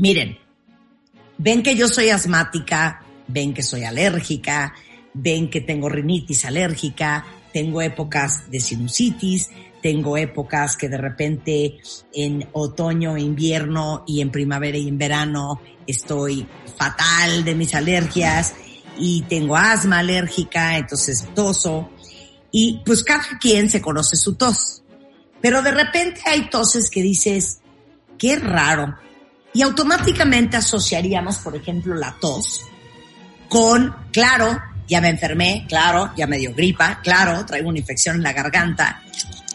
Miren, ven que yo soy asmática, ven que soy alérgica, ven que tengo rinitis alérgica, tengo épocas de sinusitis, tengo épocas que de repente en otoño, invierno y en primavera y en verano estoy fatal de mis alergias y tengo asma alérgica, entonces toso. Y pues cada quien se conoce su tos. Pero de repente hay toses que dices, qué raro. Y automáticamente asociaríamos, por ejemplo, la tos con, claro, ya me enfermé, claro, ya me dio gripa, claro, traigo una infección en la garganta.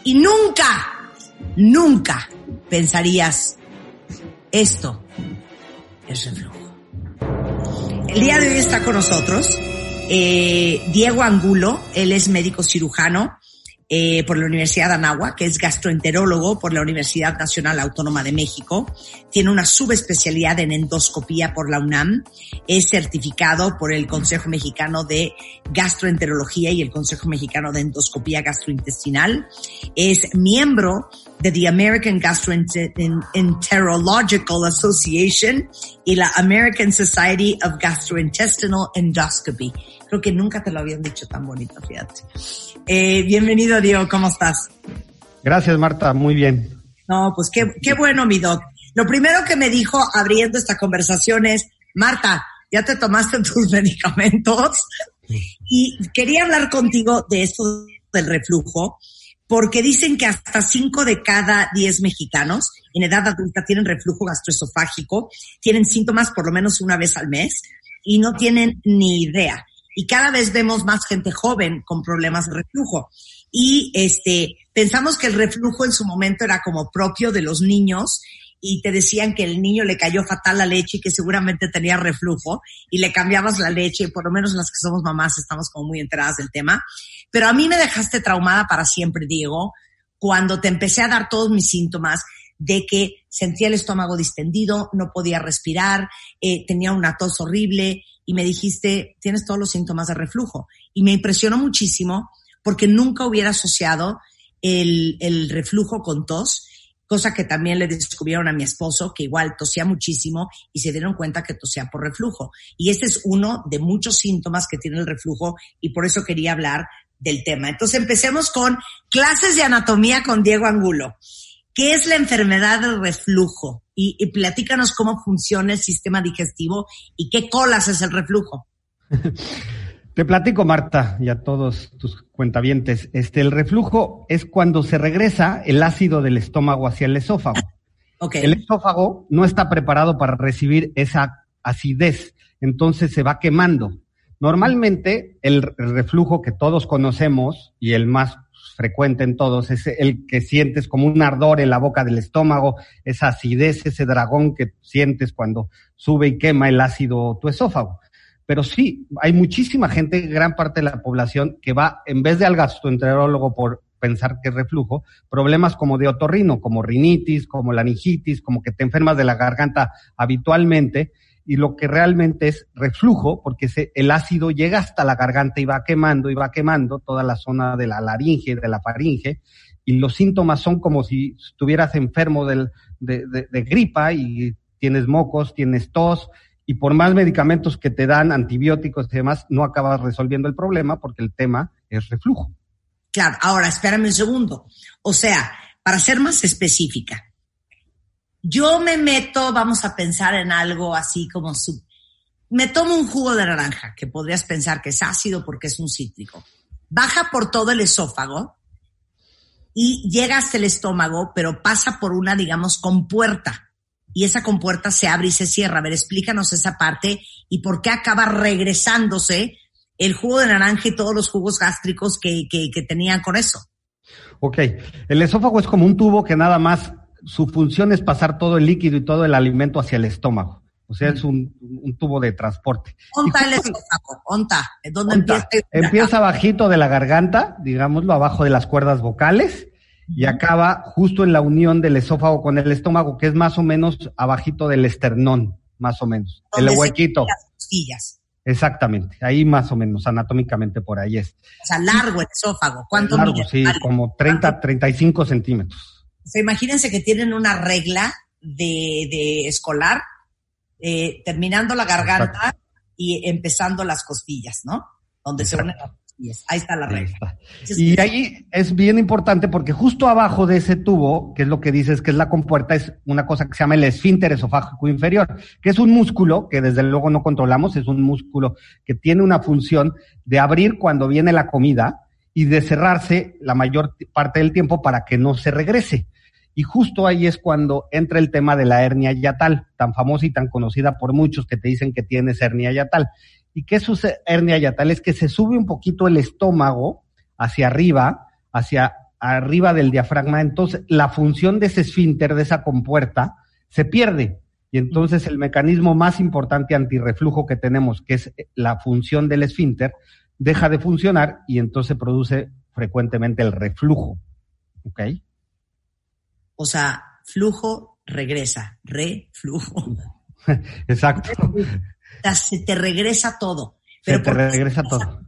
Y nunca, nunca pensarías, esto es reflujo. El día de hoy está con nosotros eh, Diego Angulo, él es médico cirujano eh, por la Universidad de Anáhuac, que es gastroenterólogo por la Universidad Nacional Autónoma de México. Tiene una subespecialidad en endoscopía por la UNAM. Es certificado por el Consejo Mexicano de Gastroenterología y el Consejo Mexicano de Endoscopía Gastrointestinal. Es miembro de the American Gastroenterological Association y la American Society of Gastrointestinal Endoscopy. Creo que nunca te lo habían dicho tan bonito, fíjate. Eh, bienvenido, Diego, ¿cómo estás? Gracias, Marta, muy bien. No, pues qué, qué bueno, mi doc. Lo primero que me dijo abriendo esta conversación es, Marta, ¿ya te tomaste tus medicamentos? Y quería hablar contigo de esto del reflujo, porque dicen que hasta 5 de cada 10 mexicanos en edad adulta tienen reflujo gastroesofágico, tienen síntomas por lo menos una vez al mes y no tienen ni idea. Y cada vez vemos más gente joven con problemas de reflujo. Y este, pensamos que el reflujo en su momento era como propio de los niños y te decían que el niño le cayó fatal la leche y que seguramente tenía reflujo y le cambiabas la leche por lo menos las que somos mamás estamos como muy enteradas del tema. Pero a mí me dejaste traumada para siempre, Diego, cuando te empecé a dar todos mis síntomas de que sentía el estómago distendido, no podía respirar, eh, tenía una tos horrible y me dijiste, tienes todos los síntomas de reflujo. Y me impresionó muchísimo porque nunca hubiera asociado el, el reflujo con tos cosa que también le descubrieron a mi esposo, que igual tosía muchísimo y se dieron cuenta que tosía por reflujo. Y este es uno de muchos síntomas que tiene el reflujo y por eso quería hablar del tema. Entonces empecemos con clases de anatomía con Diego Angulo. ¿Qué es la enfermedad del reflujo? Y, y platícanos cómo funciona el sistema digestivo y qué colas es el reflujo. Te platico, Marta, y a todos tus cuentavientes. Este, el reflujo es cuando se regresa el ácido del estómago hacia el esófago. Okay. El esófago no está preparado para recibir esa acidez, entonces se va quemando. Normalmente, el reflujo que todos conocemos y el más frecuente en todos es el que sientes como un ardor en la boca del estómago, esa acidez, ese dragón que sientes cuando sube y quema el ácido tu esófago. Pero sí, hay muchísima gente, gran parte de la población, que va, en vez de al gastroenterólogo por pensar que es reflujo, problemas como de otorrino, como rinitis, como laringitis, como que te enfermas de la garganta habitualmente, y lo que realmente es reflujo, porque se, el ácido llega hasta la garganta y va quemando y va quemando toda la zona de la laringe, de la faringe, y los síntomas son como si estuvieras enfermo del, de, de, de gripa y tienes mocos, tienes tos, y por más medicamentos que te dan, antibióticos y demás, no acabas resolviendo el problema porque el tema es reflujo. Claro, ahora espérame un segundo. O sea, para ser más específica, yo me meto, vamos a pensar en algo así como su, me tomo un jugo de naranja, que podrías pensar que es ácido porque es un cítrico. Baja por todo el esófago y llega hasta el estómago, pero pasa por una, digamos, compuerta y esa compuerta se abre y se cierra. A ver, explícanos esa parte y por qué acaba regresándose el jugo de naranja y todos los jugos gástricos que, que, que tenían con eso. Ok, el esófago es como un tubo que nada más su función es pasar todo el líquido y todo el alimento hacia el estómago. O sea, es un, tubo de transporte. ¿Onta el estómago? ¿Onta? ¿Dónde empieza? Empieza bajito de la garganta, digámoslo, abajo de las cuerdas vocales y acaba justo en la unión del esófago con el estómago, que es más o menos abajito del esternón, más o menos. El huequito. Las costillas. Exactamente, ahí más o menos, anatómicamente por ahí es. O sea, largo el esófago. ¿Cuánto largo, sí, como 30, 35 centímetros. O sea, imagínense que tienen una regla de, de escolar, eh, terminando la garganta y empezando las costillas, ¿no? Donde se unen las Ahí está la regla. Y ahí es bien importante porque justo abajo de ese tubo, que es lo que dices que es la compuerta, es una cosa que se llama el esfínter esofágico inferior, que es un músculo que desde luego no controlamos, es un músculo que tiene una función de abrir cuando viene la comida y de cerrarse la mayor parte del tiempo para que no se regrese. Y justo ahí es cuando entra el tema de la hernia yatal, tan famosa y tan conocida por muchos que te dicen que tienes hernia yatal. ¿Y qué es hernia yatal? Es que se sube un poquito el estómago hacia arriba, hacia arriba del diafragma, entonces la función de ese esfínter, de esa compuerta, se pierde. Y entonces el mecanismo más importante antirreflujo que tenemos, que es la función del esfínter, deja de funcionar y entonces produce frecuentemente el reflujo. ¿Ok? O sea, flujo regresa, reflujo. Exacto se te regresa todo. Pero se te regresa todo.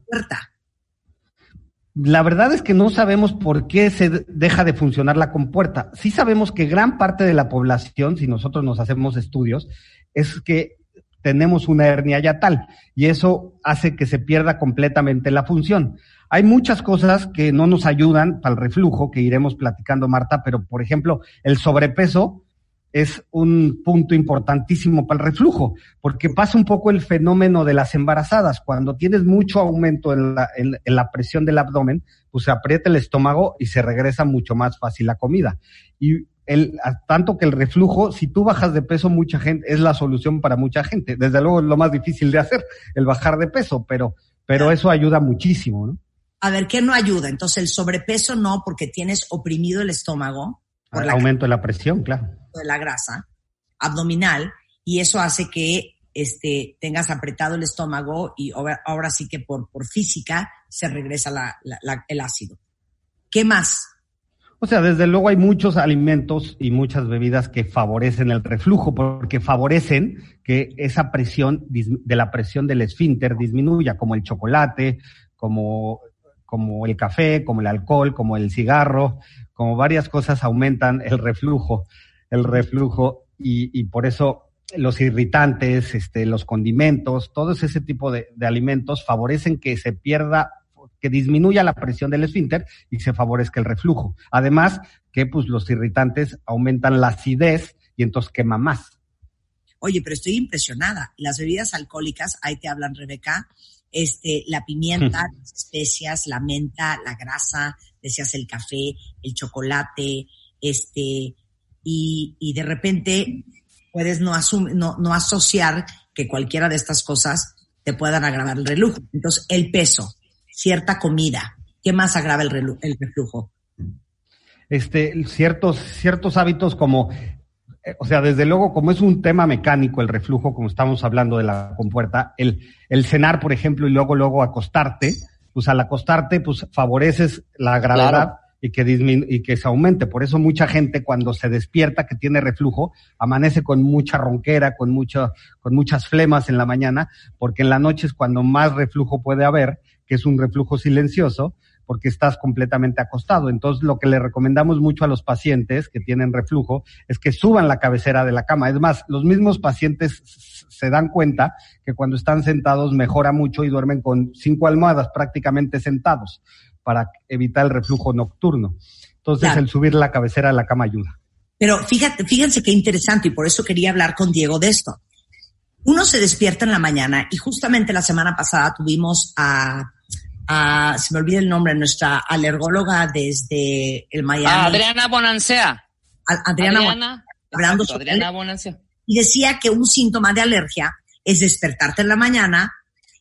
La verdad es que no sabemos por qué se deja de funcionar la compuerta. Sí sabemos que gran parte de la población, si nosotros nos hacemos estudios, es que tenemos una hernia yatal y eso hace que se pierda completamente la función. Hay muchas cosas que no nos ayudan para el reflujo, que iremos platicando, Marta, pero por ejemplo, el sobrepeso es un punto importantísimo para el reflujo, porque pasa un poco el fenómeno de las embarazadas. Cuando tienes mucho aumento en la, en, la presión del abdomen, pues se aprieta el estómago y se regresa mucho más fácil la comida. Y el, tanto que el reflujo, si tú bajas de peso, mucha gente, es la solución para mucha gente. Desde luego es lo más difícil de hacer, el bajar de peso, pero, pero eso ayuda muchísimo, ¿no? A ver, ¿qué no ayuda? Entonces el sobrepeso no, porque tienes oprimido el estómago. Por el aumento de la presión, claro de la grasa abdominal y eso hace que este, tengas apretado el estómago y ahora, sí que por, por física se regresa el ácido. ¿Qué más? O sea, desde luego hay muchos alimentos y muchas bebidas que favorecen el reflujo porque favorecen que esa presión de la presión del esfínter disminuya, como el chocolate, como, como el café, como el alcohol, como el cigarro, como varias cosas aumentan el reflujo el reflujo y, por eso los irritantes, este, los condimentos, todo ese tipo de, alimentos favorecen que se pierda, que disminuya la presión del esfínter y se favorezca el reflujo. Además, que pues los irritantes aumentan la acidez y entonces quema más. Oye, pero estoy impresionada. Las bebidas alcohólicas, ahí te hablan, Rebeca, este, la pimienta, las especias, la menta, la grasa, decías el café, el chocolate, este, y, de repente puedes no, no, no asociar que cualquiera de estas cosas te puedan agravar el reflujo. Entonces, el peso, cierta comida, ¿qué más agrava el, el reflujo? Este, ciertos, ciertos hábitos como, o sea, desde luego, como es un tema mecánico el reflujo, como estamos hablando de la compuerta, el, el cenar, por ejemplo, y luego, luego acostarte, pues al acostarte, pues favoreces la gravedad y que, y que se aumente. Por eso mucha gente cuando se despierta que tiene reflujo, amanece con mucha ronquera, con, mucho, con muchas flemas en la mañana, porque en la noche es cuando más reflujo puede haber, que es un reflujo silencioso, porque estás completamente acostado. Entonces, lo que le recomendamos mucho a los pacientes que tienen reflujo es que suban la cabecera de la cama. Es más, los mismos pacientes se dan cuenta que cuando están sentados mejora mucho y duermen con cinco almohadas prácticamente sentados para evitar el reflujo nocturno. Entonces, el subir la cabecera de la cama ayuda. Pero fíjate, fíjense qué interesante y por eso quería hablar con Diego de esto. Uno se despierta en la mañana y justamente la semana pasada tuvimos a, se me olvida el nombre, nuestra alergóloga desde el Miami. Ah, Adriana Bonancea. Adriana, Adriana, hablando Adriana Bonancea. Y decía que un síntoma de alergia es despertarte en la mañana,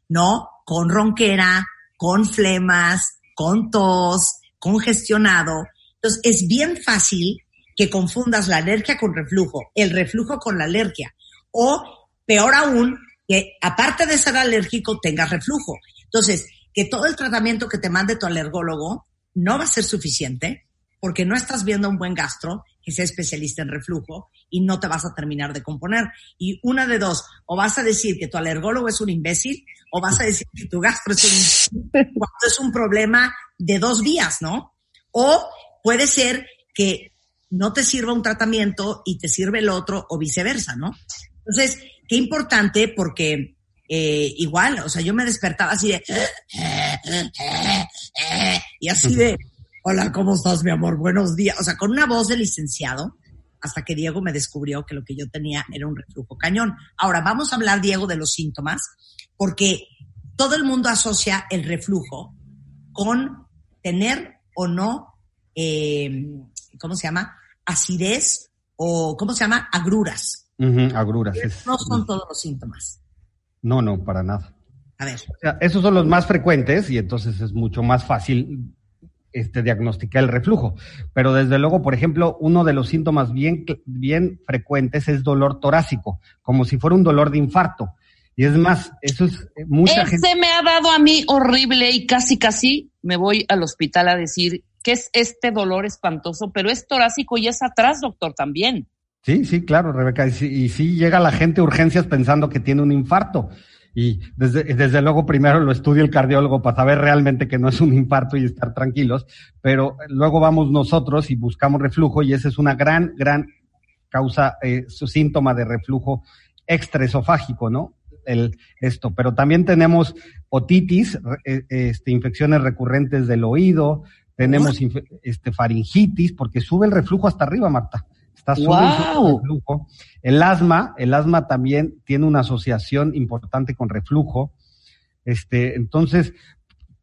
¿no? Con ronquera, con flemas, con tos, congestionado. Entonces, es bien fácil que confundas la alergia con reflujo, el reflujo con la alergia, o peor aún, que aparte de ser alérgico tengas reflujo. Entonces, que todo el tratamiento que te mande tu alergólogo no va a ser suficiente porque no estás viendo un buen gastro que sea especialista en reflujo y no te vas a terminar de componer. Y una de dos, o vas a decir que tu alergólogo es un imbécil o vas a decir que tu gastro es un imbécil cuando es un problema de dos vías, ¿no? O puede ser que no te sirva un tratamiento y te sirve el otro o viceversa, ¿no? Entonces, qué importante porque eh, igual, o sea, yo me despertaba así de y así de hola, ¿cómo estás, mi amor? Buenos días. O sea, con una voz de licenciado, hasta que Diego me descubrió que lo que yo tenía era un reflujo cañón. Ahora, vamos a hablar, Diego, de los síntomas, porque todo el mundo asocia el reflujo con tener o no, eh, ¿cómo se llama? Acidez o, ¿cómo se llama? Agruras. agruras. no son todos los síntomas. No, no, para nada. A ver. O sea, esos son los más frecuentes y entonces es mucho más fácil este, diagnosticar el reflujo. Pero desde luego, por ejemplo, uno de los síntomas bien, bien frecuentes es dolor torácico, como si fuera un dolor de infarto. Y es más, eso es eh, mucha Ese gente... me ha dado a mí horrible y casi casi me voy al hospital a decir que es este dolor espantoso, pero es torácico y es atrás, doctor, también. Sí, sí, claro, Rebeca. Y sí, y sí llega la gente a urgencias pensando que tiene un infarto. Y desde, desde luego primero lo estudia el cardiólogo para saber realmente que no es un infarto y estar tranquilos, pero luego vamos nosotros y buscamos reflujo y esa es una gran, gran causa, eh, su síntoma de reflujo extraesofágico, ¿no? El, esto, pero también tenemos otitis, eh, este, infecciones recurrentes del oído, tenemos este, faringitis, porque sube el reflujo hasta arriba, Marta. Está wow. reflujo. El asma, el asma también tiene una asociación importante con reflujo. Este, entonces,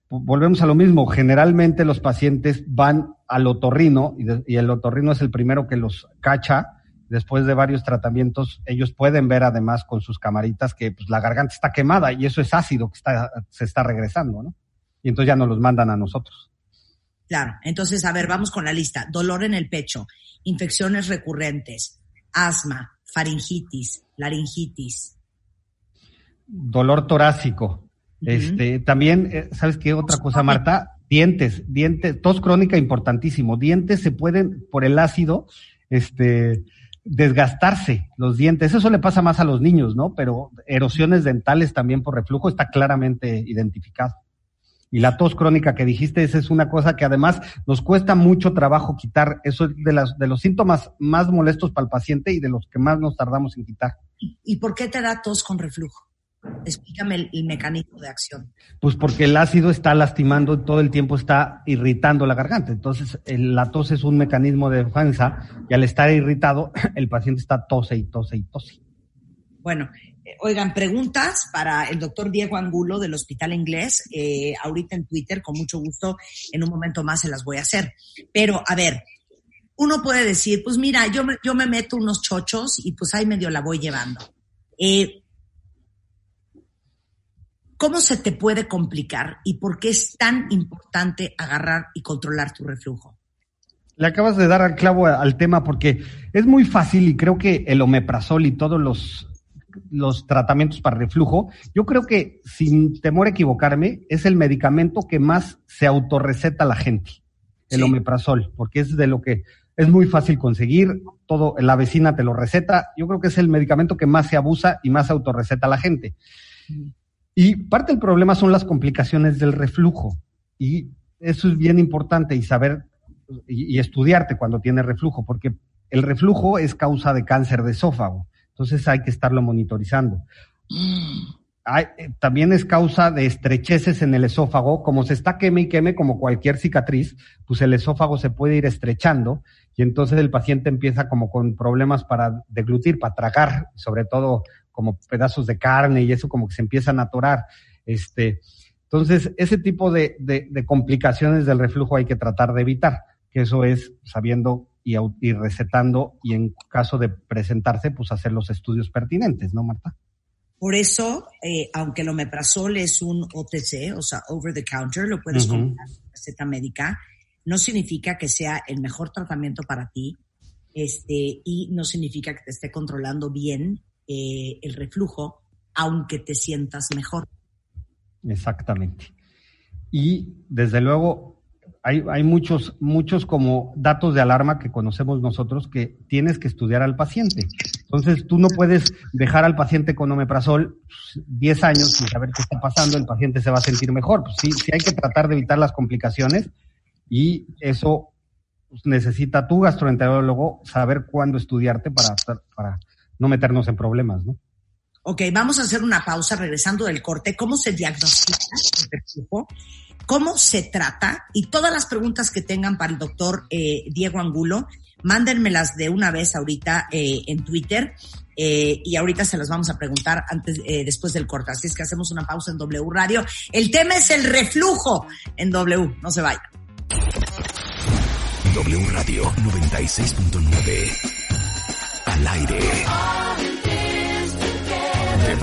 volvemos a lo mismo. Generalmente los pacientes van al otorrino y, el otorrino es el primero que los cacha. Después de varios tratamientos, ellos pueden ver además con sus camaritas que pues, la garganta está quemada y eso es ácido que está, se está regresando, ¿no? Y entonces ya nos los mandan a nosotros. Claro, entonces, a ver, vamos con la lista. Dolor en el pecho, infecciones recurrentes, asma, faringitis, laringitis. Dolor torácico. Este, también, eh, ¿sabes qué otra cosa, Marta? Dientes, dientes, tos crónica importantísimo. Dientes se pueden, por el ácido, este, desgastarse los dientes. Eso le pasa más a los niños, ¿no? Pero erosiones dentales también por reflujo está claramente identificado. Y la tos crónica que dijiste, esa es una cosa que además nos cuesta mucho trabajo quitar. Eso es de, las, de los síntomas más molestos para el paciente y de los que más nos tardamos en quitar. ¿Y por qué te da tos con reflujo? Explícame el, mecanismo de acción. Pues porque el ácido está lastimando, todo el tiempo está irritando la garganta. Entonces, la tos es un mecanismo de defensa y al estar irritado, el paciente está tose y tose y tose. Bueno, Oigan, preguntas para el doctor Diego Angulo del Hospital Inglés, eh, ahorita en Twitter, con mucho gusto, en un momento más se las voy a hacer. Pero, a ver, uno puede decir, pues mira, yo me, yo me meto unos chochos y pues ahí medio la voy llevando. Eh, ¿Cómo se te puede complicar y por qué es tan importante agarrar y controlar tu reflujo? Le acabas de dar al clavo al tema porque es muy fácil y creo que el omeprazol y todos los los tratamientos para reflujo, yo creo que, sin temor a equivocarme, es el medicamento que más se autorreceta la gente, el omeprazol, porque es de lo que es muy fácil conseguir, todo, la vecina te lo receta, yo creo que es el medicamento que más se abusa y más autorreceta la gente. Y parte del problema son las complicaciones del reflujo, y eso es bien importante y saber y, y estudiarte cuando tienes reflujo, porque el reflujo es causa de cáncer de esófago. Entonces hay que estarlo monitorizando. Eh, también es causa de estrecheces en el esófago, como se está queme y queme como cualquier cicatriz, pues el esófago se puede ir estrechando y entonces el paciente empieza como con problemas para deglutir, para tragar, sobre todo como pedazos de carne y eso como que se empiezan a atorar. Este, entonces, ese tipo de, de complicaciones del reflujo hay que tratar de evitar, que eso es sabiendo y, recetando y en caso de presentarse, pues hacer los estudios pertinentes, ¿no, Marta? Por eso, eh, aunque el omeprazol es un OTC, o sea, over the counter, lo puedes comprar en receta médica, no significa que sea el mejor tratamiento para ti este, y no significa que te esté controlando bien eh, el reflujo, aunque te sientas mejor. Exactamente. Y desde luego hay, hay, muchos, muchos como datos de alarma que conocemos nosotros que tienes que estudiar al paciente. Entonces tú no puedes dejar al paciente con omeprazol 10 años sin saber qué está pasando, el paciente se va a sentir mejor. Pues sí, sí hay que tratar de evitar las complicaciones y eso pues, necesita tu gastroenterólogo saber cuándo estudiarte para, para no meternos en problemas, ¿no? Ok, vamos a hacer una pausa regresando del corte. ¿Cómo se diagnostica el reflujo? ¿Cómo se trata? Y todas las preguntas que tengan para el doctor eh, Diego Angulo, mándenmelas de una vez ahorita eh, en Twitter. Eh, y ahorita se las vamos a preguntar antes, después del corte. Así es que hacemos una pausa en W Radio. El tema es el reflujo en W. No se vayan. W Radio 96.9. Al aire.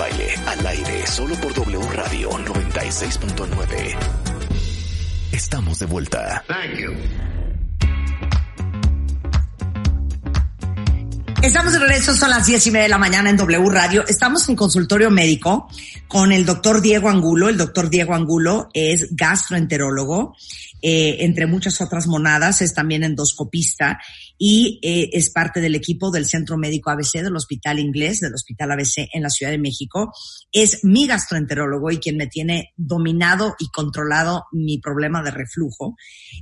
baile al aire solo por W Radio 96.9. Estamos de vuelta. Estamos de regreso, son las diez y media de la mañana en W Radio. Estamos en consultorio médico con el doctor Diego Angulo. El doctor Diego Angulo es gastroenterólogo, eh, entre muchas otras monadas, es también endoscopista y eh, es parte del equipo del Centro Médico ABC del Hospital Inglés, del Hospital ABC en la Ciudad de México. Es mi gastroenterólogo y quien me tiene dominado y controlado mi problema de reflujo.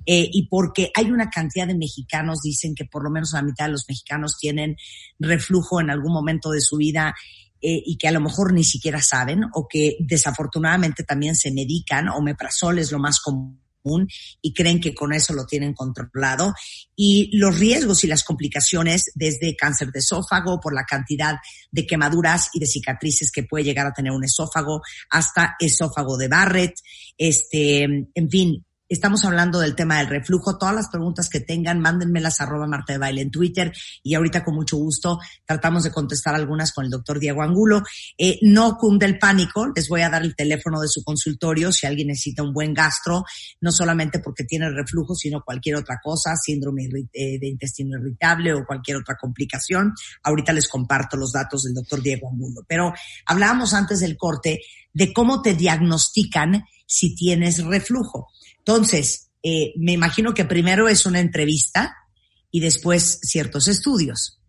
Eh, y porque hay una cantidad de mexicanos, dicen que por lo menos la mitad de los mexicanos tienen reflujo en algún momento de su vida eh, y que a lo mejor ni siquiera saben o que desafortunadamente también se medican, omeprazol es lo más común y creen que con eso lo tienen controlado. Y los riesgos y las complicaciones desde cáncer de esófago por la cantidad de quemaduras y de cicatrices que puede llegar a tener un esófago hasta esófago de Barrett, este, en fin, Estamos hablando del tema del reflujo. Todas las preguntas que tengan, mándenmelas a arroba Marta de Baile en Twitter y ahorita con mucho gusto tratamos de contestar algunas con el doctor Diego Angulo. Eh, no cunde el pánico, les voy a dar el teléfono de su consultorio si alguien necesita un buen gastro, no solamente porque tiene reflujo, sino cualquier otra cosa, síndrome eh, de intestino irritable o cualquier otra complicación. Ahorita les comparto los datos del doctor Diego Angulo. Pero hablábamos antes del corte de cómo te diagnostican si tienes reflujo. Entonces, eh, me imagino que primero es una entrevista y después ciertos estudios.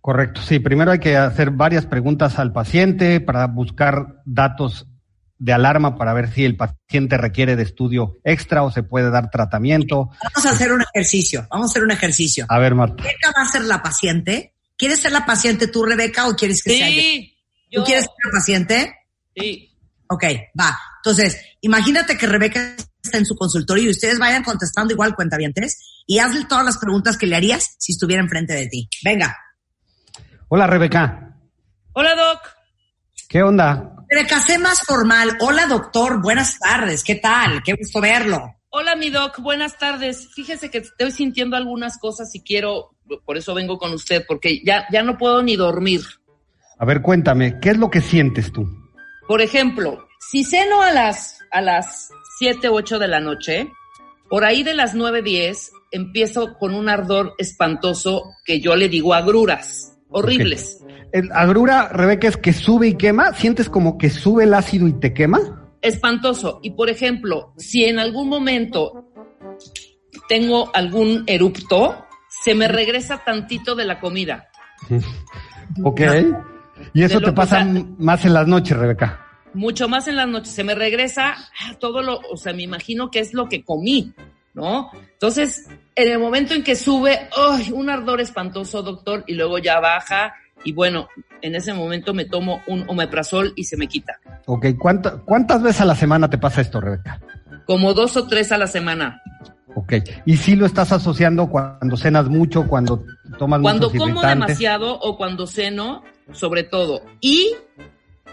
Correcto, sí, primero hay que hacer varias preguntas al paciente para buscar datos de alarma para ver si el paciente requiere de estudio extra o se puede dar tratamiento. Vamos a hacer un ejercicio, vamos a hacer un ejercicio. A ver, Marta. ¿Rebeca va a ser la paciente? ¿Quieres ser la paciente tú, Rebeca, o quieres que sí, sea yo? ¿Tú quieres ser la paciente? Sí. Ok, va. Entonces, imagínate que Rebeca en su consultorio y ustedes vayan contestando igual cuentavientes y hazle todas las preguntas que le harías si estuviera enfrente de ti. Venga. Hola, Rebeca. Hola, Doc. ¿Qué onda? Rebeca, sé más formal. Hola, doctor. Buenas tardes. ¿Qué tal? Qué gusto verlo. Hola, mi Doc. Buenas tardes. Fíjese que estoy sintiendo algunas cosas y quiero, por eso vengo con usted, porque ya, ya no puedo ni dormir. A ver, cuéntame, ¿qué es lo que sientes tú? Por ejemplo, si ceno a las, a las 7, 8 de la noche, por ahí de las 9, 10, empiezo con un ardor espantoso que yo le digo agruras, horribles. El agrura, Rebeca, es que sube y quema. ¿Sientes como que sube el ácido y te quema? Espantoso. Y por ejemplo, si en algún momento tengo algún erupto, se me regresa tantito de la comida. Ok. Y eso te pasa sea- más en las noches, Rebeca. Mucho más en las noches, se me regresa todo lo, o sea, me imagino que es lo que comí, ¿no? Entonces, en el momento en que sube, ¡ay! un ardor espantoso, doctor, y luego ya baja, y bueno, en ese momento me tomo un omeprazol y se me quita. Ok, ¿cuánta- ¿cuántas veces a la semana te pasa esto, Rebeca? Como dos o tres a la semana. Ok. ¿Y si lo estás asociando cuando cenas mucho, cuando tomas Cuando como irritantes? demasiado o cuando ceno, sobre todo. Y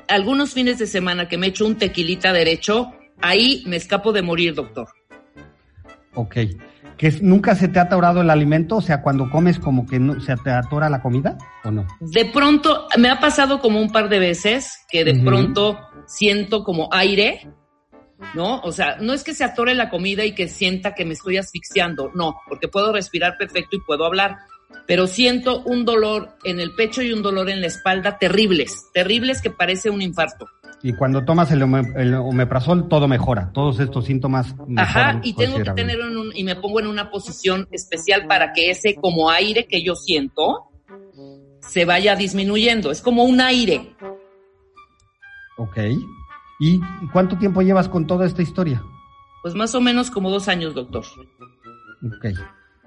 algunos fines de semana que me echo un tequilita derecho, ahí me escapo de morir, doctor. Ok. ¿Que nunca se te ha atorado el alimento? O sea, cuando comes como que no, se te atora la comida o no? De pronto, me ha pasado como un par de veces que de pronto siento como aire, ¿no? O sea, no es que se atore la comida y que sienta que me estoy asfixiando, no, porque puedo respirar perfecto y puedo hablar, pero siento un dolor en el pecho y un dolor en la espalda terribles, terribles que parece un infarto. Y cuando tomas el, ome- el omeprazol, todo mejora. Todos estos síntomas mejoran Ajá, y tengo que tener en un, y me pongo en una posición especial para que ese como aire que yo siento se vaya disminuyendo. Es como un aire. Ok. ¿Y cuánto tiempo llevas con toda esta historia? Pues más o menos como dos años, doctor. Ok.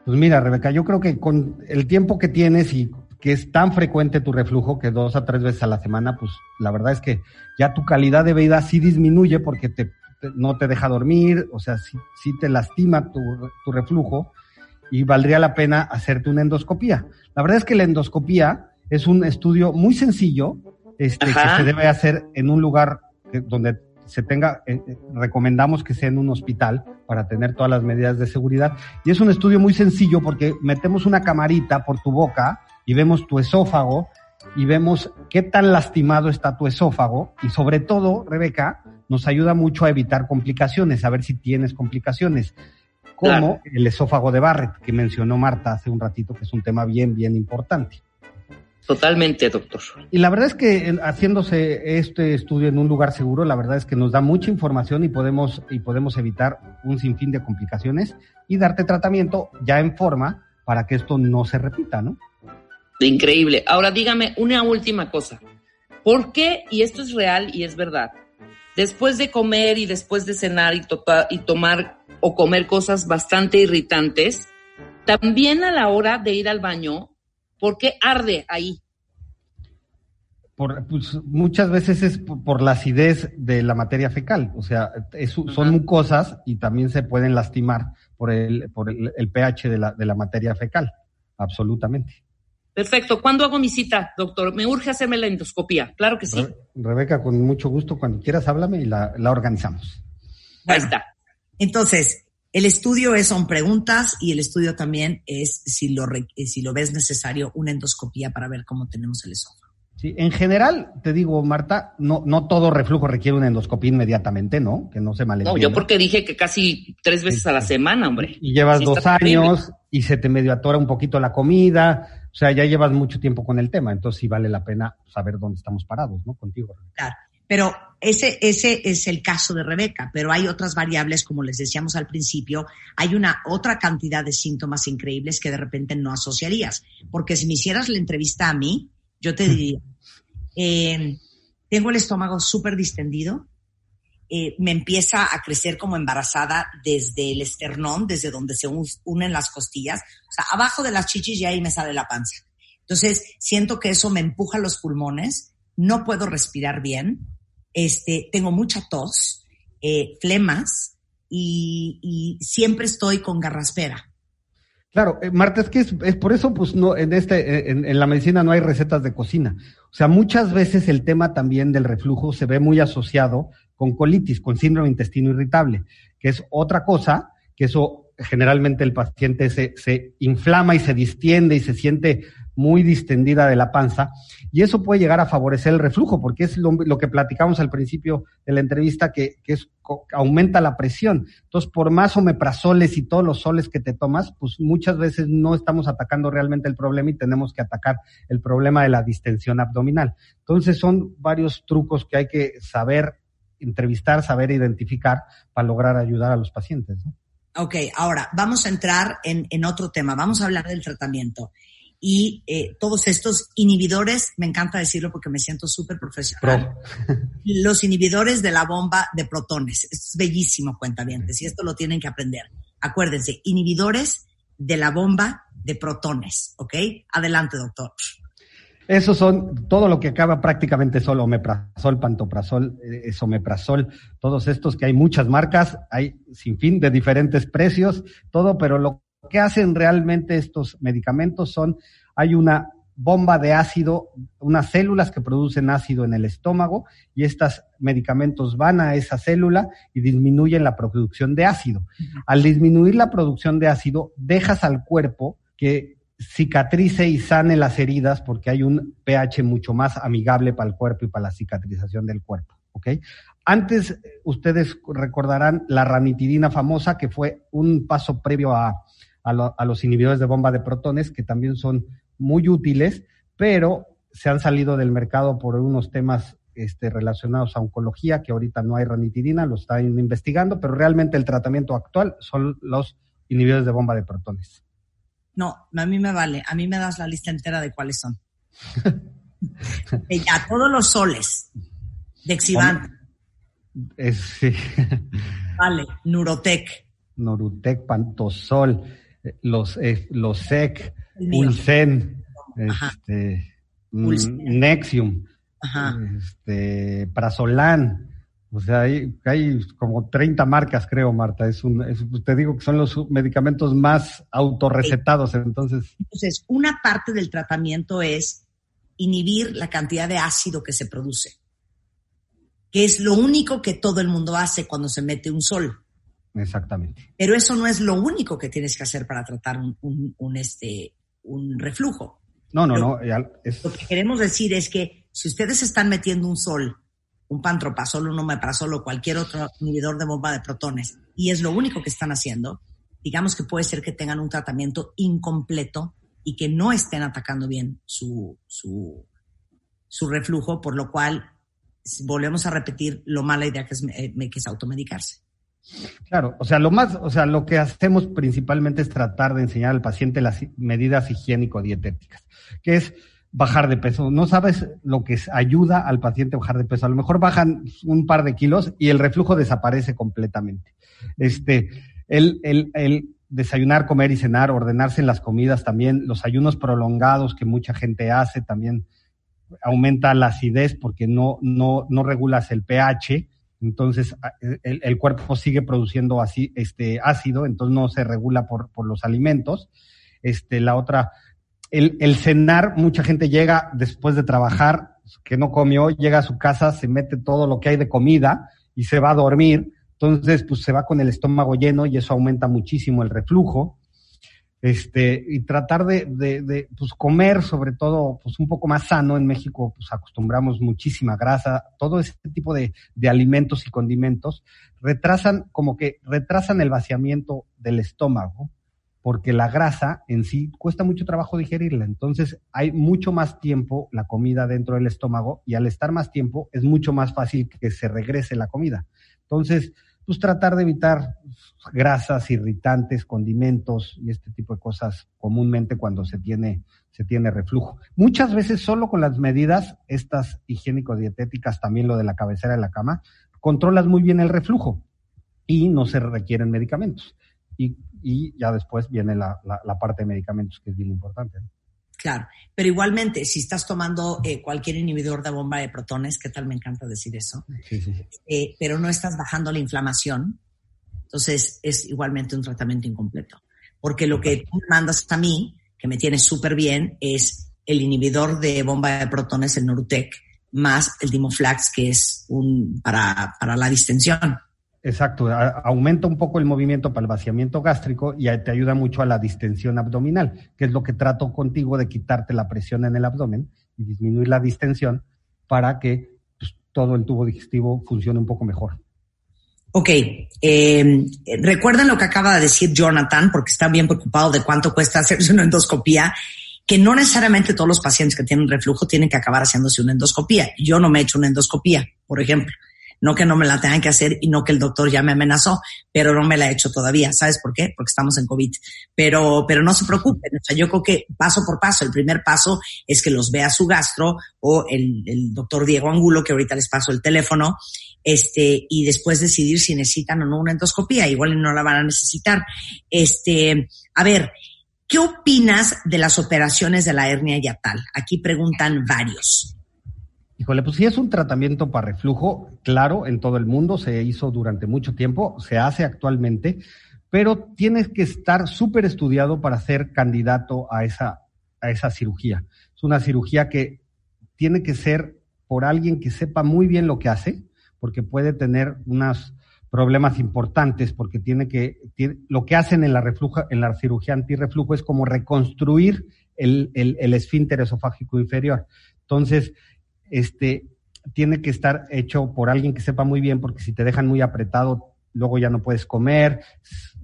Pues mira, Rebeca, yo creo que con el tiempo que tienes y que es tan frecuente tu reflujo, que dos a tres veces a la semana, pues la verdad es que ya tu calidad de vida sí disminuye porque te, te- no te deja dormir, o sea, sí, sí te lastima tu, tu reflujo y valdría la pena hacerte una endoscopía. La verdad es que la endoscopía es un estudio muy sencillo este, que se debe hacer en un lugar que- donde se tenga, eh, eh, recomendamos que sea en un hospital para tener todas las medidas de seguridad. Y es un estudio muy sencillo porque metemos una camarita por tu boca y vemos tu esófago y vemos qué tan lastimado está tu esófago y sobre todo, Rebeca, nos ayuda mucho a evitar complicaciones, a ver si tienes complicaciones, como Claro. el esófago de Barrett que mencionó Marta hace un ratito, que es un tema bien, bien importante. Totalmente, doctor. Y la verdad es que haciéndose este estudio en un lugar seguro, la verdad es que nos da mucha información y podemos, y podemos evitar un sinfín de complicaciones y darte tratamiento ya en forma para que esto no se repita, ¿no? Increíble. Ahora dígame una última cosa. ¿Por qué, y esto es real y es verdad, después de comer y después de cenar y, tota- y tomar o comer cosas bastante irritantes, también a la hora de ir al baño, ¿por qué arde ahí? Por, pues, muchas veces es por, por la acidez de la materia fecal, o sea, es- son mucosas y también se pueden lastimar por el, por el, el pH de la, de la materia fecal, absolutamente. Perfecto. ¿Cuándo hago mi cita, doctor? Me urge hacerme la endoscopía. Claro que sí. Re- Rebeca, con mucho gusto, cuando quieras háblame y la, la organizamos. Ahí está. Entonces, el estudio es, son preguntas y el estudio también es si lo, eh, si lo ves necesario una endoscopía para ver cómo tenemos el esófago. Sí, en general, te digo, Marta, no, no todo reflujo requiere una endoscopía inmediatamente, ¿no? Que no se No, malentienda. yo porque dije que casi tres veces a la semana, hombre. Y llevas Sí, dos años y se te medio atora un poquito la comida, o sea, ya llevas mucho tiempo con el tema, entonces sí vale la pena saber dónde estamos parados, ¿no? Contigo. Claro. Pero ese, ese es el caso de Rebeca, pero hay otras variables, como les decíamos al principio, hay una otra cantidad de síntomas increíbles que de repente no asociarías. Porque si me hicieras la entrevista a mí, yo te diría, eh, tengo el estómago súper distendido, eh, me empieza a crecer como embarazada desde el esternón, desde donde se un- unen las costillas, o sea, abajo de las chichis y ahí me sale la panza. Entonces, siento que eso me empuja los pulmones, no puedo respirar bien, este, tengo mucha tos, eh, flemas y, siempre estoy con garraspera. Claro, eh, Marta, es que es, por eso, pues no, en este, eh, en, la medicina no hay recetas de cocina. O sea, muchas veces el tema también del reflujo se ve muy asociado con colitis, con síndrome intestino irritable, que es otra cosa, que eso generalmente el paciente se, se inflama y se distiende y se siente muy distendida de la panza, y eso puede llegar a favorecer el reflujo, porque es lo, que platicamos al principio de la entrevista, que, que es, aumenta la presión. Entonces, por más omeprazoles y todos los soles que te tomas, pues muchas veces no estamos atacando realmente el problema y tenemos que atacar el problema de la distensión abdominal. Entonces, son varios trucos que hay que saber entrevistar, saber identificar para lograr ayudar a los pacientes. ¿no? Ok, ahora vamos a entrar en, en otro tema, vamos a hablar del tratamiento. Y eh, todos estos inhibidores, me encanta decirlo porque me siento súper profesional. Pro. Los inhibidores de la bomba de protones. Esto es bellísimo, cuentavientes, y esto lo tienen que aprender. Acuérdense, inhibidores de la bomba de protones, ¿ok? Adelante, doctor. Esos son todo lo que acaba prácticamente solo, omeprazol, pantoprazol, eh, esomeprazol, todos estos que hay muchas marcas, hay sin fin de diferentes precios, todo, pero lo que hacen realmente estos medicamentos son, hay una bomba de ácido, unas células que producen ácido en el estómago y estos medicamentos van a esa célula y disminuyen la producción de ácido. Al disminuir la producción de ácido, dejas al cuerpo que cicatrice y sane las heridas porque hay un pH mucho más amigable para el cuerpo y para la cicatrización del cuerpo. ¿ok? Antes, ustedes recordarán la ranitidina famosa, que fue un paso previo a, a los inhibidores de bomba de protones, que también son muy útiles, pero se han salido del mercado por unos temas este, relacionados a oncología, que ahorita no hay ranitidina, lo están investigando, pero realmente el tratamiento actual son los inhibidores de bomba de protones. No, a mí me vale, a mí me das la lista entera de cuáles son. ya, todos los soles de Exivant. sí. Vale, Nurotec. Nurotec, Pantosol, eh, los, eh, los SEC, Ulcen, este, mm, Nexium, este. O sea, hay, hay, como 30 marcas, creo, Marta. Es un, te digo que son los medicamentos más autorrecetados, entonces. Entonces, una parte del tratamiento es inhibir la cantidad de ácido que se produce, que es lo único que todo el mundo hace cuando se mete un sol. Exactamente. Pero eso no es lo único que tienes que hacer para tratar un, un este, un reflujo. No, no, no. Lo que queremos decir es que si ustedes están metiendo un sol, un pantropazol, un omeprazol o cualquier otro inhibidor de bomba de protones, y es lo único que están haciendo, digamos que puede ser que tengan un tratamiento incompleto y que no estén atacando bien su, su, su reflujo, por lo cual volvemos a repetir lo mala idea que es, eh, que es automedicarse. Claro, o sea, lo más, o sea, lo que hacemos principalmente es tratar de enseñar al paciente las medidas higiénico-dietéticas, que es bajar de peso. No sabes lo que ayuda al paciente a bajar de peso. A lo mejor bajan un par de kilos y el reflujo desaparece completamente. Este, el, el, el desayunar, comer y cenar, ordenarse en las comidas también, los ayunos prolongados que mucha gente hace también aumenta la acidez porque no, no, no regulas el pH entonces el, cuerpo sigue produciendo así, este ácido, entonces no se regula por, por los alimentos. Este, la otra, el, el, cenar, mucha gente llega después de trabajar, que no comió, llega a su casa, se mete todo lo que hay de comida y se va a dormir. Entonces, pues se va con el estómago lleno y eso aumenta muchísimo el reflujo este, y tratar de, de, de, pues comer sobre todo, pues un poco más sano. En México, pues acostumbramos muchísima grasa, todo ese tipo de, de alimentos y condimentos retrasan, como que retrasan el vaciamiento del estómago, porque la grasa en sí cuesta mucho trabajo digerirla. Entonces, hay mucho más tiempo la comida dentro del estómago y al estar más tiempo es mucho más fácil que se regrese la comida. Entonces, pues tratar de evitar grasas, irritantes, condimentos y este tipo de cosas comúnmente cuando se tiene, se tiene reflujo. Muchas veces solo con las medidas, estas higiénico-dietéticas, también lo de la cabecera de la cama, controlas muy bien el reflujo y no se requieren medicamentos. Y, y ya después viene la, la, parte de medicamentos, que es bien importante. Claro, pero igualmente, si estás tomando eh, cualquier inhibidor de bomba de protones, ¿qué tal me encanta decir eso? Sí, sí. Eh, pero no estás bajando la inflamación, entonces es igualmente un tratamiento incompleto. Porque lo que tú mandas a mí, que me tiene súper bien, es el inhibidor de bomba de protones, el Norutec, más el Dimoflax, que es un para, para la distensión. Exacto, aumenta un poco el movimiento para el vaciamiento gástrico y te ayuda mucho a la distensión abdominal, que es lo que trato contigo de quitarte la presión en el abdomen y disminuir la distensión para que pues, todo el tubo digestivo funcione un poco mejor. Ok, eh, recuerden lo que acaba de decir Jonathan, porque está bien preocupado de cuánto cuesta hacerse una endoscopía, que no necesariamente todos los pacientes que tienen reflujo tienen que acabar haciéndose una endoscopía. Yo no me he hecho una endoscopía, por ejemplo. No que no me la tengan que hacer y no que el doctor ya me amenazó, pero no me la he hecho todavía. ¿Sabes por qué? Porque estamos en COVID. Pero, pero no se preocupen. O sea, yo creo que paso por paso, el primer paso es que los vea su gastro o el, el doctor Diego Angulo, que ahorita les paso el teléfono, este, y después decidir si necesitan o no una endoscopía. Igual no la van a necesitar. Este, a ver, ¿Qué opinas de las operaciones de la hernia yatal? Aquí preguntan varios. Híjole, pues sí es un tratamiento para reflujo, claro, en todo el mundo, se hizo durante mucho tiempo, se hace actualmente, pero tienes que estar súper estudiado para ser candidato a esa, a esa cirugía. Es una cirugía que tiene que ser por alguien que sepa muy bien lo que hace, porque puede tener unos problemas importantes, porque tiene que, lo que hacen en la, refluja, en la cirugía antirreflujo es como reconstruir el, el, el esfínter esofágico inferior. Entonces, este, tiene que estar hecho por alguien que sepa muy bien, porque si te dejan muy apretado, luego ya no puedes comer,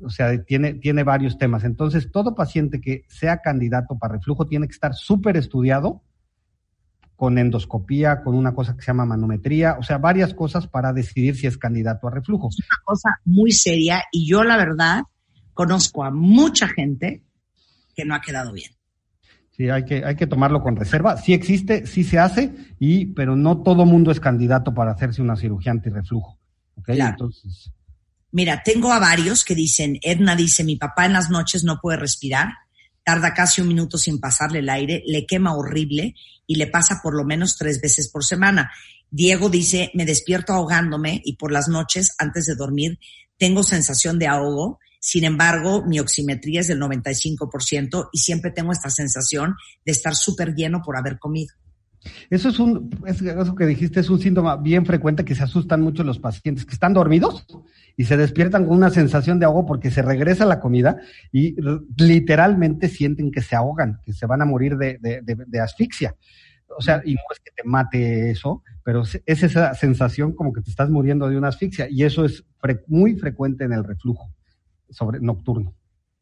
o sea, tiene, tiene varios temas. Entonces, todo paciente que sea candidato para reflujo tiene que estar súper estudiado con endoscopía, con una cosa que se llama manometría, o sea, varias cosas para decidir si es candidato a reflujo. Es una cosa muy seria y yo la verdad conozco a mucha gente que no ha quedado bien. Sí, hay que, hay que tomarlo con reserva. Sí existe, sí se hace, y, pero no todo mundo es candidato para hacerse una cirugía antirreflujo. ¿okay? Entonces. Mira, tengo a varios que dicen, Edna dice, mi papá en las noches no puede respirar, tarda casi un minuto sin pasarle el aire, le quema horrible y le pasa por lo menos tres veces por semana. Diego dice, me despierto ahogándome y por las noches, antes de dormir, tengo sensación de ahogo. Sin embargo, mi oximetría es del 95% y siempre tengo esta sensación de estar súper lleno por haber comido. Eso es un, eso que dijiste es un síntoma bien frecuente que se asustan mucho los pacientes que están dormidos y se despiertan con una sensación de ahogo porque se regresa la comida y literalmente sienten que se ahogan, que se van a morir de, de, de, asfixia. O sea, y no es que te mate eso, pero es esa sensación como que te estás muriendo de una asfixia y eso es muy frecuente en el reflujo sobre nocturno.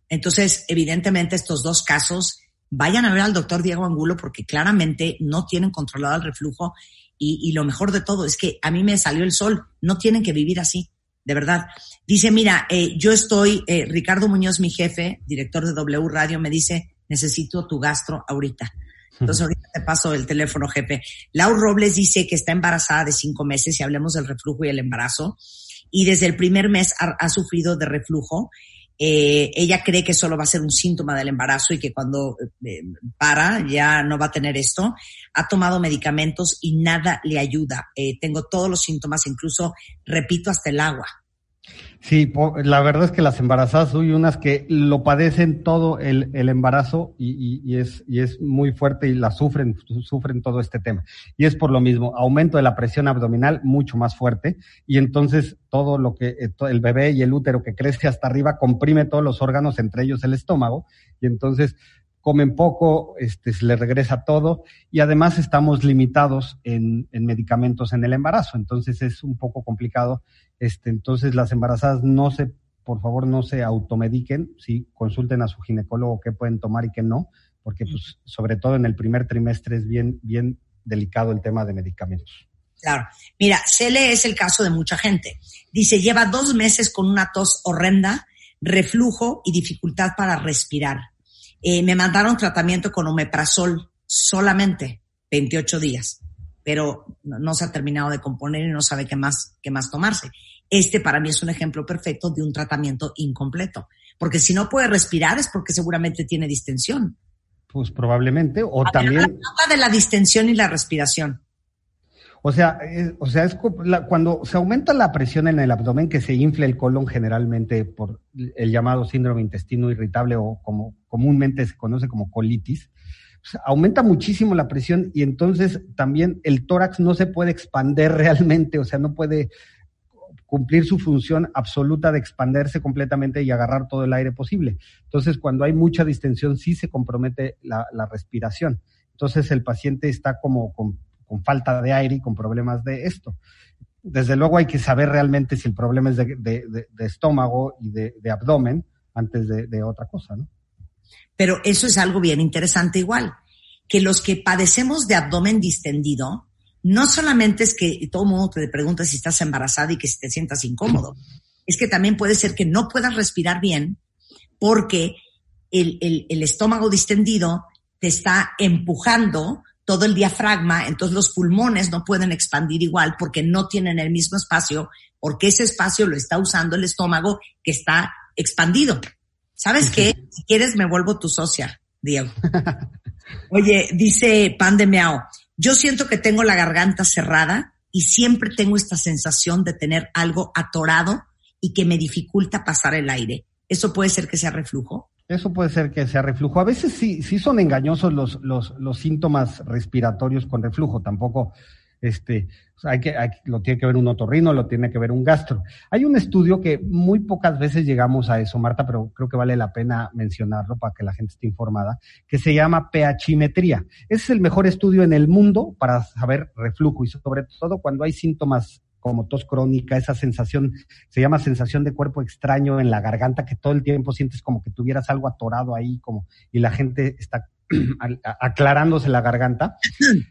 Entonces, evidentemente estos dos casos vayan a ver al doctor Diego Angulo porque claramente no tienen controlado el reflujo y, lo mejor de todo es que a mí me salió el sol, no tienen que vivir así, de verdad. Dice, mira, eh, yo estoy, eh, Ricardo Muñoz, mi jefe, director de W Radio, me dice, necesito tu gastro ahorita. Entonces ahorita te paso el teléfono, jefe. Lau Robles dice que está embarazada de cinco meses y hablemos del reflujo y el embarazo. Y desde el primer mes ha sufrido de reflujo eh, ella cree que solo va a ser un síntoma del embarazo y que cuando eh, para ya no va a tener esto. Ha tomado medicamentos y nada le ayuda. Eh, tengo todos los síntomas, incluso repito hasta el agua. Sí, la verdad es que las embarazadas hay unas que lo padecen todo el, el embarazo y, y, es, y es muy fuerte y la sufren, sufren todo este tema. Y es por lo mismo, aumento de la presión abdominal mucho más fuerte y entonces todo lo que eh, el bebé y el útero que crece hasta arriba comprime todos los órganos, entre ellos el estómago, y entonces comen poco, este, se les regresa todo y además estamos limitados en, en, medicamentos en el embarazo, entonces es un poco complicado. Este, entonces las embarazadas no se, por favor, no se automediquen, sí, consulten a su ginecólogo qué pueden tomar y qué no, porque pues sobre todo en el primer trimestre es bien, bien delicado el tema de medicamentos. Claro. Mira, Cele es el caso de mucha gente. Dice, lleva dos meses con una tos horrenda, reflujo y dificultad para respirar eh, me mandaron tratamiento con omeprazol solamente 28 días, pero no, se ha terminado de componer y no sabe qué más, qué más tomarse. Este para mí es un ejemplo perfecto de un tratamiento incompleto, porque si no puede respirar es porque seguramente tiene distensión. Pues probablemente, o también... Ver, de la distensión y la respiración. O sea, es, o sea, es cuando se aumenta la presión en el abdomen, que se infla el colon generalmente por el llamado síndrome intestino irritable o como comúnmente se conoce como colitis, pues, aumenta muchísimo la presión y entonces también el tórax no se puede expander realmente, o sea, no puede cumplir su función absoluta de expanderse completamente y agarrar todo el aire posible. Entonces, cuando hay mucha distensión, sí se compromete la, la respiración. Entonces, el paciente está como con con falta de aire y con problemas de esto. Desde luego hay que saber realmente si el problema es de, estómago y de, abdomen antes de, otra cosa, ¿no? Pero eso es algo bien interesante igual, que los que padecemos de abdomen distendido, no solamente es que todo el mundo te pregunta si estás embarazada y que si te sientas incómodo, es que también puede ser que no puedas respirar bien porque el, el estómago distendido te está empujando todo el diafragma, entonces los pulmones no pueden expandir igual porque no tienen el mismo espacio, porque ese espacio lo está usando el estómago que está expandido. ¿Sabes qué? Si quieres me vuelvo tu socia, Diego. Oye, dice Pan de Meao, yo siento que tengo la garganta cerrada y siempre tengo esta sensación de tener algo atorado y que me dificulta pasar el aire. ¿Eso puede ser que sea reflujo? Eso puede ser que sea reflujo. A veces sí, sí son engañosos los, los, los síntomas respiratorios con reflujo. Tampoco este, hay que, hay, lo tiene que ver un otorrino, lo tiene que ver un gastro. Hay un estudio que muy pocas veces llegamos a eso, Marta, pero creo que vale la pena mencionarlo para que la gente esté informada, que se llama pHimetría. es el mejor estudio en el mundo para saber reflujo y sobre todo cuando hay síntomas como tos crónica, esa sensación, se llama sensación de cuerpo extraño en la garganta, que todo el tiempo sientes como que tuvieras algo atorado ahí, como, y la gente está aclarándose la garganta.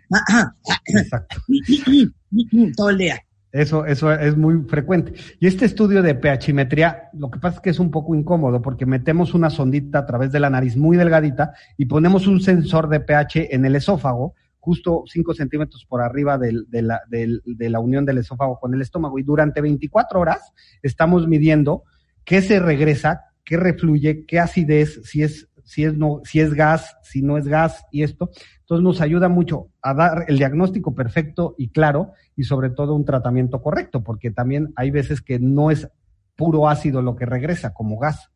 Exacto. Todo el día. Eso, eso es muy frecuente. Y este estudio de pHimetría, lo que pasa es que es un poco incómodo porque metemos una sondita a través de la nariz muy delgadita y ponemos un sensor de pH en el esófago, justo 5 centímetros por arriba de, la, de la unión del esófago con el estómago. Y durante 24 horas estamos midiendo qué se regresa, qué refluye, qué acidez, si es si es, no, si es gas, si no es gas y esto. Entonces nos ayuda mucho a dar el diagnóstico perfecto y claro y sobre todo un tratamiento correcto, porque también hay veces que no es puro ácido lo que regresa como gas,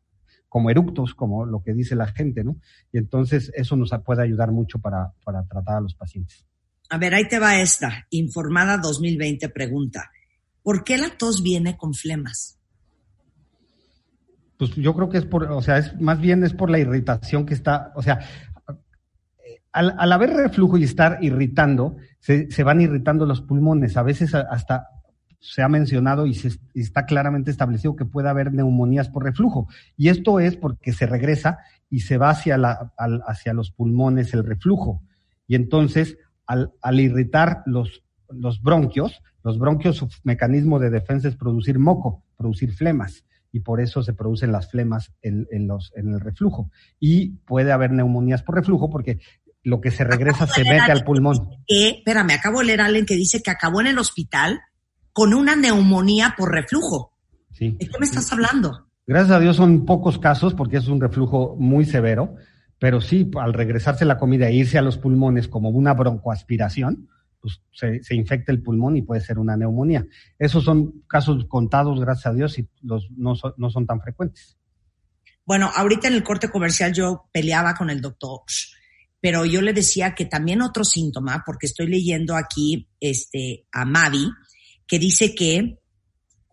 como eructos, como lo que dice la gente, ¿no? Y entonces eso nos puede ayudar mucho para, para tratar a los pacientes. A ver, ahí te va esta. Informada 2020 pregunta, ¿por qué la tos viene con flemas? pues yo creo que es por, o sea, es más bien es por la irritación que está, o sea, al, al haber reflujo y estar irritando, se, se, van irritando los pulmones. A veces hasta se ha mencionado y, se, y está claramente establecido que puede haber neumonías por reflujo. Y esto es porque se regresa y se va hacia, la, al, hacia los pulmones el reflujo. Y entonces, al, al irritar los, los bronquios, los bronquios, su mecanismo de defensa es producir moco, producir flemas y por eso se producen las flemas en, en, los, en el reflujo. Y puede haber neumonías por reflujo porque lo que se regresa se mete al pulmón. Espérame, acabo de leer a alguien que dice que acabó en el hospital con una neumonía por reflujo. Sí. ¿De qué me estás hablando? Gracias a Dios son pocos casos porque es un reflujo muy severo, pero sí, al regresarse la comida e irse a los pulmones como una broncoaspiración, pues, se, se, infecta el pulmón y puede ser una neumonía. Esos son casos contados, gracias a Dios, y los, no, son, no son tan frecuentes. Bueno, ahorita en el corte comercial yo peleaba con el doctor, pero yo le decía que también otro síntoma, porque estoy leyendo aquí este, a Mavi, que dice que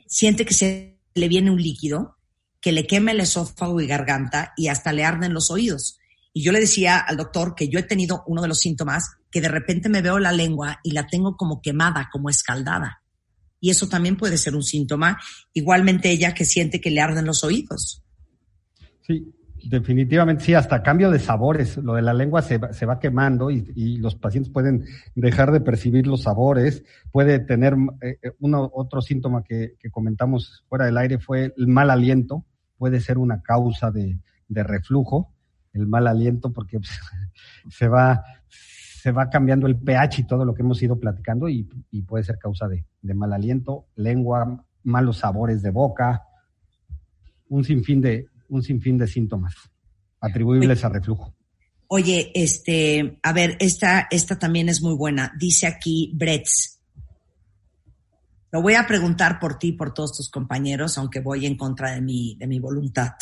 siente que se le viene un líquido, que le quema el esófago y garganta y hasta le arden los oídos. Y yo le decía al doctor que yo he tenido uno de los síntomas que de repente me veo la lengua y la tengo como quemada, como escaldada. Y eso también puede ser un síntoma. Igualmente ella que siente que le arden los oídos. Sí, definitivamente sí, hasta cambio de sabores. Lo de la lengua se, se va quemando y, y, los pacientes pueden dejar de percibir los sabores. Puede tener eh, uno, otro síntoma que, que, comentamos fuera del aire fue el mal aliento. Puede ser una causa de, de reflujo, el mal aliento, porque se va, se va cambiando el pH y todo lo que hemos ido platicando y, y puede ser causa de, de, mal aliento, lengua, malos sabores de boca, un sinfín de, un sinfín de síntomas atribuibles a reflujo. Oye, este, a ver, esta, esta también es muy buena. Dice aquí Bretz. Lo voy a preguntar por ti y por todos tus compañeros, aunque voy en contra de mi, de mi voluntad.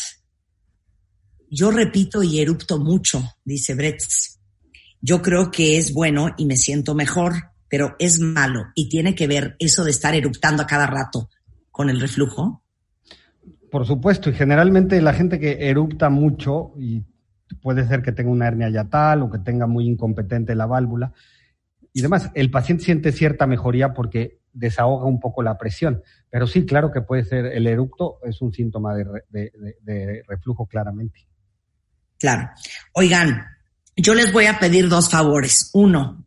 Yo repito y erupto mucho, dice Bretz yo creo que es bueno y me siento mejor, pero es malo y tiene que ver eso de estar eructando a cada rato con el reflujo. Por supuesto, y generalmente la gente que erupta mucho y puede ser que tenga una hernia yatal o que tenga muy incompetente la válvula y demás, el paciente siente cierta mejoría porque desahoga un poco la presión. Pero sí, claro que puede ser el eructo, es un síntoma de, de, de, de reflujo claramente. Claro. Oigan, yo les voy a pedir dos favores. Uno,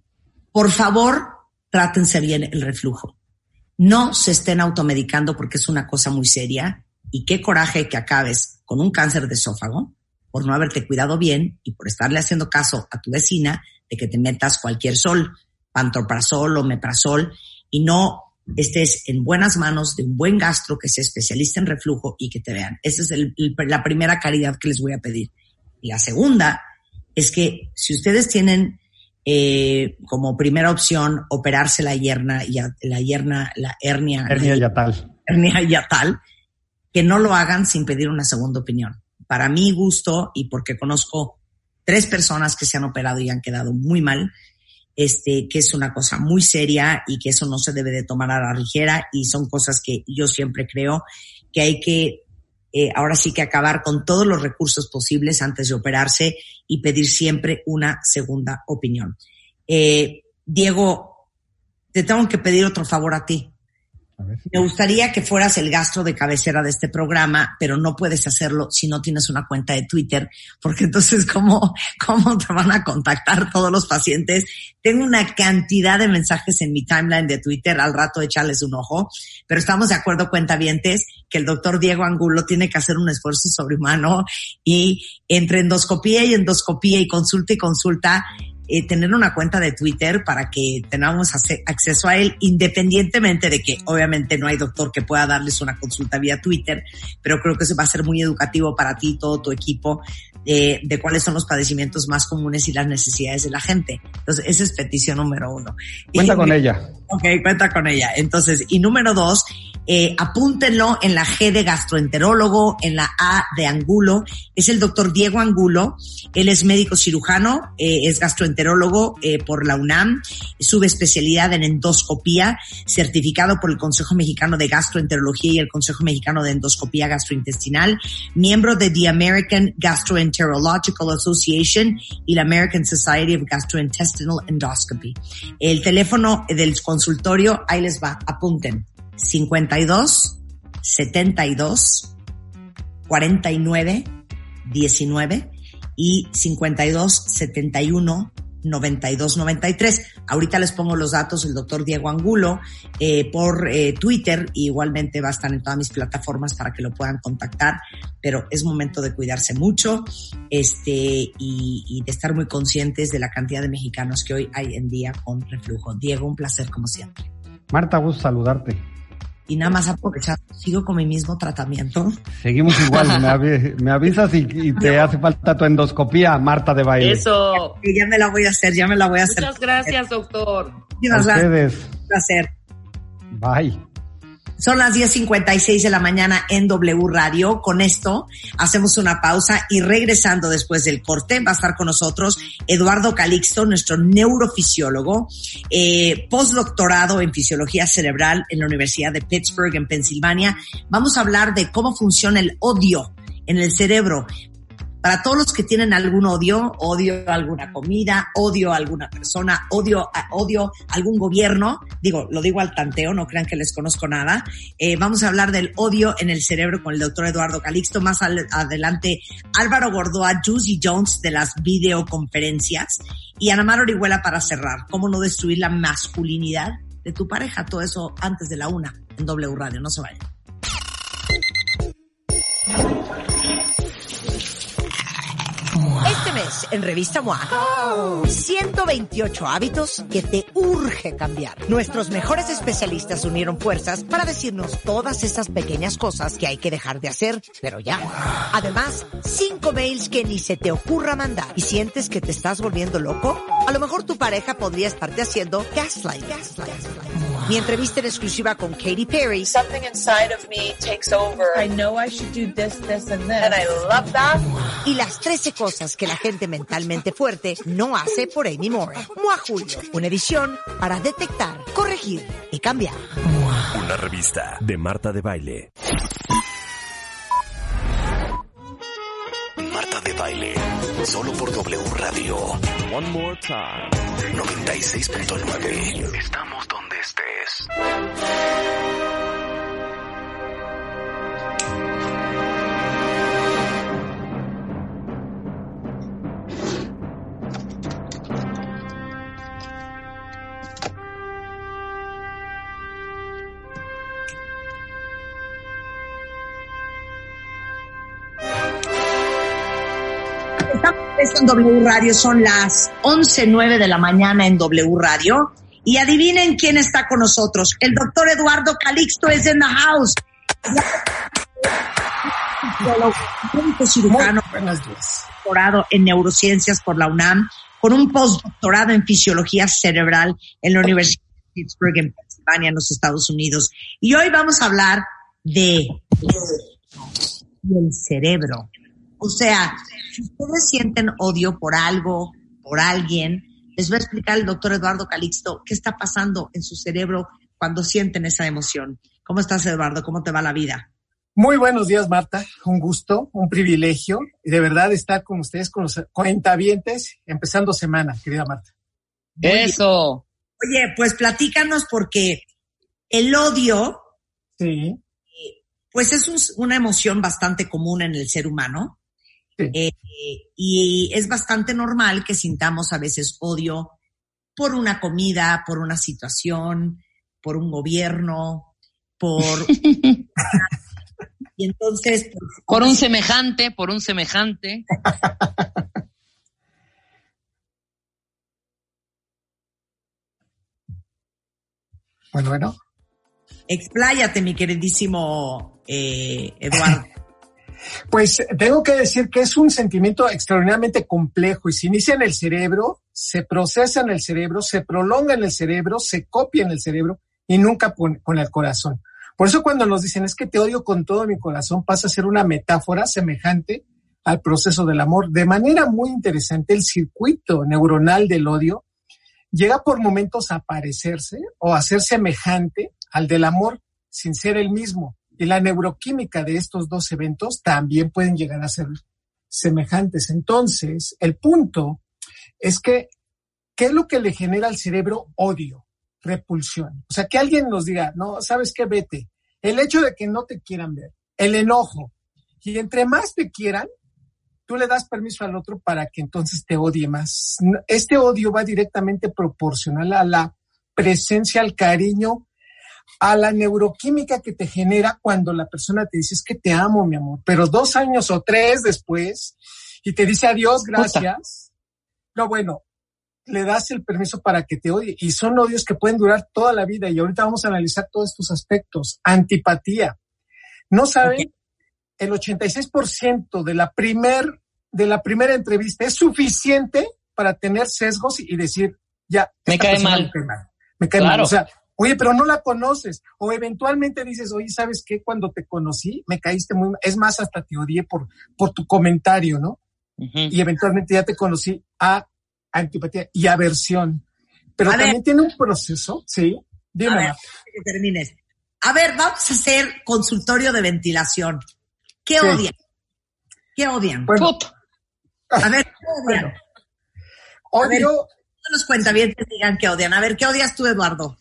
por favor, trátense bien el reflujo. No se estén automedicando porque es una cosa muy seria y qué coraje que acabes con un cáncer de esófago por no haberte cuidado bien y por estarle haciendo caso a tu vecina de que te metas cualquier sol, pantoprazol o meprazol y no estés en buenas manos de un buen gastro que sea especialista en reflujo y que te vean. Esa es el, la primera caridad que les voy a pedir. Y la segunda es que si ustedes tienen eh, como primera opción operarse la hierna, la hierna, la hernia. Hernia yatal. Hernia yatal, que no lo hagan sin pedir una segunda opinión. Para mi gusto y porque conozco tres personas que se han operado y han quedado muy mal, este, que es una cosa muy seria y que eso no se debe de tomar a la ligera y son cosas que yo siempre creo que hay que eh, ahora sí que acabar con todos los recursos posibles antes de operarse y pedir siempre una segunda opinión. Eh, Diego, te tengo que pedir otro favor a ti. Me gustaría que fueras el gastro de cabecera de este programa, pero no puedes hacerlo si no tienes una cuenta de Twitter, porque entonces, ¿cómo, cómo te van a contactar todos los pacientes? Tengo una cantidad de mensajes en mi timeline de Twitter, al rato echarles un ojo, pero estamos de acuerdo, cuentavientes, que el doctor Diego Angulo tiene que hacer un esfuerzo sobrehumano y entre endoscopía y endoscopía y consulta y consulta, eh, tener una cuenta de Twitter para que tengamos acceso a él, independientemente de que obviamente no hay doctor que pueda darles una consulta vía Twitter, pero creo que eso va a ser muy educativo para ti y todo tu equipo eh, de cuáles son los padecimientos más comunes y las necesidades de la gente. Entonces, esa es petición número uno. Cuenta con ella. Ok, cuenta con ella. Entonces, y número dos, eh, apúntenlo en la G de gastroenterólogo, en la A de Angulo. Es el doctor Diego Angulo. Él es médico cirujano, eh, es gastroenterólogo eh, por la UNAM, subespecialidad en endoscopía, certificado por el Consejo Mexicano de Gastroenterología y el Consejo Mexicano de Endoscopía Gastrointestinal, miembro de The American Gastroenterological Association y la American Society of Gastrointestinal Endoscopy. El teléfono del consultorio, ahí les va, apunten. 52 72 49 19 y 52 71 92 93. Ahorita les pongo los datos el doctor Diego Angulo eh, por eh, Twitter igualmente va a estar en todas mis plataformas para que lo puedan contactar, pero es momento de cuidarse mucho este y, y de estar muy conscientes de la cantidad de mexicanos que hoy hay en día con reflujo. Diego, un placer como siempre. Marta, gusto saludarte y nada más aprovechar, sigo con mi mismo tratamiento. Seguimos igual, me, avisas y, te hace falta tu endoscopía, Marta de Baile. Eso. Ya, me la voy a hacer, ya me la voy a hacer. Muchas gracias, doctor. Muchas gracias. Un placer. Bye. Son las 10.56 de la mañana en W Radio. Con esto hacemos una pausa y regresando después del corte va a estar con nosotros Eduardo Calixto, nuestro neurofisiólogo, eh, postdoctorado en fisiología cerebral en la Universidad de Pittsburgh en Pensilvania. Vamos a hablar de cómo funciona el odio en el cerebro. Para todos los que tienen algún odio, odio a alguna comida, odio a alguna persona, odio a, odio algún gobierno, digo, lo digo al tanteo, no crean que les conozco nada. Eh, vamos a hablar del odio en el cerebro con el doctor Eduardo Calixto. Más adelante, Álvaro Gordoa, Juicy Jones de las videoconferencias y Ana Mar Orihuela para cerrar. ¿Cómo no destruir la masculinidad de tu pareja? Todo eso antes de la una en W Radio. No se vayan. Este mes, en Revista MOA, 128 hábitos que te urge cambiar. Nuestros mejores especialistas unieron fuerzas para decirnos todas esas pequeñas cosas que hay que dejar de hacer, pero ya. Además, 5 mails que ni se te ocurra mandar. ¿Y sientes que te estás volviendo loco? A lo mejor tu pareja podría estarte haciendo gaslight. gaslight. Mi entrevista en exclusiva con Katy Perry. Something inside of me takes over. I know I should do this, this and this. And I love that. Y las 13 cosas que la gente mentalmente fuerte no hace por Amy Moore. Mua Julio, una edición para detectar, corregir y cambiar. Una revista de Marta de Baile. Marta de Baile, solo por W Radio. One more time. 96.9. Estamos donde estés. en W Radio, son las 11.09 de la mañana en W Radio Y adivinen quién está con nosotros. El doctor Eduardo Calixto es en the house. Médico cirujano, doctorado en neurociencias por la UNAM, con un postdoctorado en fisiología cerebral en la Universidad de Pittsburgh, en Pensilvania, en los Estados Unidos. Y hoy vamos a hablar de el cerebro. O sea, si ustedes sienten odio por algo, por alguien, les va a explicar el doctor Eduardo Calixto qué está pasando en su cerebro cuando sienten esa emoción. ¿Cómo estás, Eduardo? ¿Cómo te va la vida? Muy buenos días, Marta. Un gusto, un privilegio y de verdad estar con ustedes, con los cuentavientes, empezando semana, querida Marta. Eso. Oye, pues platícanos porque el odio, sí. pues es una emoción bastante común en el ser humano. Eh, y es bastante normal que sintamos a veces odio por una comida, por una situación, por un gobierno, por... y entonces... Pues, por un semejante, por un semejante. bueno, bueno. Expláyate, mi queridísimo eh, Eduardo. Pues tengo que decir que es un sentimiento extraordinariamente complejo y se inicia en el cerebro, se procesa en el cerebro, se prolonga en el cerebro, se copia en el cerebro y nunca con, el corazón. Por eso cuando nos dicen es que te odio con todo mi corazón pasa a ser una metáfora semejante al proceso del amor. De manera muy interesante, el circuito neuronal del odio llega por momentos a parecerse o a ser semejante al del amor sin ser el mismo. Y la neuroquímica de estos dos eventos también pueden llegar a ser semejantes. Entonces, el punto es que, ¿qué es lo que le genera al cerebro odio, repulsión? O sea, que alguien nos diga, no, ¿sabes qué? Vete. El hecho de que no te quieran ver, el enojo. Y entre más te quieran, tú le das permiso al otro para que entonces te odie más. Este odio va directamente proporcional a la presencia, al cariño a la neuroquímica que te genera cuando la persona te dice es que te amo, mi amor, pero dos años o tres después y te dice adiós, gracias. No, bueno, le das el permiso para que te odie y son odios que pueden durar toda la vida y ahorita vamos a analizar todos estos aspectos. Antipatía. No saben, el 86% de la primer de la primera entrevista es suficiente para tener sesgos y decir, ya, me cae mal. Me cae mal. O sea, Oye, pero no la conoces. O eventualmente dices, oye, ¿sabes qué? Cuando te conocí, me caíste muy Es más, hasta te odié por, por tu comentario, ¿no? Y eventualmente ya te conocí a antipatía y aversión. Pero también tiene un proceso, ¿sí? Dime. A ver, que termines. A ver, vamos a hacer consultorio de ventilación. ¿Qué odian? ¿Qué odian? A ver, ¿qué odian? Odio. A los cuentavientes digan que odian. A ver, ¿qué odias tú, Eduardo?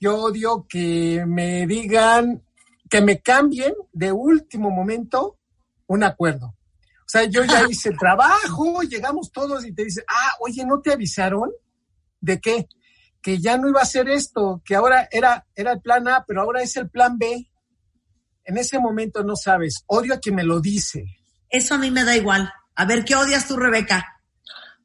Yo odio que me digan, que me cambien de último momento un acuerdo. O sea, yo ya hice el trabajo, llegamos todos y te dicen, ah, oye, ¿no te avisaron? ¿De qué? Que ya no iba a ser esto, que ahora era, era el plan A, pero ahora es el plan B. En ese momento no sabes, odio a quien me lo dice. Eso a mí me da igual. A ver, ¿qué odias tú, Rebeca?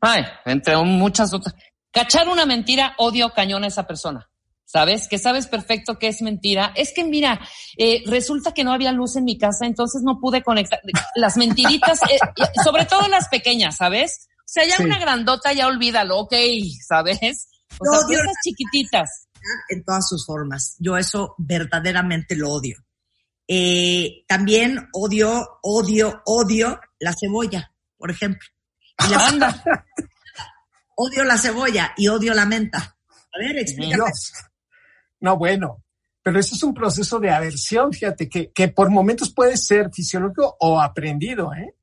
Ay, entre muchas otras. Cachar una mentira, odio cañón a esa persona. ¿Sabes? Que sabes perfecto que es mentira. Es que mira, eh, resulta que no había luz en mi casa, entonces no pude conectar. Las mentiritas, eh, sobre todo las pequeñas, ¿sabes? O sea, ya una grandota, ya olvídalo, ok, ¿sabes? O sea, odio esas chiquititas. En todas sus formas. Yo eso verdaderamente lo odio. Eh, también odio, odio, odio la cebolla, por ejemplo. Y la banda. odio la cebolla y odio la menta. A ver, explícame. No, bueno, pero eso es un proceso de aversión, fíjate, que, que por momentos puede ser fisiológico o aprendido, ¿eh?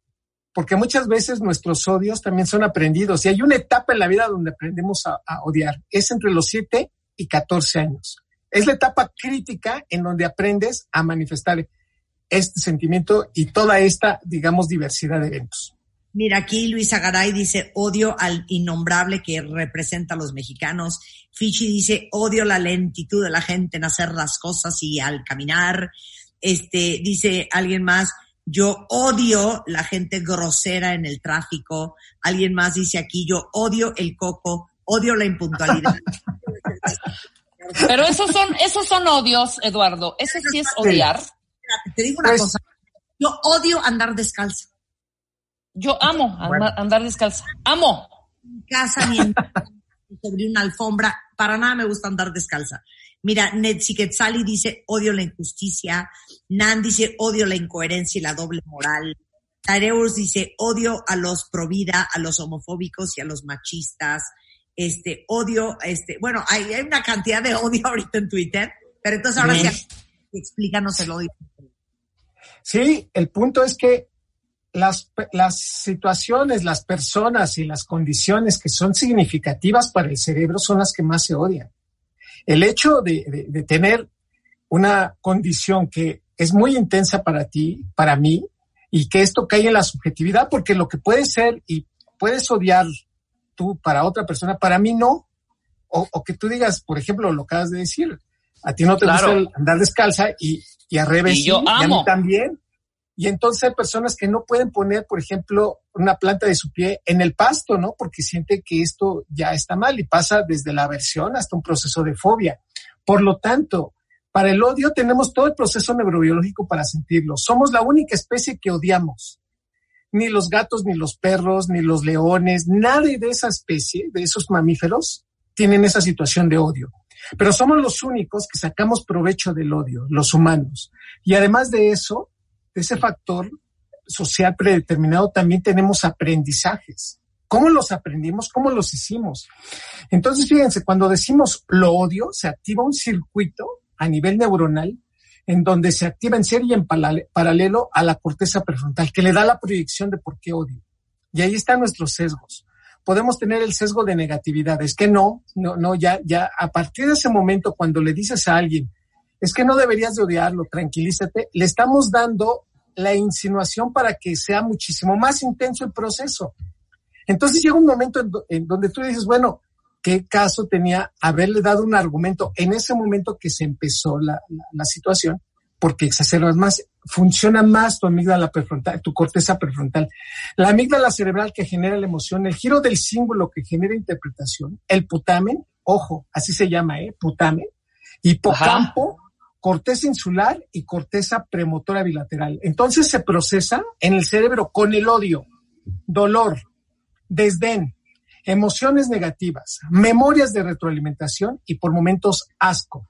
Porque muchas veces nuestros odios también son aprendidos y hay una etapa en la vida donde aprendemos a, a odiar. Es entre los 7 y 14 años. Es la etapa crítica en donde aprendes a manifestar este sentimiento y toda esta, digamos, diversidad de eventos. Mira, aquí Luisa Garay dice odio al innombrable que representa a los mexicanos. Fichi dice odio la lentitud de la gente en hacer las cosas y al caminar. Este, dice alguien más, yo odio la gente grosera en el tráfico. Alguien más dice aquí, yo odio el coco, odio la impuntualidad. Pero esos son, esos son odios, Eduardo. Ese sí es odiar. Te digo una Pues- cosa. Yo odio andar descalza. Yo amo andar, andar descalza. Amo. En casa ni en sobre una alfombra. Para nada me gusta andar descalza. Mira, Netsi Quetzali dice odio la injusticia. Nan dice odio la incoherencia y la doble moral. Tareus dice odio a los pro vida, a los homofóbicos y a los machistas. Este, odio, este, bueno, hay, hay una cantidad de odio ahorita en Twitter, pero entonces ahora sí, explícanos el odio. Sí, el punto es que las, las situaciones, las personas y las condiciones que son significativas para el cerebro son las que más se odian. El hecho de, de- de tener una condición que es muy intensa para ti, para mí, y que esto cae en la subjetividad, porque lo que puede ser y puedes odiar tú para otra persona, para mí no. O, o que tú digas, por ejemplo, lo que acabas de decir, a ti no te Claro. gusta andar descalza y, y al revés, Y yo y a mí amo. también. Y entonces hay personas que no pueden poner, por ejemplo, una planta de su pie en el pasto, ¿no? Porque siente que esto ya está mal y pasa desde la aversión hasta un proceso de fobia. Por lo tanto, para el odio tenemos todo el proceso neurobiológico para sentirlo. Somos la única especie que odiamos. Ni los gatos, ni los perros, ni los leones, nadie de esa especie, de esos mamíferos, tienen esa situación de odio. Pero somos los únicos que sacamos provecho del odio, los humanos. Y además de eso, de ese factor social predeterminado, también tenemos aprendizajes. ¿Cómo los aprendimos? ¿Cómo los hicimos? Entonces, fíjense, cuando decimos lo odio, se activa un circuito a nivel neuronal en donde se activa en serie y en paralelo a la corteza prefrontal, que le da la proyección de por qué odio. Y ahí están nuestros sesgos. Podemos tener el sesgo de negatividad. Es que no, no, no, ya, ya, a partir de ese momento, cuando le dices a alguien, es que no deberías de odiarlo, tranquilízate, le estamos dando la insinuación para que sea muchísimo más intenso el proceso. Entonces llega un momento en, do- en donde tú dices, bueno, ¿qué caso tenía haberle dado un argumento en ese momento que se empezó la, la- la situación? Porque exacerbas más, funciona más tu amígdala prefrontal, tu corteza prefrontal. La amígdala cerebral que genera la emoción, el giro del símbolo que genera interpretación, el putamen, ojo, así se llama, ¿eh? Putamen, hipocampo, corteza insular y corteza premotora bilateral. Entonces se procesa en el cerebro con el odio, dolor, desdén, emociones negativas, memorias de retroalimentación y por momentos asco,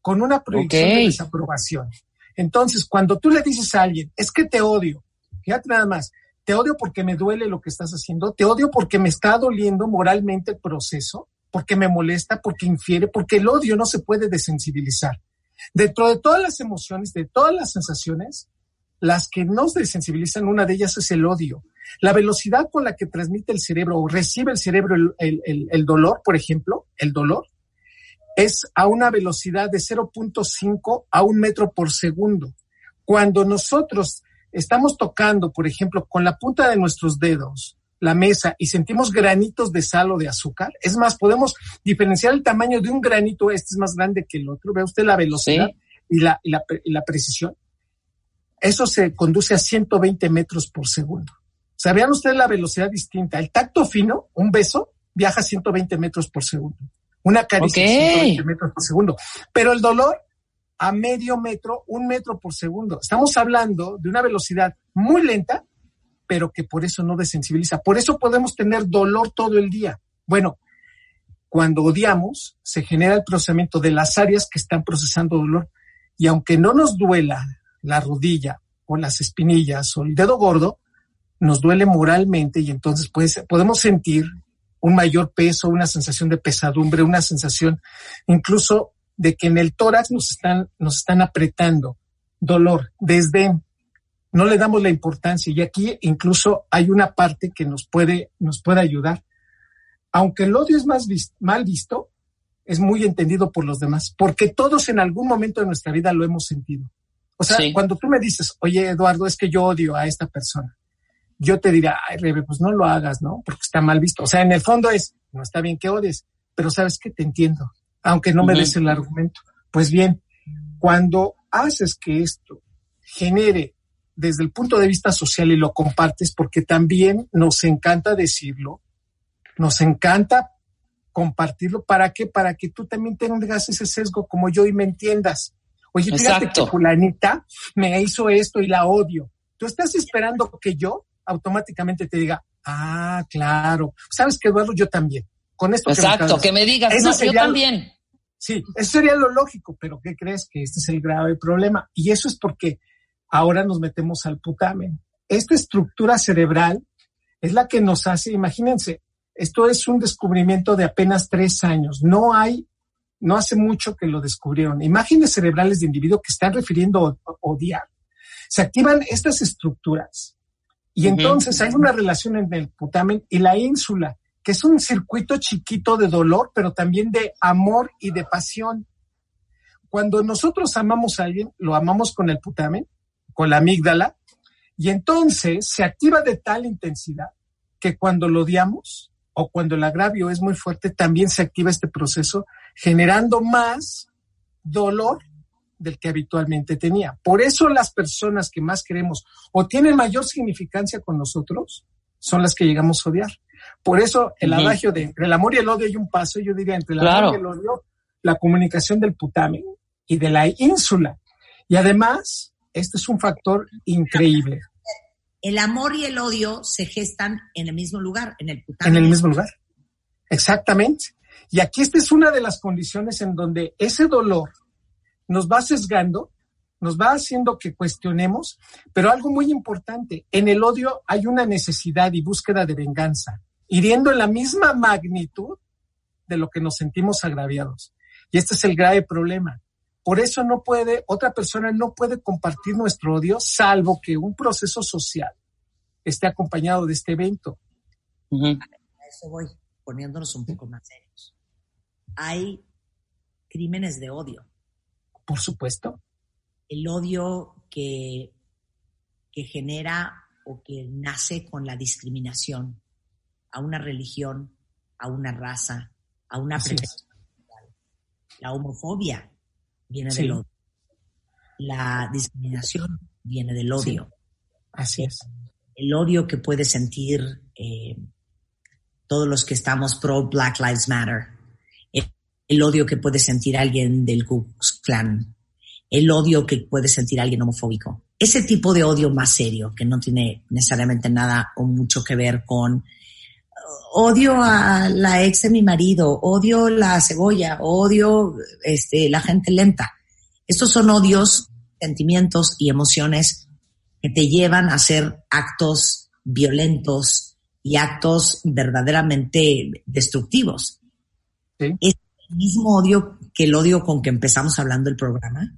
con una proyección de desaprobación. Entonces, cuando tú le dices a alguien, es que te odio, fíjate nada más, te odio porque me duele lo que estás haciendo, te odio porque me está doliendo moralmente el proceso, porque me molesta, porque infiere, porque el odio no se puede desensibilizar. Dentro de todas las emociones, de todas las sensaciones, las que nos desensibilizan, una de ellas es el odio. La velocidad con la que transmite el cerebro o recibe el cerebro el, el- el- el dolor, por ejemplo, el dolor, es a una velocidad de 0.5 a un metro por segundo. Cuando nosotros estamos tocando, por ejemplo, con la punta de nuestros dedos la mesa y sentimos granitos de sal o de azúcar, es más, podemos diferenciar el tamaño de un granito, este es más grande que el otro, ve usted la velocidad Sí. y, la, y la y la precisión. Eso se conduce a 120 metros por segundo. ¿Sabían ustedes la velocidad distinta? El tacto fino, un beso, viaja a 120 metros por segundo. Una caricia Ok. a 120 metros por segundo. Pero el dolor a medio metro, un metro por segundo. Estamos hablando de una velocidad muy lenta, pero que por eso no desensibiliza. Por eso podemos tener dolor todo el día. Bueno, cuando odiamos, se genera el procesamiento de las áreas que están procesando dolor. Y aunque no nos duela la rodilla o las espinillas o el dedo gordo, nos duele moralmente y entonces pues, podemos sentir un mayor peso, una sensación de pesadumbre, una sensación incluso de que en el tórax nos están, nos están apretando, dolor, desdén. No le damos la importancia y aquí incluso hay una parte que nos puede, nos puede ayudar. Aunque el odio es más vis- mal visto, es muy entendido por los demás, porque todos en algún momento de nuestra vida lo hemos sentido. O sea, Sí. cuando tú me dices, oye, Eduardo, es que yo odio a esta persona, yo te diría, ay, Rebe, pues no lo hagas, ¿no? Porque está mal visto. O sea, en el fondo es, no está bien que odies, pero sabes que te entiendo, aunque no me des el argumento. Pues bien, cuando haces que esto genere desde el punto de vista social y lo compartes, porque también nos encanta decirlo, nos encanta compartirlo. ¿Para qué? Para que tú también tengas ese sesgo como yo y me entiendas. Oye, fíjate que fulanita me hizo esto y la odio. Tú estás esperando que yo automáticamente te diga, ah, claro. ¿Sabes que Eduardo? Yo también. Con esto Exacto, que me, digas, no, yo también. Sí, eso sería lo lógico, pero ¿qué crees? Que este es el grave problema. Y eso es porque ahora nos metemos al putamen. Esta estructura cerebral es la que nos hace, imagínense, esto es un descubrimiento de apenas tres años. No hay, no hace mucho que lo descubrieron. Imágenes cerebrales de individuos que están refiriendo a odiar. Se activan estas estructuras y entonces hay una relación entre el putamen y la ínsula, que es un circuito chiquito de dolor, pero también de amor y de pasión. Cuando nosotros amamos a alguien, lo amamos con el putamen, con la amígdala, y entonces se activa de tal intensidad que cuando lo odiamos o cuando el agravio es muy fuerte, también se activa este proceso generando más dolor del que habitualmente tenía. Por eso las personas que más queremos o tienen mayor significancia con nosotros son las que llegamos a odiar. Por eso el adagio de entre el amor y el odio hay un paso, yo diría, entre el amor y el odio, la comunicación del putamen y de la ínsula. Y además, este es un factor increíble el amor y el odio se gestan en el mismo lugar, en el putamen. En el mismo lugar. Exactamente. Y aquí esta es una de las condiciones en donde ese dolor nos va sesgando, nos va haciendo que cuestionemos, pero algo muy importante, en el odio hay una necesidad y búsqueda de venganza, hiriendo en la misma magnitud de lo que nos sentimos agraviados. Y este es el grave problema. Por eso no puede, otra persona no puede compartir nuestro odio, salvo que un proceso social esté acompañado de este evento. A eso voy, poniéndonos un poco más serios. Hay crímenes de odio. Por supuesto. El odio que, que genera o que nace con la discriminación a una religión, a una raza, a una preferencia. La homofobia viene del odio. La discriminación viene del odio. Así es. El odio que puede sentir eh, todos los que estamos pro Black Lives Matter. El, odio que puede sentir alguien del Ku Klux Klan. El odio que puede sentir alguien homofóbico. Ese tipo de odio más serio, que no tiene necesariamente nada o mucho que ver con odio a la ex de mi marido, odio la cebolla, odio este, la gente lenta. Estos son odios, sentimientos y emociones que te llevan a hacer actos violentos y actos verdaderamente destructivos. ¿Es el mismo odio que el odio con que empezamos hablando el programa?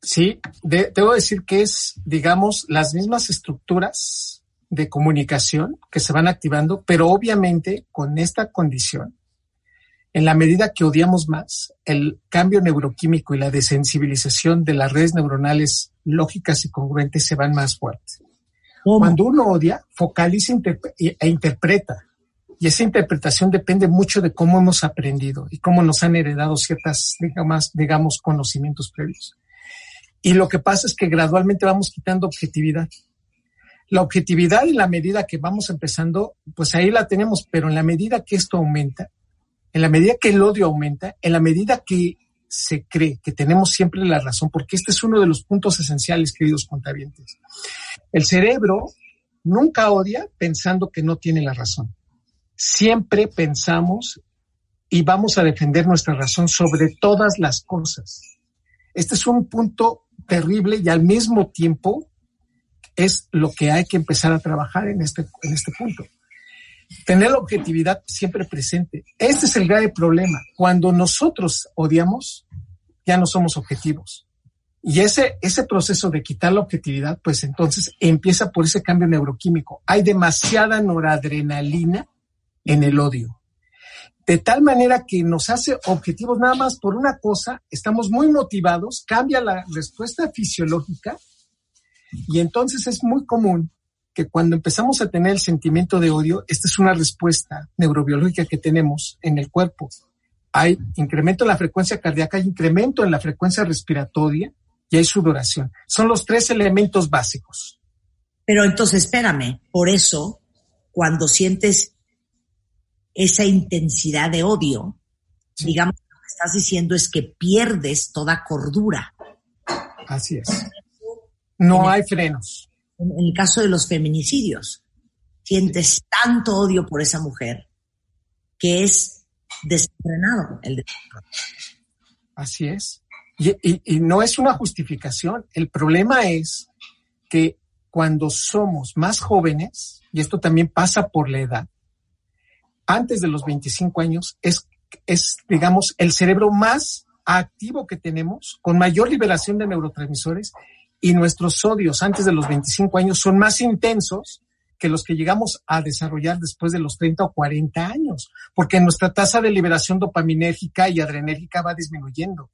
Sí, debo decir que es, digamos, las mismas estructuras de comunicación que se van activando, pero obviamente con esta condición, en la medida que odiamos más, el cambio neuroquímico y la desensibilización de las redes neuronales lógicas y congruentes se van más fuertes. Cuando uno odia, focaliza e interpreta. Y esa interpretación depende mucho de cómo hemos aprendido y cómo nos han heredado ciertas, digamos, digamos conocimientos previos. Y lo que pasa es que gradualmente vamos quitando objetividad la objetividad en la medida que vamos empezando, pues ahí la tenemos, pero en la medida que esto aumenta, en la medida que el odio aumenta, en la medida que se cree que tenemos siempre la razón, porque este es uno de los puntos esenciales, queridos contabientes. El cerebro nunca odia pensando que no tiene la razón. Siempre pensamos y vamos a defender nuestra razón sobre todas las cosas. Este es un punto terrible y al mismo tiempo es lo que hay que empezar a trabajar en este, en este punto. Tener la objetividad siempre presente. Este es el grave problema. Cuando nosotros odiamos, ya no somos objetivos. Y ese, ese proceso de quitar la objetividad, pues entonces empieza por ese cambio neuroquímico. Hay demasiada noradrenalina en el odio. De tal manera que nos hace objetivos nada más por una cosa, estamos muy motivados, cambia la respuesta fisiológica y entonces es muy común que cuando empezamos a tener el sentimiento de odio, esta es una respuesta neurobiológica que tenemos en el cuerpo. Hay incremento en la frecuencia cardíaca, hay incremento en la frecuencia respiratoria y hay sudoración. Son los tres elementos básicos. Pero entonces, espérame, por eso, cuando sientes esa intensidad de odio, digamos, lo que estás diciendo es que pierdes toda cordura. Así es. No hay frenos. En el caso de los feminicidios, sientes tanto odio por esa mujer que es desenfrenado el Así es. Y, no es una justificación. El problema es que cuando somos más jóvenes, y esto también pasa por la edad, antes de los 25 años, es, es, digamos, el cerebro más activo que tenemos, con mayor liberación de neurotransmisores, y nuestros odios antes de los 25 años son más intensos que los que llegamos a desarrollar después de los 30 o 40 años, porque nuestra tasa de liberación dopaminérgica y adrenérgica va disminuyendo.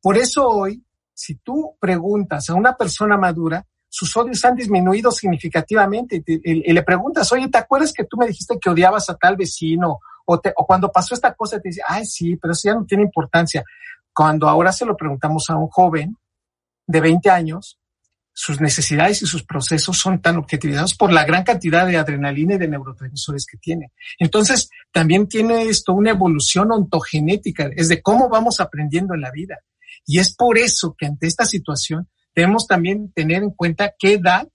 Por eso hoy, si tú preguntas a una persona madura, sus odios han disminuido significativamente y, le preguntas, oye, ¿te acuerdas que tú me dijiste que odiabas a tal vecino? O, o cuando pasó esta cosa te dice, ay, sí, pero eso ya no tiene importancia. Cuando ahora se lo preguntamos a un joven de 20 años, sus necesidades y sus procesos son tan objetivizados por la gran cantidad de adrenalina y de neurotransmisores que tiene. Entonces, también tiene esto una evolución ontogenética, es de cómo vamos aprendiendo en la vida. Y es por eso que ante esta situación debemos también tener en cuenta qué edad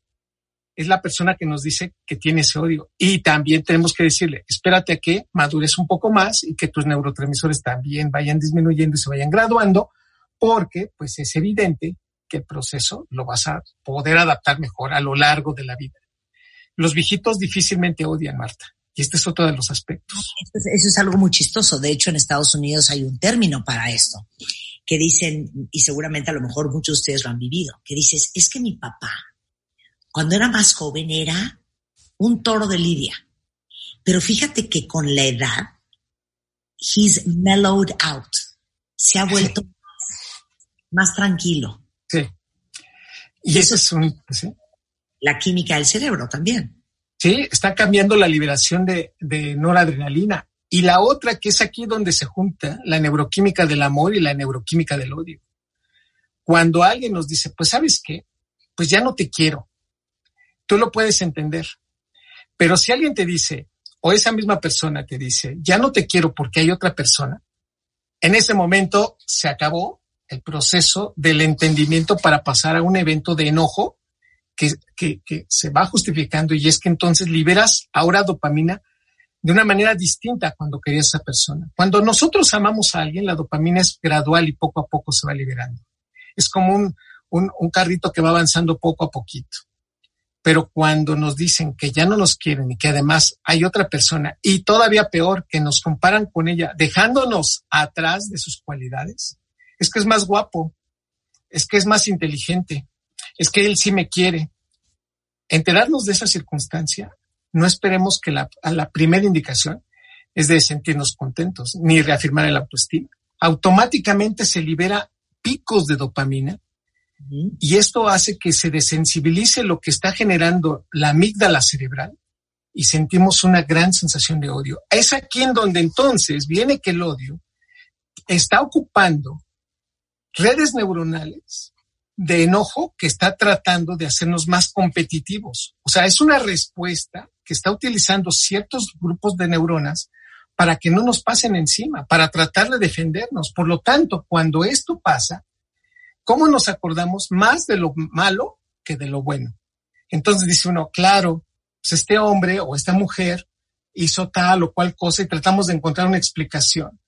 es la persona que nos dice que tiene ese odio. Y también tenemos que decirle, espérate a que madures un poco más y que tus neurotransmisores también vayan disminuyendo y se vayan graduando, porque pues es evidente el proceso lo vas a poder adaptar mejor a lo largo de la vida. Los viejitos difícilmente odian, Marta. Y este es otro de los aspectos. Eso es, algo muy chistoso. De hecho, en Estados Unidos hay un término para esto, que dicen, y seguramente a lo mejor muchos de ustedes lo han vivido, que dices, es que mi papá, cuando era más joven, era un toro de lidia. Pero fíjate que con la edad, he's mellowed out. Se ha vuelto más tranquilo. Sí. Y, eso es un... La química del cerebro también. Sí, está cambiando la liberación de, de noradrenalina. Y la otra, que es aquí donde se junta la neuroquímica del amor y la neuroquímica del odio. Cuando alguien nos dice, pues sabes qué, pues ya no te quiero, tú lo puedes entender. Pero si alguien te dice, o esa misma persona te dice, ya no te quiero porque hay otra persona, en ese momento se acabó el proceso del entendimiento para pasar a un evento de enojo que, que, se va justificando y es que entonces liberas ahora dopamina de una manera distinta cuando querías esa persona. Cuando nosotros amamos a alguien, la dopamina es gradual y poco a poco se va liberando. Es como un, un, un carrito que va avanzando poco a poquito. Pero cuando nos dicen que ya no nos quieren y que además hay otra persona y todavía peor, que nos comparan con ella, dejándonos atrás de sus cualidades, es que es más guapo, es que es más inteligente, es que él sí me quiere. Enterarnos de esa circunstancia, no esperemos que la, a la primera indicación es de sentirnos contentos, ni reafirmar el autoestima. Automáticamente se libera picos de dopamina y esto hace que se desensibilice lo que está generando la amígdala cerebral y sentimos una gran sensación de odio. Es aquí en donde entonces viene que el odio está ocupando redes neuronales de enojo que está tratando de hacernos más competitivos. O sea, es una respuesta que está utilizando ciertos grupos de neuronas para que no nos pasen encima, para tratar de defendernos. Por lo tanto, cuando esto pasa, ¿cómo nos acordamos más de lo malo que de lo bueno? Entonces dice uno, claro, pues este hombre o esta mujer hizo tal o cual cosa y tratamos de encontrar una explicación.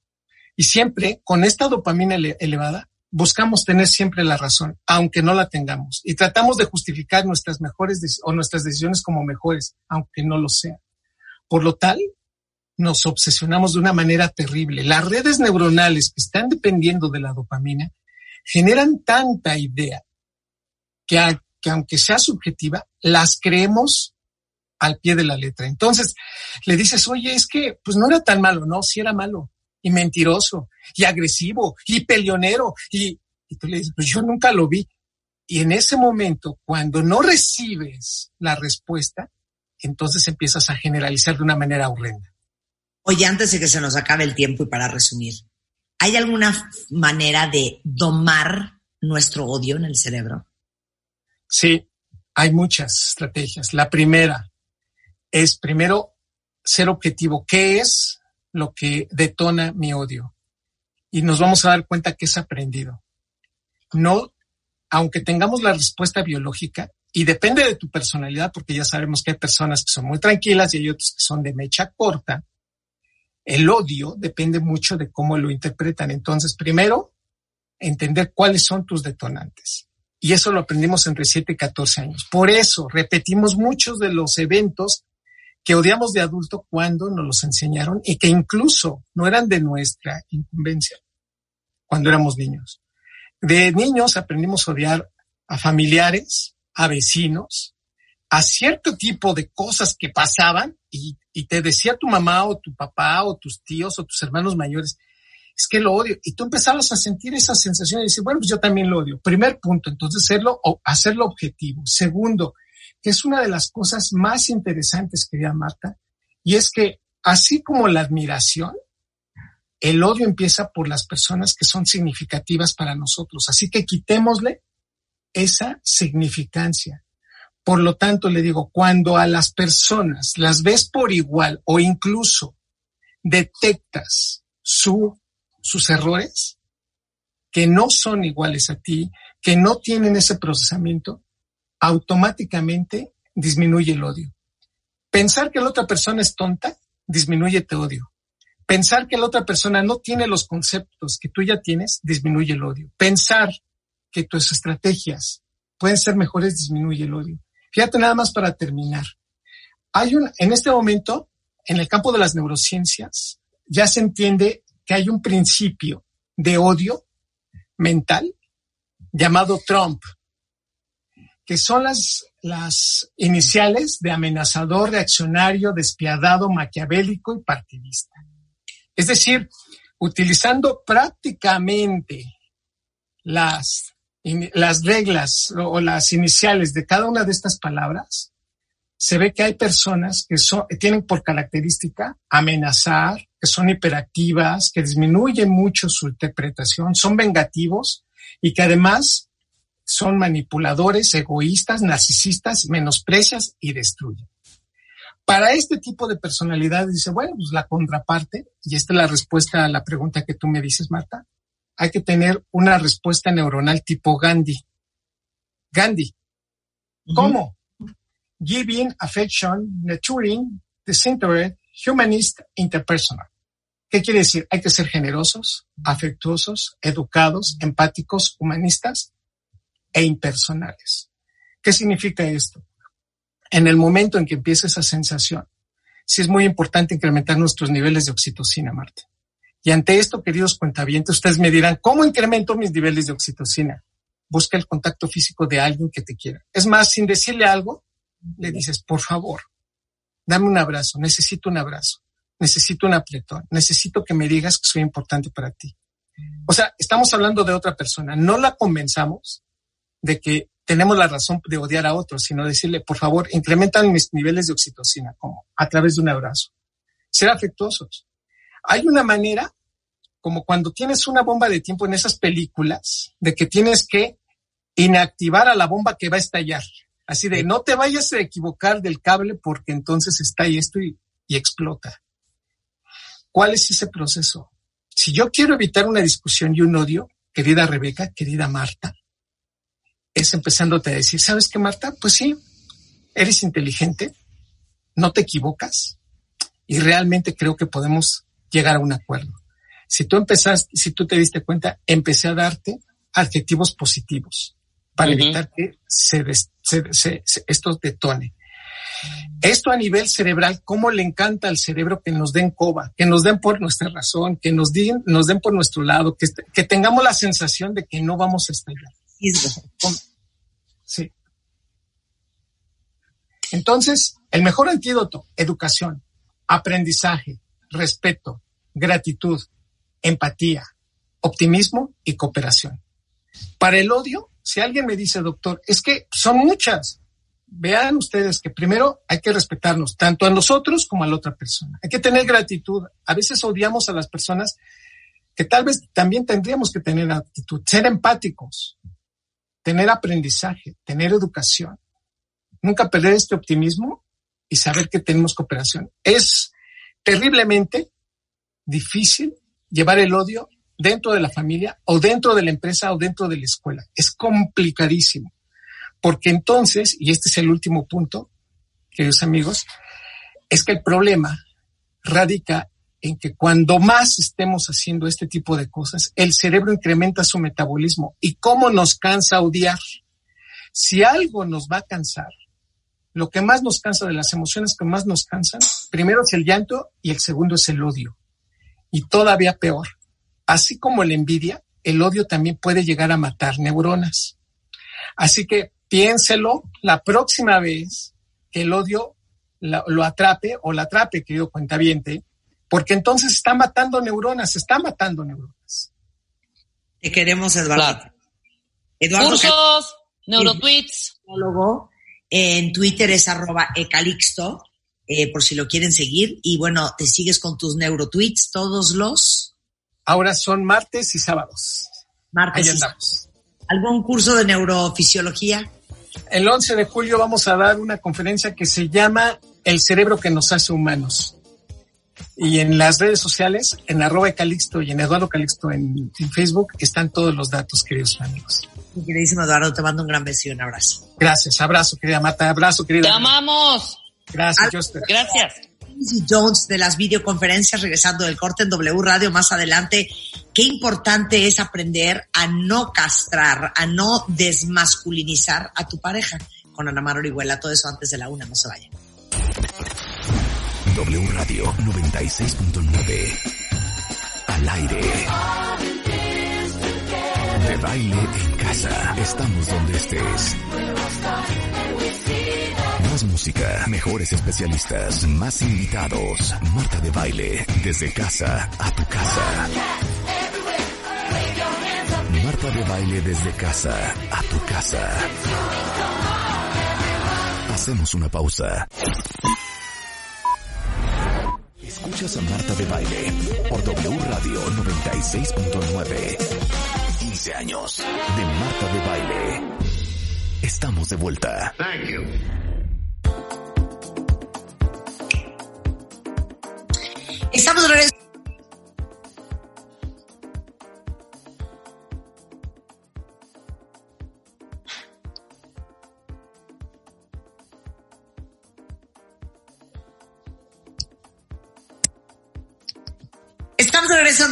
Y siempre con esta dopamina elevada buscamos tener siempre la razón, aunque no la tengamos, y tratamos de justificar nuestras mejores o nuestras decisiones como mejores, aunque no lo sean. Por lo tal, nos obsesionamos de una manera terrible. Las redes neuronales que están dependiendo de la dopamina generan tanta idea que, que aunque sea subjetiva, las creemos al pie de la letra. Entonces, le dices, oye, es que pues no era tan malo, no, sí era malo y mentiroso y agresivo y peleonero. Y, tú le dices, pues yo nunca lo vi. Y en ese momento, cuando no recibes la respuesta, entonces empiezas a generalizar de una manera horrenda. Oye, antes de que se nos acabe el tiempo y para resumir, ¿hay alguna manera de domar nuestro odio en el cerebro? Sí, hay muchas estrategias. La primera es primero ser objetivo. ¿Qué es lo que detona mi odio. Y nos vamos a dar cuenta que es aprendido. No, aunque tengamos la respuesta biológica, y depende de tu personalidad, porque ya sabemos que hay personas que son muy tranquilas y hay otras que son de mecha corta, el odio depende mucho de cómo lo interpretan. Entonces, primero, entender cuáles son tus detonantes. Y eso lo aprendimos entre 7 y 14 años. Por eso repetimos muchos de los eventos que odiamos de adulto cuando nos los enseñaron y que incluso no eran de nuestra incumbencia cuando éramos niños. De niños aprendimos a odiar a familiares, a vecinos, a cierto tipo de cosas que pasaban y, te decía tu mamá o tu papá o tus tíos o tus hermanos mayores, es que lo odio. Y tú empezabas a sentir esa sensación y decir, bueno, pues yo también lo odio. Primer punto, entonces hacerlo, hacerlo objetivo. Segundo, es una de las cosas más interesantes, querida Marta, y es que así como la admiración, el odio empieza por las personas que son significativas para nosotros. Así que quitémosle esa significancia. Por lo tanto, le digo, cuando a las personas las ves por igual o incluso detectas su sus errores, que no son iguales a ti, que no tienen ese procesamiento, automáticamente disminuye el odio. Pensar que la otra persona es tonta, disminuye tu odio. Pensar que la otra persona no tiene los conceptos que tú ya tienes, disminuye el odio. Pensar que tus estrategias pueden ser mejores, disminuye el odio. Fíjate nada más para terminar. Hay un, en este momento, en el campo de las neurociencias, ya se entiende que hay un principio de odio mental llamado Trump, que son las, las iniciales de amenazador, reaccionario, despiadado, maquiavélico y partidista. Es decir, utilizando prácticamente las, las reglas o las iniciales de cada una de estas palabras, se ve que hay personas que son, tienen por característica amenazar, que son hiperactivas, que disminuyen mucho su interpretación, son vengativos y que además son manipuladores, egoístas, narcisistas, menosprecias y destruyen. Para este tipo de personalidad dice, bueno, pues la contraparte, y esta es la respuesta a la pregunta que tú me dices, Marta, hay que tener una respuesta neuronal tipo Gandhi. Gandhi. ¿Cómo? Giving, affection, nurturing, disinterested, humanist, interpersonal. ¿Qué quiere decir? Hay que ser generosos, afectuosos, educados, empáticos, humanistas e impersonales. ¿Qué significa esto? En el momento en que empieza esa sensación, sí es muy importante incrementar nuestros niveles de oxitocina, Marta. Y ante esto, queridos cuentavientes, ustedes me dirán, ¿cómo incremento mis niveles de oxitocina? Busca el contacto físico de alguien que te quiera. Es más, sin decirle algo, le dices, por favor, dame un abrazo, necesito un abrazo, necesito un apretón, necesito que me digas que soy importante para ti. O sea, estamos hablando de otra persona, no la convenzamos de que tenemos la razón de odiar a otros, sino decirle, por favor, incrementan mis niveles de oxitocina, como a través de un abrazo. Ser afectuosos. Hay una manera, como cuando tienes una bomba de tiempo en esas películas, de que tienes que inactivar a la bomba que va a estallar. Así de, no te vayas a equivocar del cable porque entonces está ahí esto y explota. ¿Cuál es ese proceso? Si yo quiero evitar una discusión y un odio, querida Rebeca, querida Marta, es empezándote a decir, ¿sabes qué, Marta? Pues sí, eres inteligente, no te equivocas y realmente creo que podemos llegar a un acuerdo. Si tú empezaste, si tú te diste cuenta, empecé a darte adjetivos positivos para evitar que se, se, esto detone. Esto a nivel cerebral, ¿cómo le encanta al cerebro que nos den coba, que nos den por nuestra razón, que nos, den, nos den por nuestro lado, que, que tengamos la sensación de que no vamos a estallar? Sí. Entonces, el mejor antídoto, educación, aprendizaje, respeto, gratitud, empatía, optimismo y cooperación. Para el odio, si alguien me dice, doctor, es que son muchas, vean ustedes que primero hay que respetarnos, tanto a nosotros como a la otra persona. Hay que tener gratitud. A veces odiamos a las personas que tal vez también tendríamos que tener actitud, ser empáticos, tener aprendizaje, tener educación. Nunca perder este optimismo y saber que tenemos cooperación. Es terriblemente difícil llevar el odio dentro de la familia o dentro de la empresa o dentro de la escuela. Es complicadísimo. Porque entonces, y este es el último punto, queridos amigos, es que el problema radica en que cuando más estemos haciendo este tipo de cosas, el cerebro incrementa su metabolismo. ¿Y cómo nos cansa odiar? Si algo nos va a cansar, lo que más nos cansa de las emociones que más nos cansan, primero es el llanto y el segundo es el odio. Y todavía peor, así como la envidia, el odio también puede llegar a matar neuronas. Así que piénselo la próxima vez que el odio lo, atrape o la atrape, querido cuentaviente, porque entonces está matando neuronas, está matando neuronas. Te queremos, Eduardo. Eduardo Cursos, neurotweets. En Twitter es arroba ecalixto, eh, por si lo quieren seguir. Y bueno, te sigues con tus neurotweets todos los... Ahora son martes y sábados. Martes y sábados. ¿Algún curso de neurofisiología? El 11 de julio vamos a dar una conferencia que se llama El cerebro que nos hace humanos. Y en las redes sociales, en arroba Calixto y en Eduardo Calixto en, Facebook, están todos los datos, queridos amigos. Mi queridísimo Eduardo, te mando un gran beso y un abrazo. Gracias, abrazo, querida Mata, abrazo, querida. Te amamos. Gracias, Gracias. Jones de las videoconferencias, regresando del corte en W Radio más adelante. Qué importante es aprender a no castrar, a no desmasculinizar a tu pareja. Con Ana Mar Orihuela, todo eso antes de la una, no se vayan. W Radio 96.9. Al aire. De baile en casa. Estamos donde estés. Más música, mejores especialistas, más invitados. Marta de baile, desde casa a tu casa. Marta de baile desde casa a tu casa. Hacemos una pausa. Escuchas a Marta de Baile por W Radio 96.9. 15 años de Marta de Baile. Estamos de vuelta. Thank you. Estamos de regreso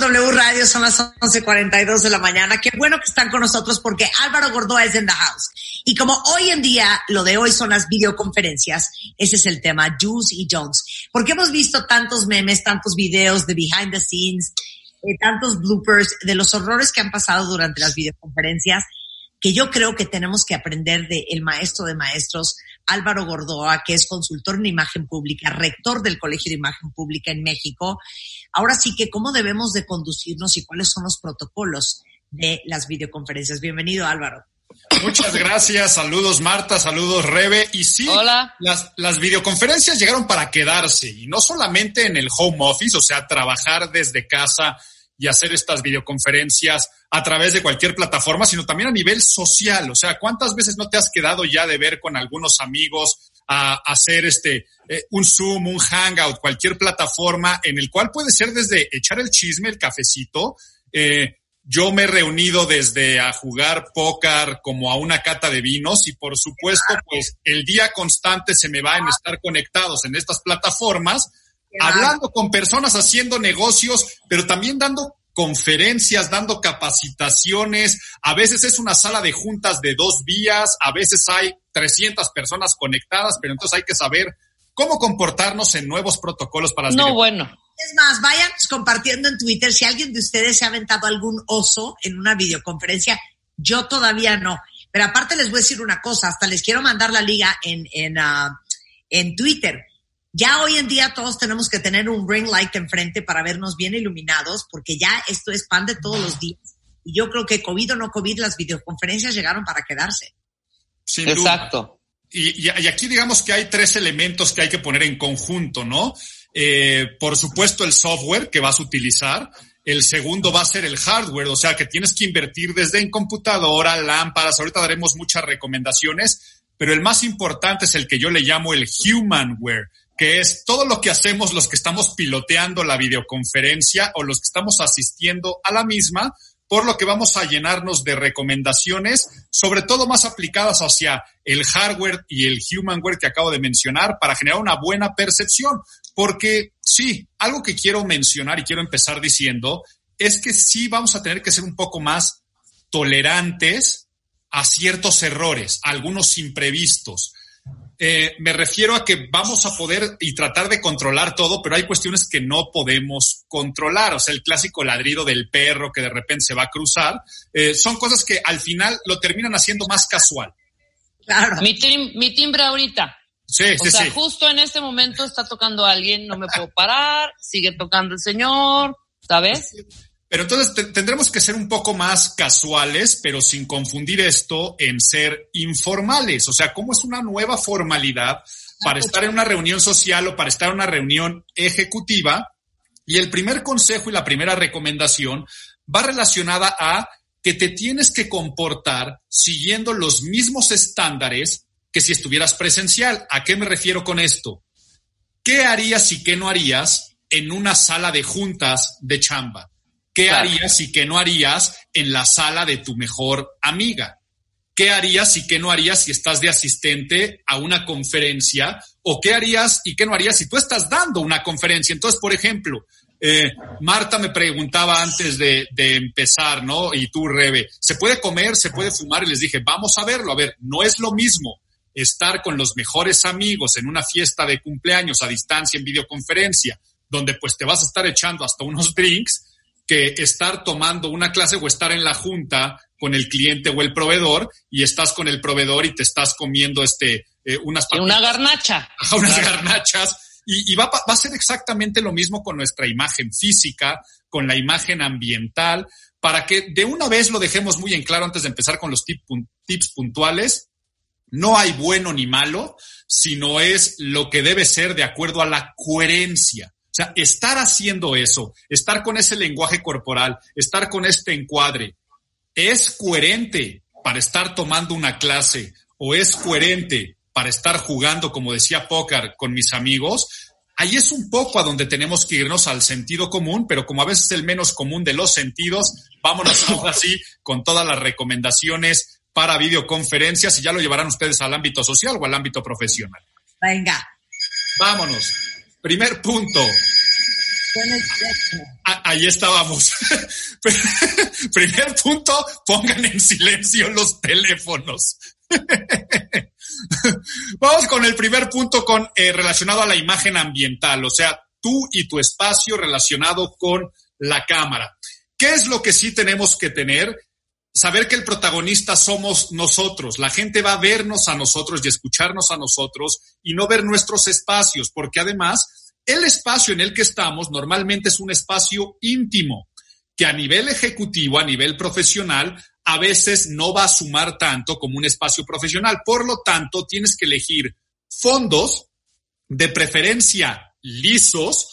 W Radio, son las 11.42 de la mañana. Qué bueno que están con nosotros porque Álvaro Gordoa es en the house. Y como hoy en día lo de hoy son las videoconferencias, ese es el tema, Juice y Jones. Porque hemos visto tantos memes, tantos videos de behind the scenes, eh, tantos bloopers de los horrores que han pasado durante las videoconferencias, que yo creo que tenemos que aprender del el maestro de maestros, Álvaro Gordoa, que es consultor en imagen pública, rector del Colegio de Imagen Pública en México. Ahora sí que cómo debemos de conducirnos y cuáles son los protocolos de las videoconferencias. Bienvenido, Álvaro. Muchas gracias, saludos Marta, saludos Rebe. Y sí, Hola. Las, las videoconferencias llegaron para quedarse y no solamente en el home office, o sea, trabajar desde casa y hacer estas videoconferencias a través de cualquier plataforma, sino también a nivel social. O sea, ¿cuántas veces no te has quedado ya de ver con algunos amigos a hacer este eh, un Zoom, un Hangout, cualquier plataforma en el cual puede ser desde echar el chisme, el cafecito. Eh, yo me he reunido desde a jugar póker como a una cata de vinos y por supuesto, pues el día constante se me va en estar conectados en estas plataformas hablando con personas, haciendo negocios, pero también dando conferencias, dando capacitaciones. A veces es una sala de juntas de dos vías, a veces hay 300 personas conectadas, pero entonces hay que saber cómo comportarnos en nuevos protocolos para las No, bueno. Es más, vayan compartiendo en Twitter si alguien de ustedes se ha aventado algún oso en una videoconferencia. Yo todavía no. Pero aparte les voy a decir una cosa, hasta les quiero mandar la liga en, en, uh, en Twitter ya hoy en día todos tenemos que tener un ring light enfrente para vernos bien iluminados, porque ya esto es pan de todos los días. Y yo creo que COVID o no COVID, las videoconferencias llegaron para quedarse. Sin Exacto. Y, aquí digamos que hay tres elementos que hay que poner en conjunto, ¿no? Eh, por supuesto, el software que vas a utilizar. El segundo va a ser el hardware, o sea que tienes que invertir desde en computadora, lámparas. Ahorita daremos muchas recomendaciones, pero el más importante es el que yo le llamo el humanware que es todo lo que hacemos los que estamos piloteando la videoconferencia o los que estamos asistiendo a la misma, por lo que vamos a llenarnos de recomendaciones, sobre todo más aplicadas hacia el hardware y el humanware que acabo de mencionar, para generar una buena percepción. Porque sí, algo que quiero mencionar y quiero empezar diciendo es que sí vamos a tener que ser un poco más tolerantes a ciertos errores, algunos imprevistos. Eh, me refiero a que vamos a poder y tratar de controlar todo, pero hay cuestiones que no podemos controlar. O sea, el clásico ladrido del perro que de repente se va a cruzar, eh, son cosas que al final lo terminan haciendo más casual. Claro. Mi, mi timbre ahorita. Sí, o sea, justo en este momento está tocando alguien, no me puedo parar, sigue tocando el señor, ¿sabes? Pero entonces tendremos que ser un poco más casuales, pero sin confundir esto en ser informales. O sea, ¿cómo es una nueva formalidad para estar en una reunión social o para estar en una reunión ejecutiva? Y el primer consejo y la primera recomendación va relacionada a que te tienes que comportar siguiendo los mismos estándares que si estuvieras presencial. ¿A qué me refiero con esto? ¿Qué harías y qué no harías en una sala de juntas de chamba? ¿Qué harías y qué no harías en la sala de tu mejor amiga? ¿Qué harías y qué no harías si estás de asistente a una conferencia? ¿O qué harías y qué no harías si tú estás dando una conferencia? Entonces, por ejemplo, eh, Marta me preguntaba antes de, de, empezar, ¿no? Y tú, Rebe, ¿se puede comer? ¿Se puede fumar? Y les dije, vamos a verlo. A ver, no es lo mismo estar con los mejores amigos en una fiesta de cumpleaños a distancia en videoconferencia, donde pues te vas a estar echando hasta unos drinks, que estar tomando una clase o estar en la junta con el cliente o el proveedor y estás con el proveedor y te estás comiendo este eh, unas una garnacha. Unas garnachas. Y, y va, va, a ser exactamente lo mismo con nuestra imagen física con la imagen ambiental. Para que de una vez lo dejemos muy en claro antes de empezar con los tips puntuales no hay bueno ni malo sino es lo que debe ser de acuerdo a la coherencia o sea, estar haciendo eso, estar con ese lenguaje corporal, estar con este encuadre, ¿es coherente para estar tomando una clase o es coherente para estar jugando, como decía póker, con mis amigos? Ahí es un poco a donde tenemos que irnos al sentido común, pero como a veces es el menos común de los sentidos, vámonos ahora sí con todas las recomendaciones para videoconferencias y ya lo llevarán ustedes al ámbito social o al ámbito profesional. Venga. Vámonos. Primer punto. Ah, ahí estábamos. Primer punto, pongan en silencio los teléfonos. Vamos con el primer punto con eh, relacionado a la imagen ambiental, o sea, tú y tu espacio relacionado con la cámara. ¿Qué es lo que sí tenemos que tener? Saber que el protagonista somos nosotros. La gente va a vernos a nosotros y escucharnos a nosotros y no ver nuestros espacios, porque además el espacio en el que estamos normalmente es un espacio íntimo, que a nivel ejecutivo, a nivel profesional, a veces no va a sumar tanto como un espacio profesional. Por lo tanto, tienes que elegir fondos de preferencia lisos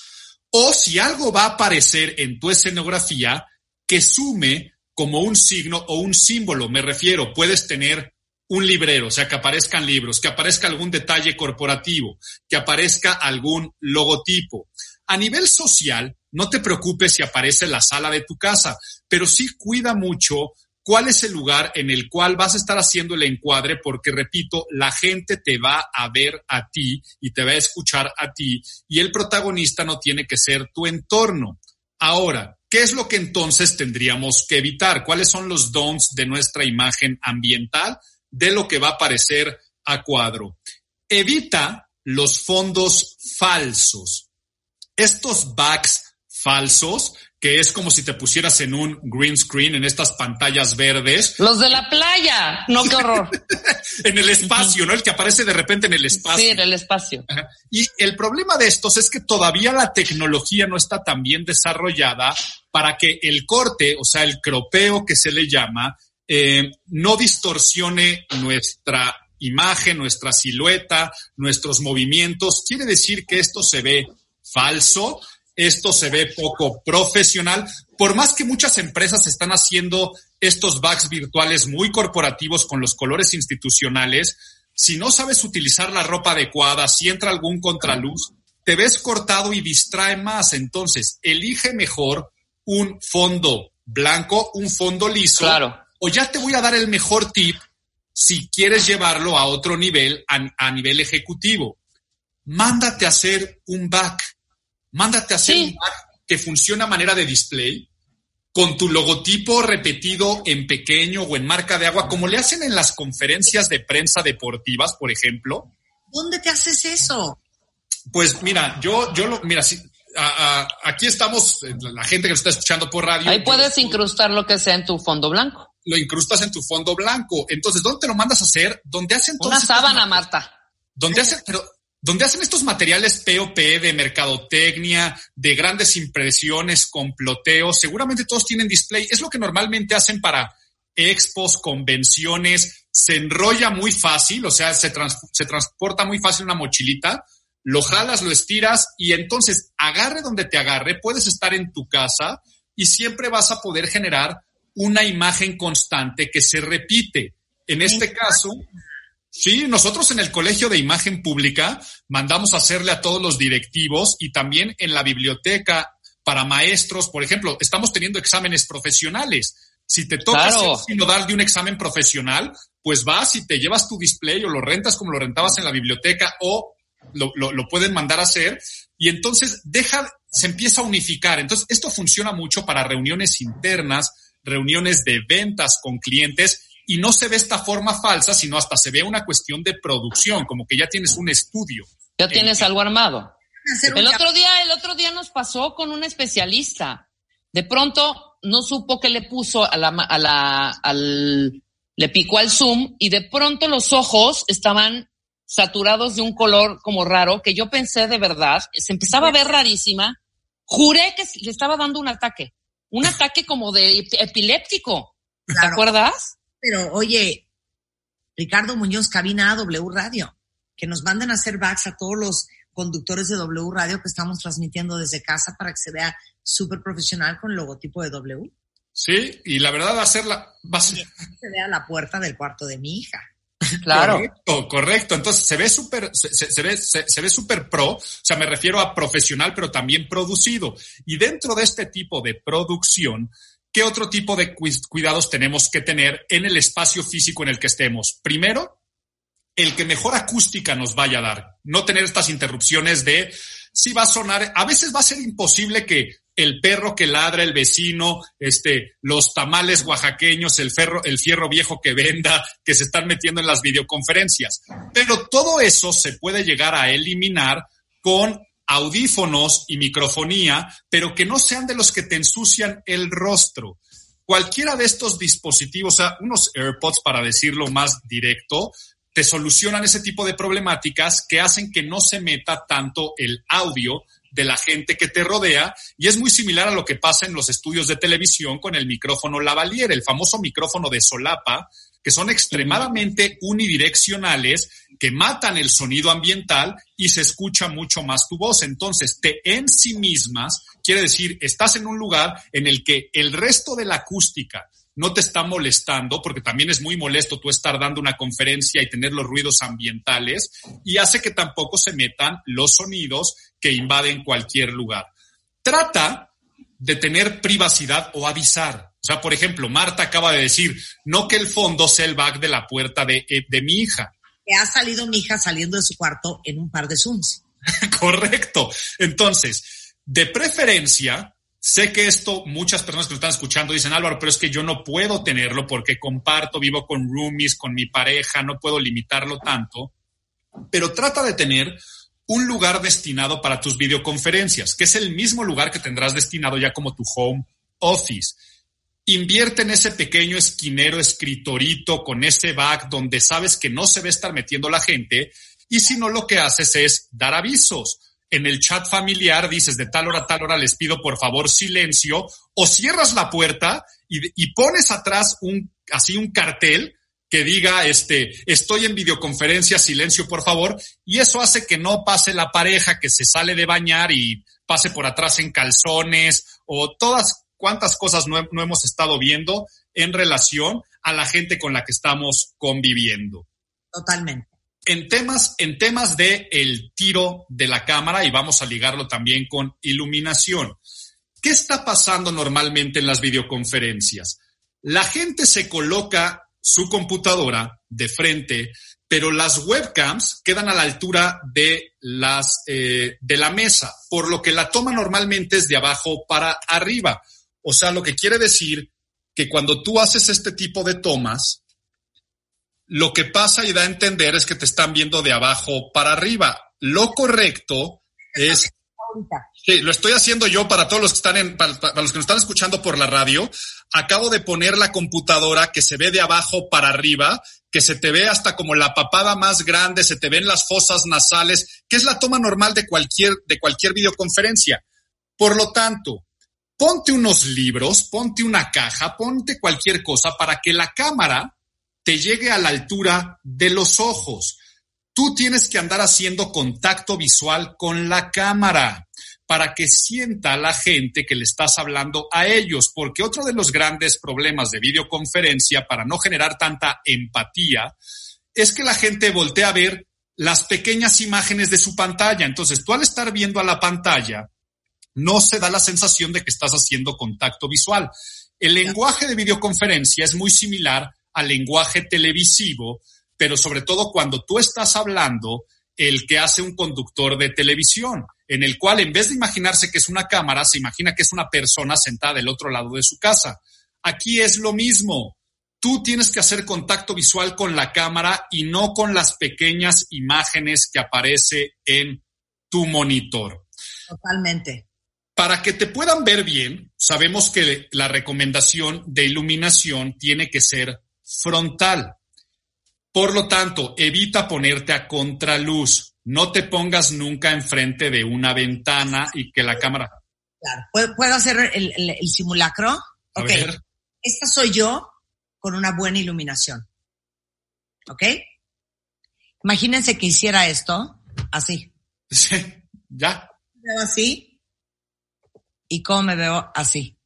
o si algo va a aparecer en tu escenografía que sume como un signo o un símbolo. Me refiero, puedes tener un librero, o sea, que aparezcan libros, que aparezca algún detalle corporativo, que aparezca algún logotipo. A nivel social, no te preocupes si aparece la sala de tu casa, pero sí cuida mucho cuál es el lugar en el cual vas a estar haciendo el encuadre, porque repito, la gente te va a ver a ti y te va a escuchar a ti y el protagonista no tiene que ser tu entorno. Ahora, ¿qué es lo que entonces tendríamos que evitar? ¿Cuáles son los dons de nuestra imagen ambiental? de lo que va a aparecer a cuadro. Evita los fondos falsos. Estos backs falsos, que es como si te pusieras en un green screen, en estas pantallas verdes. Los de la playa, no qué horror. en el espacio, ¿no? El que aparece de repente en el espacio. Sí, en el espacio. Y el problema de estos es que todavía la tecnología no está tan bien desarrollada para que el corte, o sea, el cropeo que se le llama, eh, no distorsione nuestra imagen, nuestra silueta, nuestros movimientos. Quiere decir que esto se ve falso, esto se ve poco profesional, por más que muchas empresas están haciendo estos backs virtuales muy corporativos con los colores institucionales, si no sabes utilizar la ropa adecuada, si entra algún contraluz, te ves cortado y distrae más. Entonces, elige mejor un fondo blanco, un fondo liso. Claro. O ya te voy a dar el mejor tip si quieres llevarlo a otro nivel, a, nivel ejecutivo. Mándate a hacer un back. Mándate a hacer un back que funcione a manera de display con tu logotipo repetido en pequeño o en marca de agua, como le hacen en las conferencias de prensa deportivas, por ejemplo. ¿Dónde te haces eso? Pues mira, yo, yo lo, mira, si, aquí estamos, eh, la gente que nos está escuchando por radio. Ahí puedes incrustar lo que sea en tu fondo blanco. Lo incrustas en tu fondo blanco. Entonces, ¿dónde te lo mandas a hacer? ¿Dónde hacen Una sábana, Marta. ¿Dónde hacen, pero, donde hacen estos materiales POP de mercadotecnia, de grandes impresiones, comploteos, seguramente todos tienen display. Es lo que normalmente hacen para expos, convenciones, se enrolla muy fácil, o sea, se, se transporta muy fácil una mochilita, lo jalas, lo estiras y entonces agarre donde te agarre, puedes estar en tu casa y siempre vas a poder generar una imagen constante que se repite. En este caso, Sí, nosotros en el Colegio de Imagen Pública mandamos a hacerle a todos los directivos y también en la biblioteca para maestros, por ejemplo, estamos teniendo exámenes profesionales. Si te toca claro. dar de un examen profesional, pues vas y te llevas tu display o lo rentas como lo rentabas en la biblioteca o lo, lo, lo pueden mandar a hacer y entonces deja, se empieza a unificar. Entonces, esto funciona mucho para reuniones internas, reuniones de ventas con clientes y no se ve esta forma falsa, sino hasta se ve una cuestión de producción, como que ya tienes un estudio. Ya tienes algo armado. El otro día, el otro día nos pasó con un especialista. De pronto no supo qué le puso a la, a la, al, le picó al zoom y de pronto los ojos estaban saturados de un color como raro que yo pensé de verdad, se empezaba a ver rarísima. Juré que le estaba dando un ataque, un ataque como de epiléptico. ¿Te acuerdas? Pero oye, Ricardo Muñoz, cabina W Radio, que nos manden a hacer backs a todos los conductores de W Radio que estamos transmitiendo desde casa para que se vea súper profesional con el logotipo de W. Sí, y la verdad va a ser la... Va a ser... Se vea la puerta del cuarto de mi hija. Claro. Correcto, correcto. Entonces se ve súper, se, se, ve, se, se ve súper pro, o sea, me refiero a profesional, pero también producido. Y dentro de este tipo de producción, ¿qué otro tipo de cuidados tenemos que tener en el espacio físico en el que estemos? Primero, el que mejor acústica nos vaya a dar. No tener estas interrupciones de si va a sonar. A veces va a ser imposible que el perro que ladra el vecino, este, los tamales oaxaqueños, el ferro, el fierro viejo que venda, que se están metiendo en las videoconferencias. Pero todo eso se puede llegar a eliminar con audífonos y microfonía, pero que no sean de los que te ensucian el rostro. Cualquiera de estos dispositivos, o sea, unos AirPods para decirlo más directo, te solucionan ese tipo de problemáticas que hacen que no se meta tanto el audio de la gente que te rodea y es muy similar a lo que pasa en los estudios de televisión con el micrófono lavalier, el famoso micrófono de solapa, que son extremadamente unidireccionales, que matan el sonido ambiental y se escucha mucho más tu voz. Entonces, te en sí mismas quiere decir, estás en un lugar en el que el resto de la acústica no te está molestando, porque también es muy molesto tú estar dando una conferencia y tener los ruidos ambientales, y hace que tampoco se metan los sonidos que invaden cualquier lugar. Trata de tener privacidad o avisar. O sea, por ejemplo, Marta acaba de decir, no que el fondo sea el back de la puerta de, eh, de mi hija. Que ha salido mi hija saliendo de su cuarto en un par de Zooms. Correcto. Entonces, de preferencia, Sé que esto, muchas personas que nos están escuchando dicen, Álvaro, pero es que yo no puedo tenerlo porque comparto, vivo con roomies, con mi pareja, no puedo limitarlo tanto. Pero trata de tener un lugar destinado para tus videoconferencias, que es el mismo lugar que tendrás destinado ya como tu home office. Invierte en ese pequeño esquinero, escritorito, con ese back donde sabes que no se va a estar metiendo la gente. Y si no, lo que haces es dar avisos en el chat familiar dices de tal hora a tal hora les pido por favor silencio o cierras la puerta y, pones atrás un, así un cartel que diga, este, estoy en videoconferencia, silencio por favor, y eso hace que no pase la pareja que se sale de bañar y pase por atrás en calzones o todas cuantas cosas no, no hemos estado viendo en relación a la gente con la que estamos conviviendo. Totalmente. en temas, en temas de el tiro de la cámara y vamos a ligarlo también con iluminación. ¿Qué está pasando normalmente en las videoconferencias? La gente se coloca su computadora de frente, pero las webcams quedan a la altura de las eh, de la mesa, por lo que la toma normalmente es de abajo para arriba. O sea, lo que quiere decir que cuando tú haces este tipo de tomas, lo que pasa y da a entender es que te están viendo de abajo para arriba. Lo correcto es Sí, lo estoy haciendo yo para todos los que están en, para, los que nos están escuchando por la radio. Acabo de poner la computadora que se ve de abajo para arriba, que se te ve hasta como la papada más grande, se te ven las fosas nasales, que es la toma normal de cualquier, de cualquier videoconferencia. Por lo tanto, ponte unos libros, ponte una caja, ponte cualquier cosa para que la cámara te llegue a la altura de los ojos. Tú tienes que andar haciendo contacto visual con la cámara para que sienta la gente que le estás hablando a ellos, porque otro de los grandes problemas de videoconferencia para no generar tanta empatía es que la gente voltea a ver las pequeñas imágenes de su pantalla. Entonces, tú al estar viendo a la pantalla, no se da la sensación de que estás haciendo contacto visual. El lenguaje de videoconferencia es muy similar al lenguaje televisivo, pero sobre todo cuando tú estás hablando, el que hace un conductor de televisión, en el cual en vez de imaginarse que es una cámara, se imagina que es una persona sentada del otro lado de su casa. Aquí es lo mismo. Tú tienes que hacer contacto visual con la cámara y no con las pequeñas imágenes que aparece en tu monitor. Totalmente. Para que te puedan ver bien, sabemos que la recomendación de iluminación tiene que ser frontal. Por lo tanto, evita ponerte a contraluz. No te pongas nunca enfrente de una ventana y que la cámara. Claro. ¿Puedo hacer el, simulacro? ok. Esta soy yo con una buena iluminación. ¿Ok? Imagínense que hiciera esto así. Sí, ya. Me veo así. ¿Y cómo me veo así?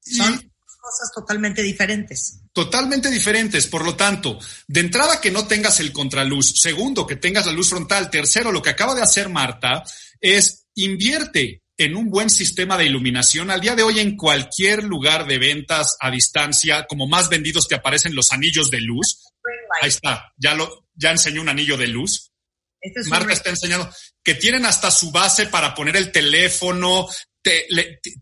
Son cosas totalmente diferentes. Totalmente diferentes. Por lo tanto, de entrada que no tengas el contraluz. Segundo, que tengas la luz frontal. Tercero, lo que acaba de hacer Marta es invierte en un buen sistema de iluminación. Al día de hoy, en cualquier lugar de ventas a distancia, como más vendidos te aparecen los anillos de luz. Ahí está. Ya lo, ya enseñó un anillo de luz. Este Marta está enseñando que tienen hasta su base para poner el teléfono,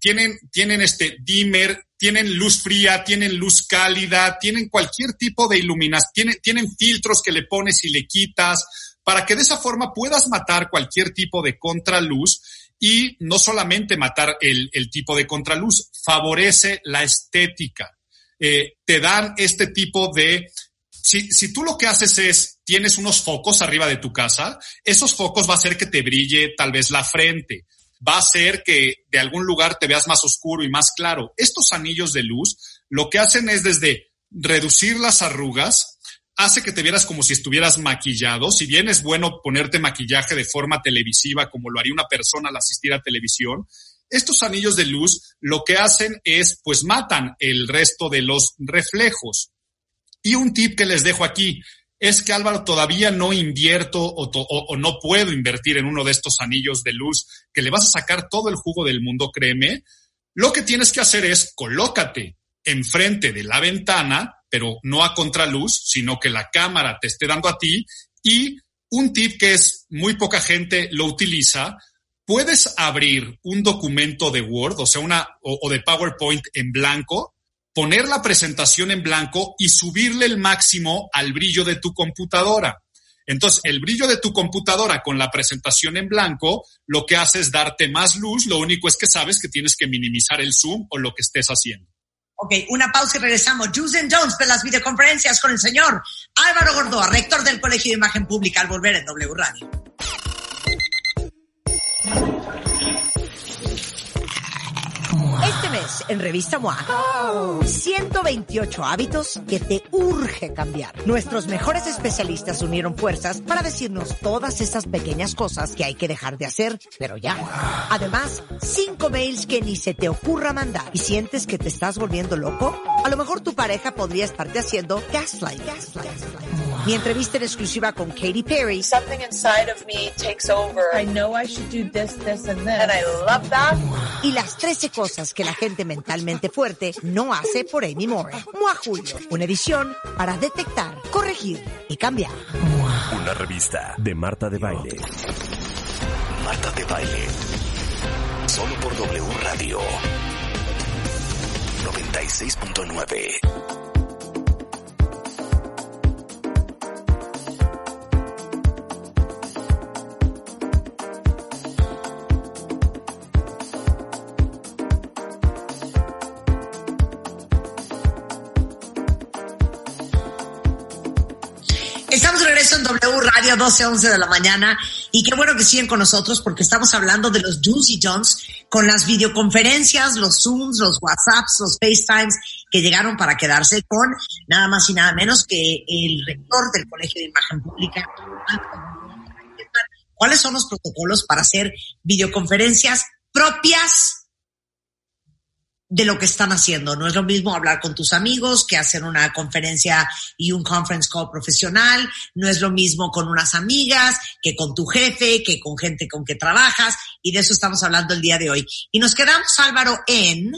tienen, tienen este dimmer, tienen luz fría, tienen luz cálida, tienen cualquier tipo de iluminación, tienen, filtros que le pones y le quitas, para que de esa forma puedas matar cualquier tipo de contraluz y no solamente matar el, el tipo de contraluz, favorece la estética. Eh, te dan este tipo de... Si, si tú lo que haces es, tienes unos focos arriba de tu casa, esos focos va a hacer que te brille tal vez la frente va a hacer que de algún lugar te veas más oscuro y más claro. Estos anillos de luz lo que hacen es desde reducir las arrugas, hace que te vieras como si estuvieras maquillado. Si bien es bueno ponerte maquillaje de forma televisiva, como lo haría una persona al asistir a televisión, estos anillos de luz lo que hacen es, pues matan el resto de los reflejos. Y un tip que les dejo aquí, es que Álvaro todavía no invierto o, no puedo invertir en uno de estos anillos de luz que le vas a sacar todo el jugo del mundo, créeme. Lo que tienes que hacer es colócate enfrente de la ventana, pero no a contraluz, sino que la cámara te esté dando a ti. Y un tip que es muy poca gente lo utiliza, puedes abrir un documento de Word, o sea, una, o de PowerPoint en blanco poner la presentación en blanco y subirle el máximo al brillo de tu computadora. Entonces, el brillo de tu computadora con la presentación en blanco lo que hace es darte más luz, lo único es que sabes que tienes que minimizar el zoom o lo que estés haciendo. Ok, una pausa y regresamos. Juice and Jones de las videoconferencias con el señor Álvaro Gordoa, rector del Colegio de Imagen Pública, al volver en W Radio. Mes, en Revista MOA, 128 hábitos que te urge cambiar. Nuestros mejores especialistas unieron fuerzas para decirnos todas esas pequeñas cosas que hay que dejar de hacer, pero ya. Además, 5 mails que ni se te ocurra mandar. ¿Y sientes que te estás volviendo loco? A lo mejor tu pareja podría estarte haciendo gaslight. gaslight. Mi entrevista en exclusiva con Katy Perry. Something inside of me takes over. I know I should do this, this, and this. And I love that. Y las 13 cosas que la gente mentalmente fuerte no hace por Amy Moore. Mua Julio. Una edición para detectar, corregir y cambiar. Una revista de Marta de Baile. Marta de Baile. Solo por W Radio. 96.9. W Radio 12, 11 de la mañana y qué bueno que siguen con nosotros porque estamos hablando de los do's y don'ts con las videoconferencias, los Zooms, los WhatsApps, los FaceTimes que llegaron para quedarse con nada más y nada menos que el rector del Colegio de Imagen Pública. ¿Cuáles son los protocolos para hacer videoconferencias propias de lo que están haciendo. No es lo mismo hablar con tus amigos que hacer una conferencia y un conference call profesional. No es lo mismo con unas amigas que con tu jefe, que con gente con que trabajas. Y de eso estamos hablando el día de hoy. Y nos quedamos, Álvaro, en...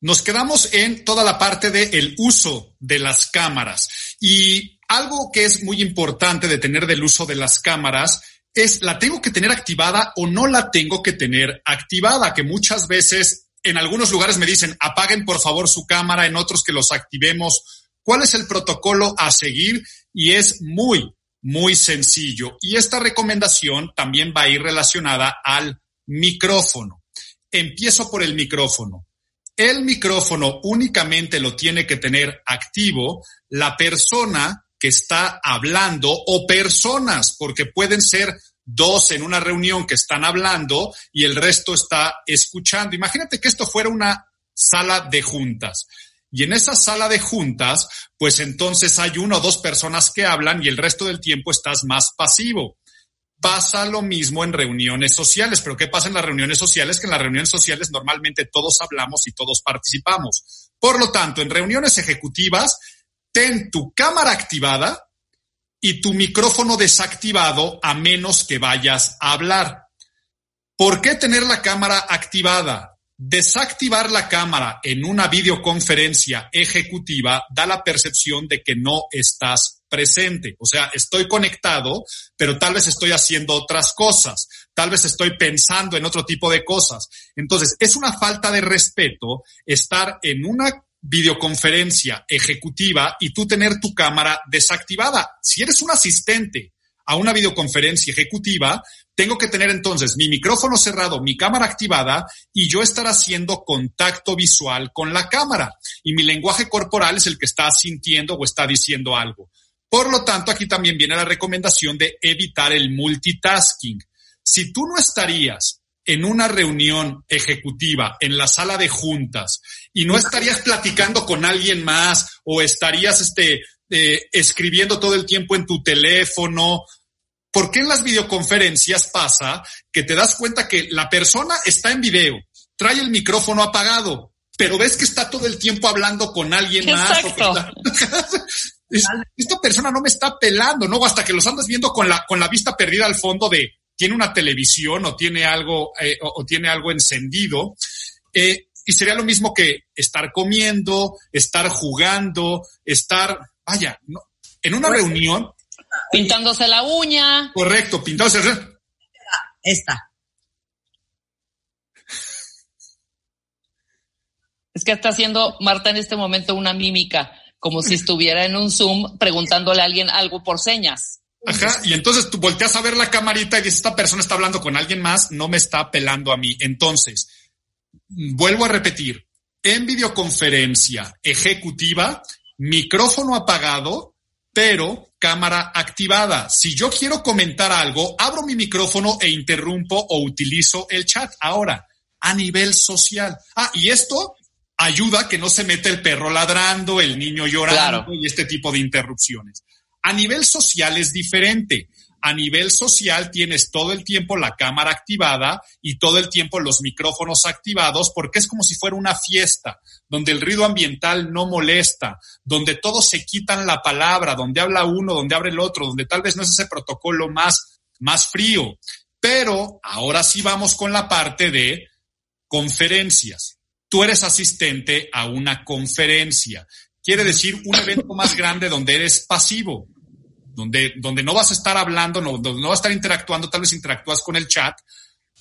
Nos quedamos en toda la parte del el uso de las cámaras. Y algo que es muy importante de tener del uso de las cámaras es la tengo que tener activada o no la tengo que tener activada, que muchas veces en algunos lugares me dicen apaguen por favor su cámara, en otros que los activemos. ¿Cuál es el protocolo a seguir? Y es muy, muy sencillo. Y esta recomendación también va a ir relacionada al micrófono. Empiezo por el micrófono. El micrófono únicamente lo tiene que tener activo la persona que está hablando o personas, porque pueden ser dos en una reunión que están hablando y el resto está escuchando. Imagínate que esto fuera una sala de juntas. Y en esa sala de juntas, pues entonces hay una o dos personas que hablan y el resto del tiempo estás más pasivo. Pasa lo mismo en reuniones sociales, pero ¿qué pasa en las reuniones sociales? Que en las reuniones sociales normalmente todos hablamos y todos participamos. Por lo tanto, en reuniones ejecutivas, ten tu cámara activada, y tu micrófono desactivado a menos que vayas a hablar. ¿Por qué tener la cámara activada? Desactivar la cámara en una videoconferencia ejecutiva da la percepción de que no estás presente. O sea, estoy conectado, pero tal vez estoy haciendo otras cosas, tal vez estoy pensando en otro tipo de cosas. Entonces, es una falta de respeto estar en una videoconferencia ejecutiva y tú tener tu cámara desactivada. Si eres un asistente a una videoconferencia ejecutiva, tengo que tener entonces mi micrófono cerrado, mi cámara activada y yo estar haciendo contacto visual con la cámara. Y mi lenguaje corporal es el que está sintiendo o está diciendo algo. Por lo tanto, aquí también viene la recomendación de evitar el multitasking. Si tú no estarías en una reunión ejecutiva, en la sala de juntas, y no estarías platicando con alguien más o estarías este, eh, escribiendo todo el tiempo en tu teléfono. ¿Por qué en las videoconferencias pasa que te das cuenta que la persona está en video, trae el micrófono apagado, pero ves que está todo el tiempo hablando con alguien más? esta persona no me está pelando, ¿no? Hasta que los andas viendo con la, con la vista perdida al fondo de, tiene una televisión o tiene algo, eh, o, tiene algo encendido. Eh, y sería lo mismo que estar comiendo, estar jugando, estar, vaya, en una pues, reunión. Pintándose la uña. Correcto, pintándose. Esta. Es que está haciendo Marta en este momento una mímica, como si estuviera en un Zoom preguntándole a alguien algo por señas. Ajá, y entonces tú volteas a ver la camarita y dices, esta persona está hablando con alguien más, no me está apelando a mí. Entonces, vuelvo a repetir, en videoconferencia ejecutiva, micrófono apagado, pero cámara activada. Si yo quiero comentar algo, abro mi micrófono e interrumpo o utilizo el chat. Ahora, a nivel social. Ah, y esto ayuda a que no se mete el perro ladrando, el niño llorando y este tipo de interrupciones. A nivel social es diferente. a nivel social tienes todo el tiempo la cámara activada y todo el tiempo los micrófonos activados porque es como si fuera una fiesta donde el ruido ambiental no molesta, donde todos se quitan la palabra, donde habla uno, donde abre el otro, donde tal vez no es ese protocolo más, más frío. Pero ahora sí vamos con la parte de conferencias. Tú eres asistente a una conferencia. Quiere decir un evento más grande donde eres pasivo donde, donde no vas a estar hablando, no, donde no vas a estar interactuando, tal vez interactúas con el chat,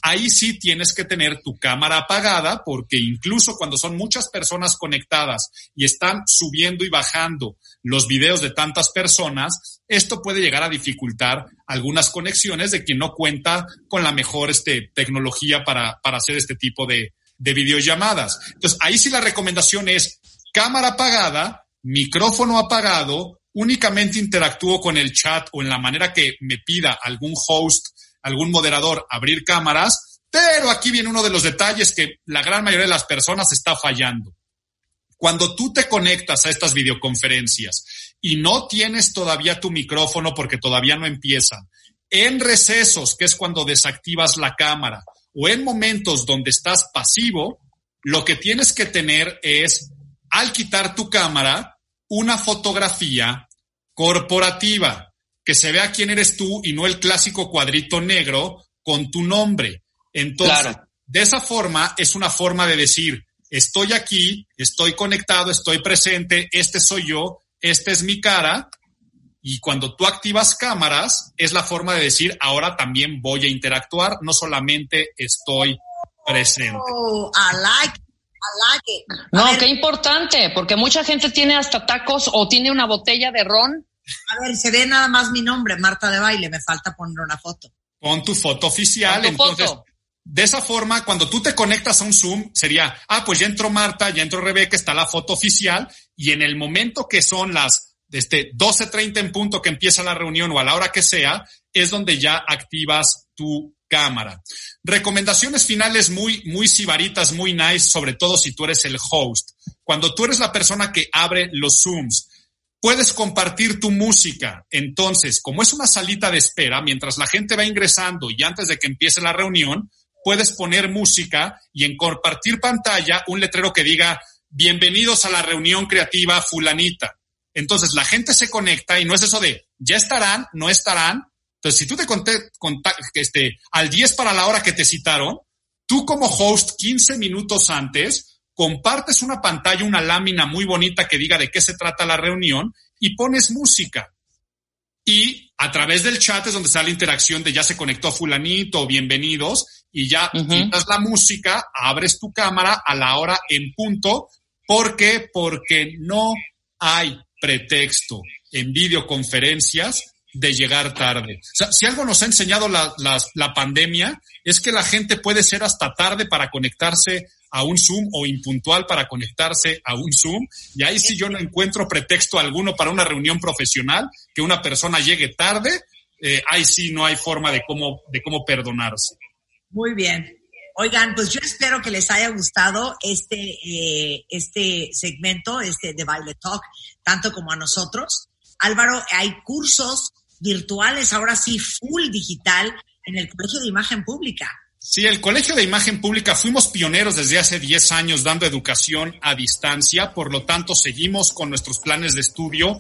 ahí sí tienes que tener tu cámara apagada porque incluso cuando son muchas personas conectadas y están subiendo y bajando los videos de tantas personas, esto puede llegar a dificultar algunas conexiones de quien no cuenta con la mejor este, tecnología para, para hacer este tipo de, de videollamadas. Entonces, ahí sí la recomendación es cámara apagada, micrófono apagado, únicamente interactúo con el chat o en la manera que me pida algún host, algún moderador abrir cámaras, pero aquí viene uno de los detalles que la gran mayoría de las personas está fallando. Cuando tú te conectas a estas videoconferencias y no tienes todavía tu micrófono porque todavía no empiezan, en recesos, que es cuando desactivas la cámara, o en momentos donde estás pasivo, lo que tienes que tener es, al quitar tu cámara, una fotografía corporativa, que se vea quién eres tú y no el clásico cuadrito negro con tu nombre. Entonces, de esa forma es una forma de decir, estoy aquí, estoy conectado, estoy presente, este soy yo, esta es mi cara. Y cuando tú activas cámaras, es la forma de decir, ahora también voy a interactuar, no solamente estoy presente. Oh, I like no, qué importante, porque mucha gente tiene hasta tacos o tiene una botella de ron. A ver, se ve nada más mi nombre, Marta de Baile, me falta poner una foto. Pon tu foto oficial, entonces. De esa forma, cuando tú te conectas a un Zoom, sería, ah, pues ya entró Marta, ya entró Rebeca, está la foto oficial, y en el momento que son las este, 12.30 en punto que empieza la reunión o a la hora que sea, es donde ya activas tu cámara. Recomendaciones finales muy, muy sibaritas, muy nice, sobre todo si tú eres el host. Cuando tú eres la persona que abre los Zooms, puedes compartir tu música. Entonces, como es una salita de espera, mientras la gente va ingresando y antes de que empiece la reunión, puedes poner música y en compartir pantalla un letrero que diga, bienvenidos a la reunión creativa fulanita. Entonces la gente se conecta y no es eso de, ya estarán, no estarán, entonces, si tú te conté, este, al 10 para la hora que te citaron, tú como host 15 minutos antes compartes una pantalla, una lámina muy bonita que diga de qué se trata la reunión y pones música. Y a través del chat es donde sale la interacción de ya se conectó fulanito, bienvenidos, y ya quitas la música, abres tu cámara a la hora en punto. ¿Por qué? Porque no hay pretexto en videoconferencias de llegar tarde. O sea, si algo nos ha enseñado la, la, pandemia es que la gente puede ser hasta tarde para conectarse a un Zoom o impuntual para conectarse a un Zoom. Y ahí sí yo no encuentro pretexto alguno para una reunión profesional, que una persona llegue tarde, eh, ahí sí no hay forma de cómo, de cómo perdonarse. Muy bien. Oigan, pues yo espero que les haya gustado este, eh, este segmento, este de Baile Talk, tanto como a nosotros. Álvaro, hay cursos virtuales, ahora sí, full digital en el Colegio de Imagen Pública. Sí, el Colegio de Imagen Pública fuimos pioneros desde hace 10 años dando educación a distancia, por lo tanto seguimos con nuestros planes de estudio.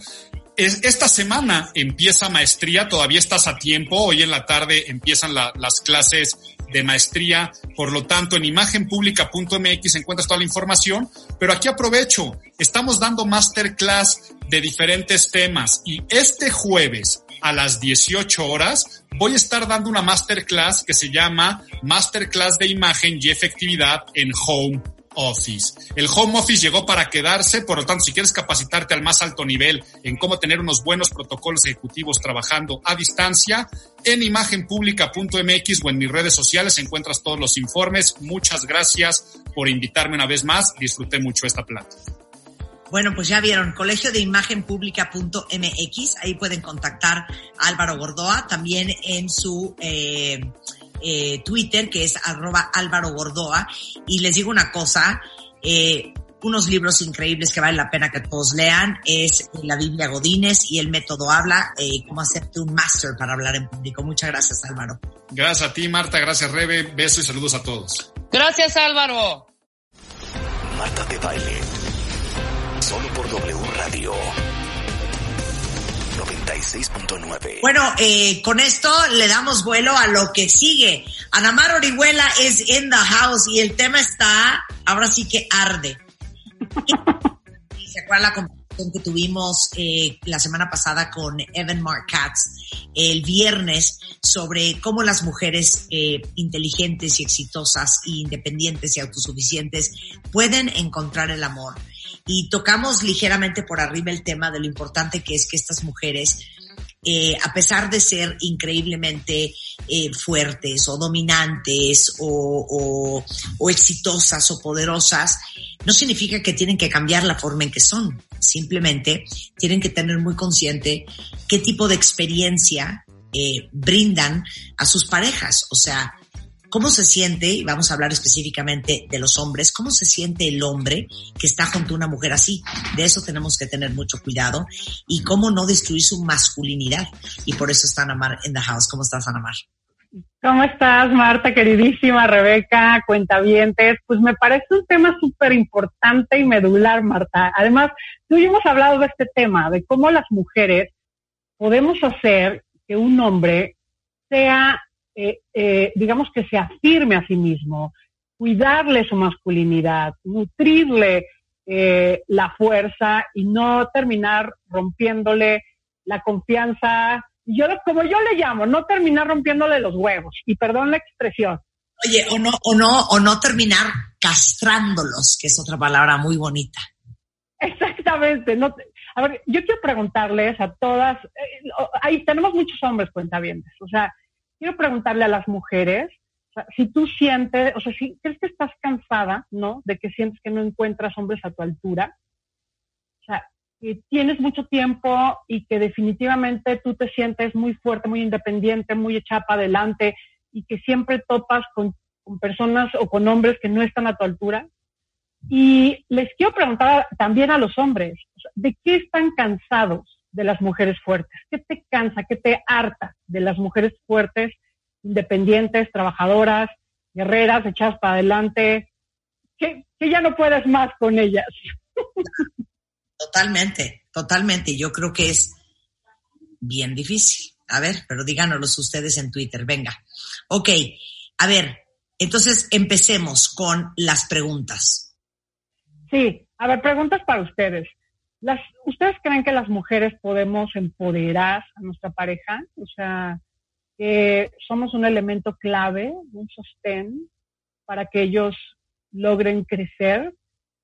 esta semana empieza maestría, todavía estás a tiempo, hoy en la tarde empiezan las clases de maestría, por lo tanto en imagenpublica.mx encuentras toda la información, pero aquí aprovecho, estamos dando masterclass de diferentes temas y este jueves a las 18 horas voy a estar dando una masterclass que se llama Masterclass de Imagen y Efectividad en Home Office. El Home Office llegó para quedarse, por lo tanto, si quieres capacitarte al más alto nivel en cómo tener unos buenos protocolos ejecutivos trabajando a distancia, en imagenpublica.mx o en mis redes sociales encuentras todos los informes. Muchas gracias por invitarme una vez más. Disfruté mucho esta plata. Bueno, pues ya vieron, colegio de imagen pública.mx, ahí pueden contactar a Álvaro Gordoa, también en su eh, eh, Twitter, que es arroba Álvaro Gordoa. Y les digo una cosa, eh, unos libros increíbles que vale la pena que todos lean. Es La Biblia Godínez y El Método Habla, eh, cómo hacerte un máster para hablar en público. Muchas gracias, Álvaro. Gracias a ti, Marta. Gracias, Rebe. Besos y saludos a todos. Gracias, Álvaro. Marta de Baile. Solo por W Radio. 96.9. Bueno, eh, con esto le damos vuelo a lo que sigue. Anamar Orihuela es in the house y el tema está, ahora sí que arde. ¿Se acuerdan la conversación que tuvimos eh, la semana pasada con Evan Mark Katz el viernes sobre cómo las mujeres eh, inteligentes y exitosas, e independientes y autosuficientes pueden encontrar el amor? Y tocamos ligeramente por arriba el tema de lo importante que es que estas mujeres, eh, a pesar de ser increíblemente eh, fuertes o dominantes o, exitosas o poderosas, no significa que tienen que cambiar la forma en que son. Simplemente tienen que tener muy consciente qué tipo de experiencia eh, brindan a sus parejas. O sea, ¿Cómo se siente, y vamos a hablar específicamente de los hombres, cómo se siente el hombre que está junto a una mujer así? De eso tenemos que tener mucho cuidado y cómo no destruir su masculinidad. Y por eso está Anamar en the house. ¿Cómo estás, Anamar? ¿Cómo estás, Marta, queridísima Rebeca, cuentavientes? Pues me parece un tema súper importante y medular, Marta. Además, tú y hemos hablado de este tema, de cómo las mujeres podemos hacer que un hombre sea eh, eh, digamos que se afirme a sí mismo, cuidarle su masculinidad, nutrirle eh, la fuerza y no terminar rompiéndole la confianza. Yo, como yo le llamo, no terminar rompiéndole los huevos. Y perdón la expresión. Oye, o no, o no, o no terminar castrándolos, que es otra palabra muy bonita. Exactamente. No, a ver, yo quiero preguntarles a todas, ahí tenemos muchos hombres cuentavientes, o sea, quiero preguntarle a las mujeres, si tú sientes, o sea, si crees que estás cansada, ¿no? De que sientes que no encuentras hombres a tu altura, o sea, que tienes mucho tiempo y que definitivamente tú te sientes muy fuerte, muy independiente, muy echada adelante y que siempre topas con, personas o con hombres que no están a tu altura. Y les quiero preguntar también a los hombres, ¿de qué están cansados? De las mujeres fuertes? ¿Qué te cansa, qué te harta de las mujeres fuertes, independientes, trabajadoras, guerreras, echadas para adelante? Que, ya no puedes más con ellas. Totalmente, totalmente. Yo creo que es bien difícil. A ver, pero díganoslo ustedes en Twitter. Venga. Ok, a ver, entonces empecemos con las preguntas. Sí, a ver, preguntas para ustedes. ¿Ustedes creen que las mujeres podemos empoderar a nuestra pareja? O sea, que somos un elemento clave, un sostén para que ellos logren crecer,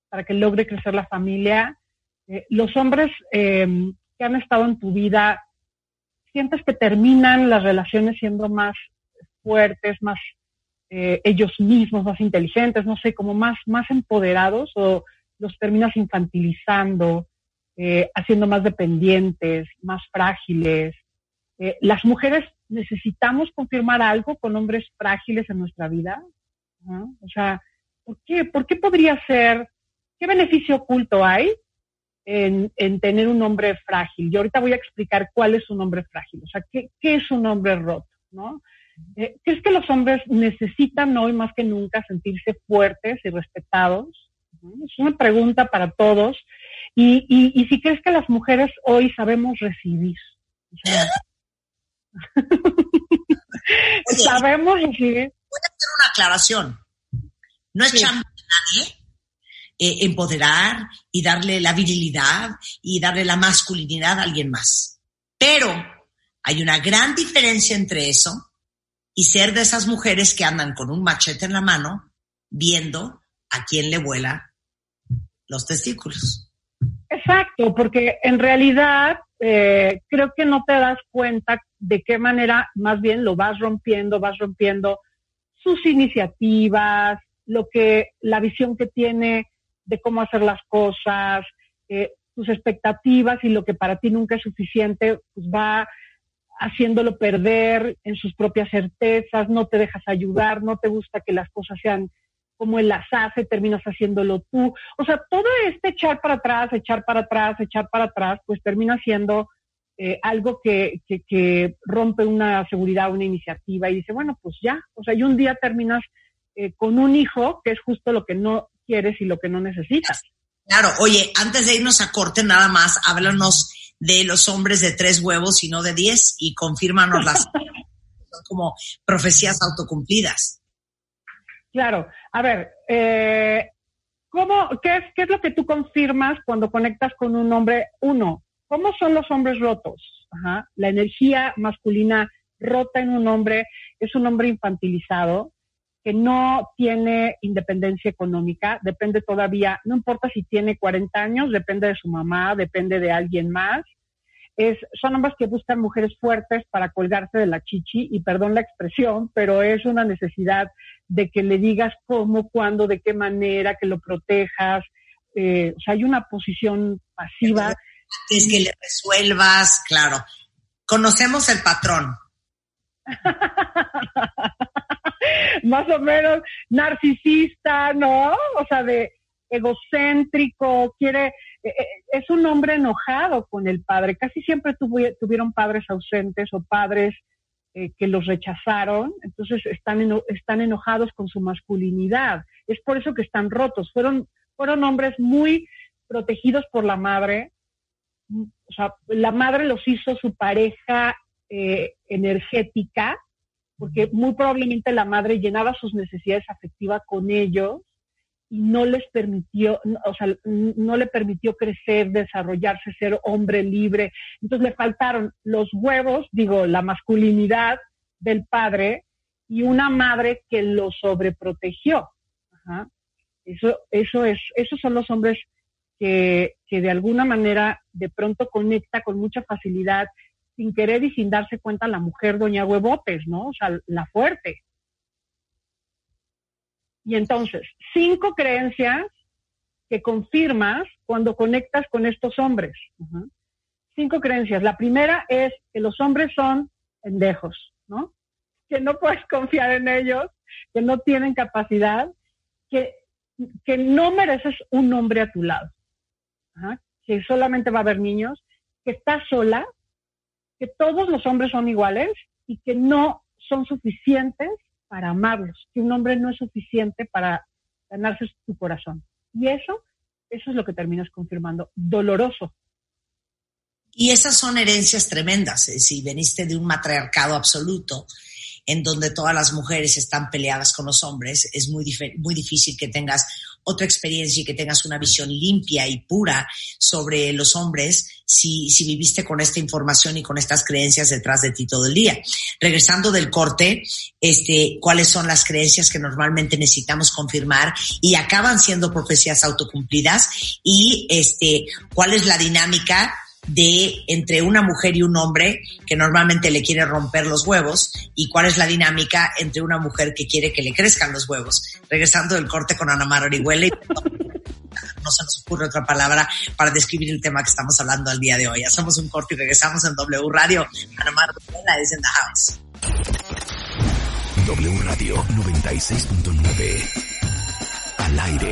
para que logre crecer la familia. Eh, los hombres em, que han estado en tu vida, ¿sientes que terminan las relaciones siendo más fuertes, más eh, ellos mismos, más inteligentes, no sé, como más, más empoderados o los terminas infantilizando? Eh, haciendo más dependientes, más frágiles. Eh, las mujeres necesitamos confirmar algo con hombres frágiles en nuestra vida. O sea, ¿por qué? ¿Por qué podría ser? ¿Qué beneficio oculto hay en, tener un hombre frágil? Yo ahorita voy a explicar cuál es un hombre frágil. O sea, ¿qué, es un hombre roto? ¿no? Eh, ¿Crees que los hombres necesitan hoy más que nunca sentirse fuertes y respetados? Es una pregunta para todos. Y, y, si crees que las mujeres hoy sabemos recibir. sabemos recibir. Voy a hacer una aclaración. No es a nadie eh, empoderar y darle la virilidad y darle la masculinidad a alguien más. Pero hay una gran diferencia entre eso y ser de esas mujeres que andan con un machete en la mano viendo a quién le vuela los testículos. Exacto, porque en realidad eh, creo que no te das cuenta de qué manera más bien lo vas rompiendo, vas rompiendo sus iniciativas, lo que, la visión que tiene de cómo hacer las cosas, eh, sus expectativas y lo que para ti nunca es suficiente, pues va haciéndolo perder en sus propias certezas, no te dejas ayudar, no te gusta que las cosas sean cómo él las hace, terminas haciéndolo tú. O sea, todo este echar para atrás, echar para atrás, echar para atrás, pues termina siendo eh, algo que, que, rompe una seguridad, una iniciativa y dice, bueno, pues ya, o sea, y un día terminas eh, con un hijo que es justo lo que no quieres y lo que no necesitas. Claro, oye, antes de irnos a corte, nada más, háblanos de los hombres de tres huevos y no de diez y confírmanos las como profecías autocumplidas. Claro, a ver, eh, ¿cómo, qué, es, ¿qué es lo que tú confirmas cuando conectas con un hombre? Uno, ¿cómo son los hombres rotos? La energía masculina rota en un hombre es un hombre infantilizado, que no tiene independencia económica, depende todavía, no importa si tiene 40 años, depende de su mamá, depende de alguien más. Es, son hombres que buscan mujeres fuertes para colgarse de la chichi, y perdón la expresión, pero es una necesidad de que le digas cómo, cuándo, de qué manera, que lo protejas. Eh, o sea, hay una posición pasiva. Es que le resuelvas, claro. Conocemos el patrón. más o menos narcisista, ¿no? O sea, de egocéntrico, quiere, eh, eh, es un hombre enojado con el padre. Casi siempre tuvieron padres ausentes o padres eh, que los rechazaron, entonces están, están enojados con su masculinidad. Es por eso que están rotos. Fueron, fueron hombres muy protegidos por la madre. La madre los hizo su pareja energética porque muy probablemente la madre llenaba sus necesidades afectivas con ellos y no les permitió, o sea, no le permitió crecer, desarrollarse, ser hombre libre. Entonces le faltaron los huevos, digo, la masculinidad del padre y una madre que lo sobreprotegió. Eso, eso es, esos son los hombres que, que de alguna manera de pronto conecta con mucha facilidad sin querer y sin darse cuenta la mujer doña huevotes, ¿no? O sea, la fuerte. Y entonces, cinco creencias que confirmas cuando conectas con estos hombres. Cinco creencias. La primera es que los hombres son pendejos, ¿no? Que no puedes confiar en ellos, que no tienen capacidad, que, que no mereces un hombre a tu lado, que solamente va a haber niños, que estás sola, que todos los hombres son iguales y que no son suficientes para amarlos, que un hombre no es suficiente para ganarse su corazón. Y eso, eso es lo que terminas confirmando, doloroso. Y esas son herencias tremendas. Si veniste de un matriarcado absoluto, en donde todas las mujeres están peleadas con los hombres, es muy, muy difícil que tengas otra experiencia y que tengas una visión limpia y pura sobre los hombres si, si viviste con esta información y con estas creencias detrás de ti todo el día. Regresando del corte, este, cuáles son las creencias que normalmente necesitamos confirmar y acaban siendo profecías autocumplidas y este, cuál es la dinámica de entre una mujer y un hombre que normalmente le quiere romper los huevos y cuál es la dinámica entre una mujer que quiere que le crezcan los huevos. Regresando del corte con Ana Mar Orihuela y no se nos ocurre otra palabra para describir el tema que estamos hablando al día de hoy. Hacemos un corte y regresamos en W Radio. Ana Mar Orihuela es en the house. W Radio 96.9 al aire.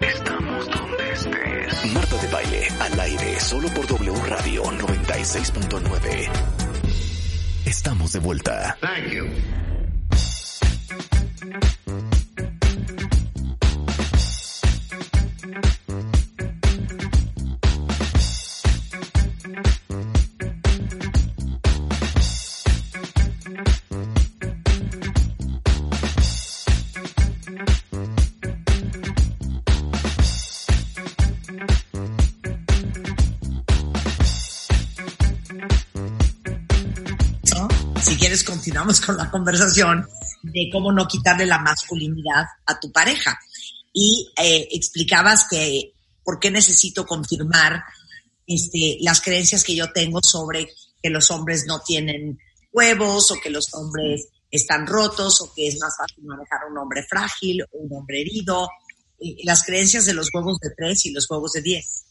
Estamos donde estés. Marta de baile al aire solo por W Radio 96.9. Estamos de vuelta. Thank you. Continuamos con la conversación de cómo no quitarle la masculinidad a tu pareja. Y eh, explicabas que por qué necesito confirmar este, las creencias que yo tengo sobre que los hombres no tienen huevos o que los hombres están rotos o que es más fácil manejar un hombre frágil o un hombre herido. las creencias de los huevos de tres y los huevos de diez.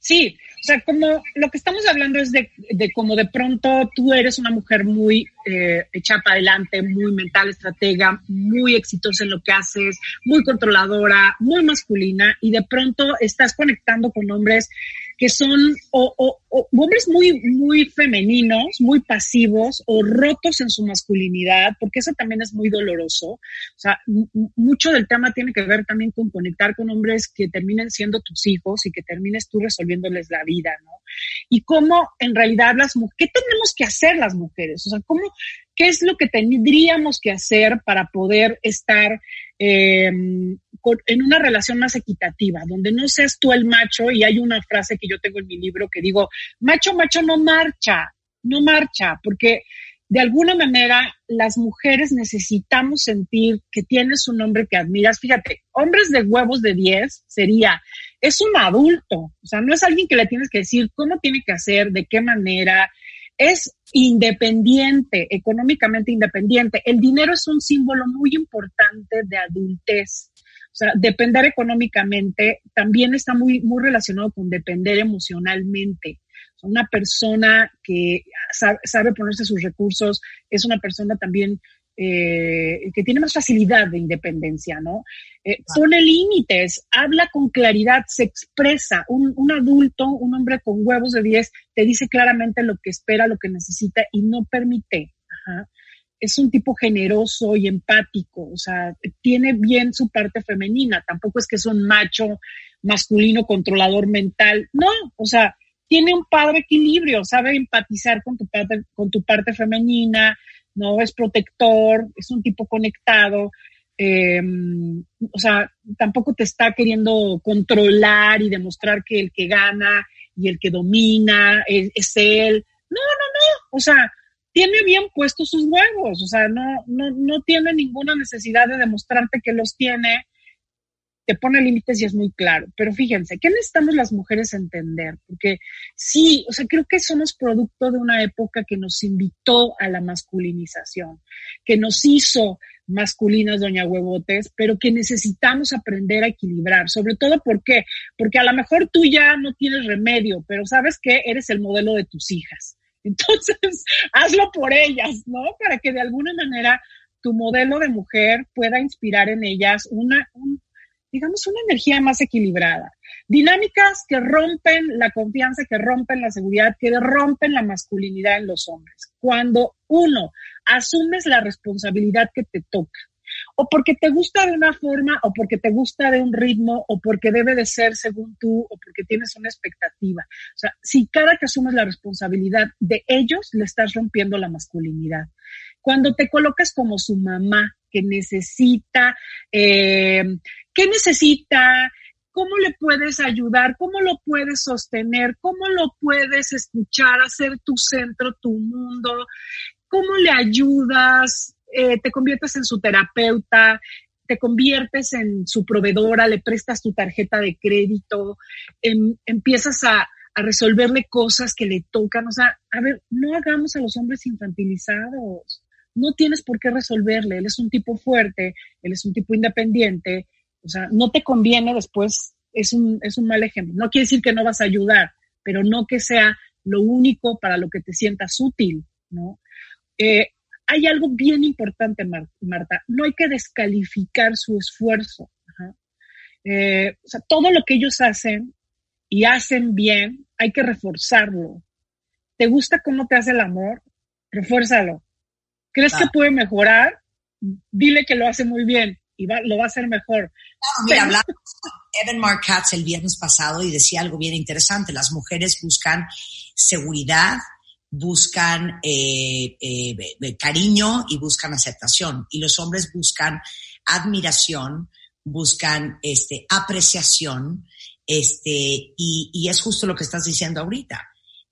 Sí, o sea, como lo que estamos hablando es de, de como de pronto tú eres una mujer muy eh, echada para adelante, muy mental, estratega, muy exitosa en lo que haces, muy controladora, muy masculina y de pronto estás conectando con hombres que son o, hombres muy, muy femeninos, muy pasivos o rotos en su masculinidad, porque eso también es muy doloroso. O sea, mucho del tema tiene que ver también con conectar con hombres que terminen siendo tus hijos y que termines tú resolviéndoles la vida, ¿no? Y cómo en realidad las mujeres, ¿qué tenemos que hacer las mujeres? O sea, ¿cómo, qué es lo que tendríamos que hacer para poder estar eh, en una relación más equitativa, donde no seas tú el macho, y hay una frase que yo tengo en mi libro que digo, macho, macho no marcha, no marcha, porque de alguna manera las mujeres necesitamos sentir que tienes un hombre que admiras. Fíjate, hombres de huevos de 10 sería, es un adulto, o sea, no es alguien que le tienes que decir cómo tiene que hacer, de qué manera, es independiente, económicamente independiente. El dinero es un símbolo muy importante de adultez. O sea, depender económicamente también está muy, muy relacionado con depender emocionalmente. una persona que sabe, ponerse sus recursos es una persona también eh, que tiene más facilidad de independencia, ¿no? Eh, pone límites, habla con claridad, se expresa. Un, un, adulto, un hombre con huevos de 10, te dice claramente lo que espera, lo que necesita y no permite. Ajá es un tipo generoso y empático, o sea, tiene bien su parte femenina, tampoco es que es un macho masculino controlador mental, no, o sea, tiene un padre equilibrio, sabe empatizar con tu parte, con tu parte femenina, no es protector, es un tipo conectado, em, o sea, tampoco te está queriendo controlar y demostrar que el que gana y el que domina es, es él. No, no, no, o sea, tiene bien puestos sus huevos, o sea, no, no, no tiene ninguna necesidad de demostrarte que los tiene, te pone límites y es muy claro. Pero fíjense, ¿qué necesitamos las mujeres entender? Porque sí, o sea, creo que somos producto de una época que nos invitó a la masculinización, que nos hizo masculinas, doña huevotes, pero que necesitamos aprender a equilibrar. Sobre todo, ¿por qué? Porque a lo mejor tú ya no tienes remedio, pero sabes que eres el modelo de tus hijas. Entonces, hazlo por ellas, ¿no? Para que de alguna manera tu modelo de mujer pueda inspirar en ellas una, digamos, una energía más equilibrada. Dinámicas que rompen la confianza, que rompen la seguridad, que rompen la masculinidad en los hombres. Cuando uno asumes la responsabilidad que te toca, o porque te gusta de una forma, o porque te gusta de un ritmo, o porque debe de ser según tú, o porque tienes una expectativa. O sea, si cada que asumes la responsabilidad de ellos, le estás rompiendo la masculinidad. Cuando te colocas como su mamá, que necesita, eh, ¿qué necesita? ¿Cómo le puedes ayudar? ¿Cómo lo puedes sostener? ¿Cómo lo puedes escuchar, hacer tu centro, tu mundo? ¿Cómo le ayudas? Eh, te conviertes en su terapeuta, te conviertes en su proveedora, le prestas tu tarjeta de crédito, em, empiezas a, resolverle cosas que le tocan. O sea, a ver, no hagamos a los hombres infantilizados. No tienes por qué resolverle. Él es un tipo fuerte, él es un tipo independiente. O sea, no te conviene después, es un, es un mal ejemplo. No quiere decir que no vas a ayudar, pero no que sea lo único para lo que te sientas útil, ¿no? Eh, hay algo bien importante, Marta, no hay que descalificar su esfuerzo. Eh, o sea, todo lo que ellos hacen y hacen bien, hay que reforzarlo. ¿Te gusta cómo te hace el amor? Refuérzalo. ¿Crees que puede mejorar? Dile que lo hace muy bien y lo va a hacer mejor. mira, hablamos con Evan Mark Katz el viernes pasado y decía algo bien interesante. Las mujeres buscan seguridad, buscan eh, eh, cariño y buscan aceptación. Y los hombres buscan admiración, buscan este, apreciación, este, y, y, es justo lo que estás diciendo ahorita,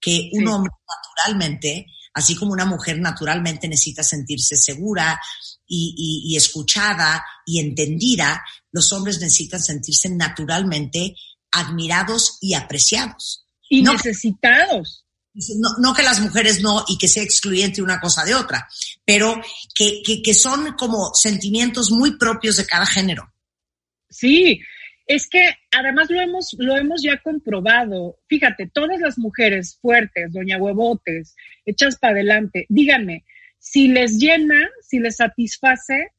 que un hombre naturalmente, así como una mujer naturalmente necesita sentirse segura y, escuchada y entendida, los hombres necesitan sentirse naturalmente admirados y apreciados. Y necesitados. No, que las mujeres no y que sea excluyente una cosa de otra, pero que, que son como sentimientos muy propios de cada género. Sí, es que además lo hemos, lo hemos ya comprobado. Fíjate, todas las mujeres fuertes, doña huevotes, hechas para adelante, díganme, si les llena, si les satisface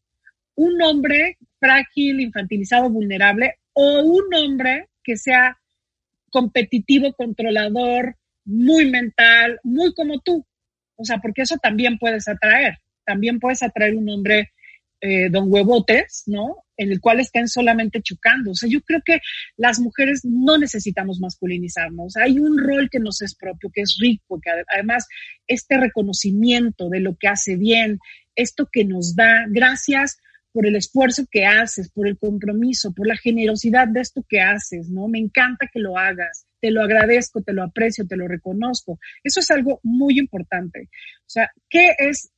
un hombre frágil, infantilizado, vulnerable, o un hombre que sea competitivo, controlador, muy mental, muy como tú. O sea, porque eso también puedes atraer. También puedes atraer un hombre eh, don huevotes, ¿no? En el cual estén solamente chocando. O sea, yo creo que las mujeres no necesitamos masculinizarnos. Hay un rol que nos es propio, que es rico, que además este reconocimiento de lo que hace bien, esto que nos da, gracias por el esfuerzo que haces, por el compromiso, por la generosidad de esto que haces, ¿no? Me encanta que lo hagas, te lo agradezco, te lo aprecio, te lo reconozco. Eso es algo muy importante. O sea, ¿qué es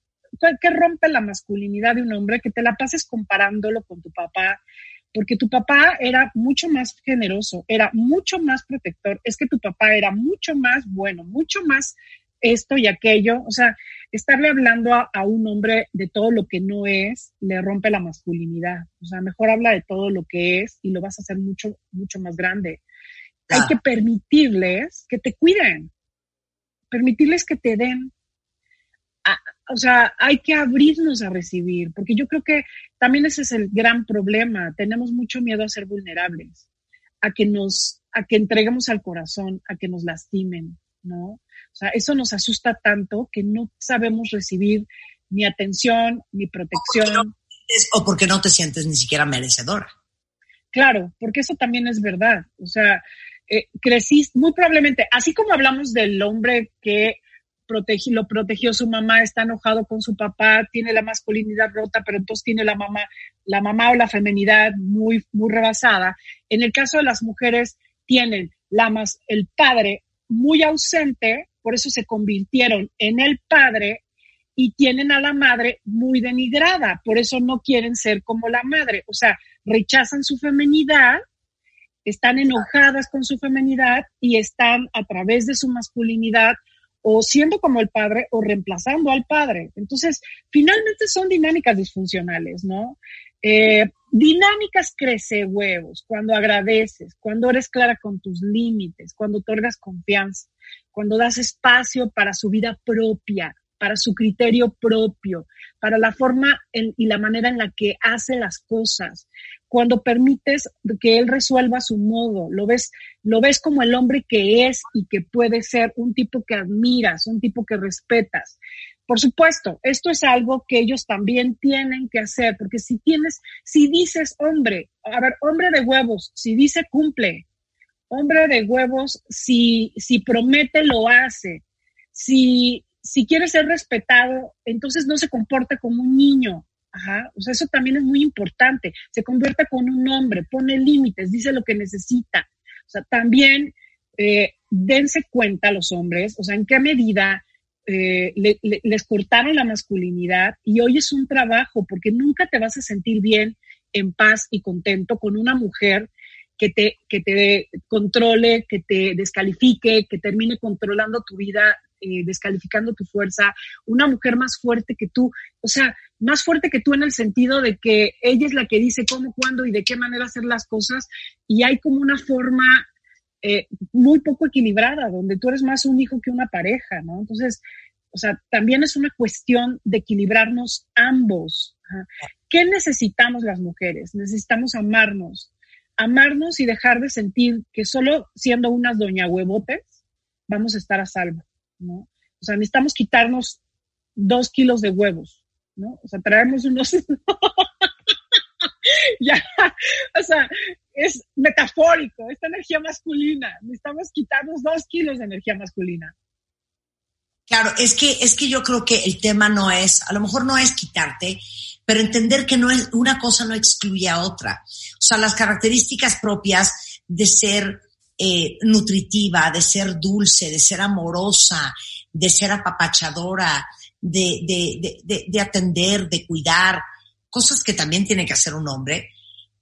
¿qué rompe la masculinidad de un hombre? Que te la pases comparándolo con tu papá, porque tu papá era mucho más generoso, era mucho más protector, es que tu papá era mucho más bueno, mucho más esto y aquello, o sea, estarle hablando a, un hombre de todo lo que no es, le rompe la masculinidad, o sea, mejor habla de todo lo que es y lo vas a hacer mucho, mucho más grande. Hay que permitirles que te cuiden, permitirles que te den. O sea, hay que abrirnos a recibir, porque yo creo que también ese es el gran problema. Tenemos mucho miedo a ser vulnerables, a que nos, a que entreguemos al corazón, a que nos lastimen, ¿no? O sea, eso nos asusta tanto que no sabemos recibir ni atención, ni protección. O porque no te sientes ni siquiera merecedora. Claro, porque eso también es verdad. O sea, eh, creciste, muy probablemente, así como hablamos del hombre que lo protegió su mamá, está enojado con su papá, tiene la masculinidad rota, pero entonces tiene la mamá, la mamá o la femenidad muy, muy rebasada. En el caso de las mujeres, tienen la más, el padre muy ausente, por eso se convirtieron en el padre y tienen a la madre muy denigrada, por eso no quieren ser como la madre, o sea, rechazan su femenidad, están enojadas con su femenidad y están a través de su masculinidad o siendo como el padre o reemplazando al padre. Entonces, finalmente son dinámicas disfuncionales, ¿no? Eh, dinámicas crece huevos, cuando agradeces, cuando eres clara con tus límites, cuando otorgas confianza, cuando das espacio para su vida propia, para su criterio propio, para la forma y la manera en la que hace las cosas. Cuando permites que él resuelva su modo, lo ves, lo ves como el hombre que es y que puede ser un tipo que admiras, un tipo que respetas. Por supuesto, esto es algo que ellos también tienen que hacer, porque si tienes, si dices hombre, a ver, hombre de huevos, si dice cumple, hombre de huevos, si, si promete lo hace, si, si quiere ser respetado, entonces no se comporta como un niño. Ajá. O sea, eso también es muy importante. Se convierte con un hombre, pone límites, dice lo que necesita. O sea, también eh, dense cuenta los hombres, o sea, en qué medida eh, les cortaron la masculinidad y hoy es un trabajo porque nunca te vas a sentir bien, en paz y contento con una mujer que te, que te controle, que te descalifique, que termine controlando tu vida eh, descalificando tu fuerza, una mujer más fuerte que tú, o sea, más fuerte que tú en el sentido de que ella es la que dice cómo, cuándo y de qué manera hacer las cosas y hay como una forma eh, muy poco equilibrada, donde tú eres más un hijo que una pareja, ¿no? Entonces, o sea, también es una cuestión de equilibrarnos ambos. ¿Qué necesitamos las mujeres? Necesitamos amarnos, amarnos y dejar de sentir que solo siendo unas doña huevotes vamos a estar a salvo. ¿no? O sea, necesitamos quitarnos dos kilos de huevos, ¿no? O sea, traemos unos... ya, o sea, es metafórico, esta energía masculina. Necesitamos quitarnos dos kilos de energía masculina. Claro, es que, es que yo creo que el tema no es, a lo mejor no es quitarte, pero entender que no es, una cosa no excluye a otra. O sea, las características propias de ser eh, nutritiva, de ser dulce, de ser amorosa, de ser apapachadora, de, de, de, de atender, de cuidar, cosas que también tiene que hacer un hombre,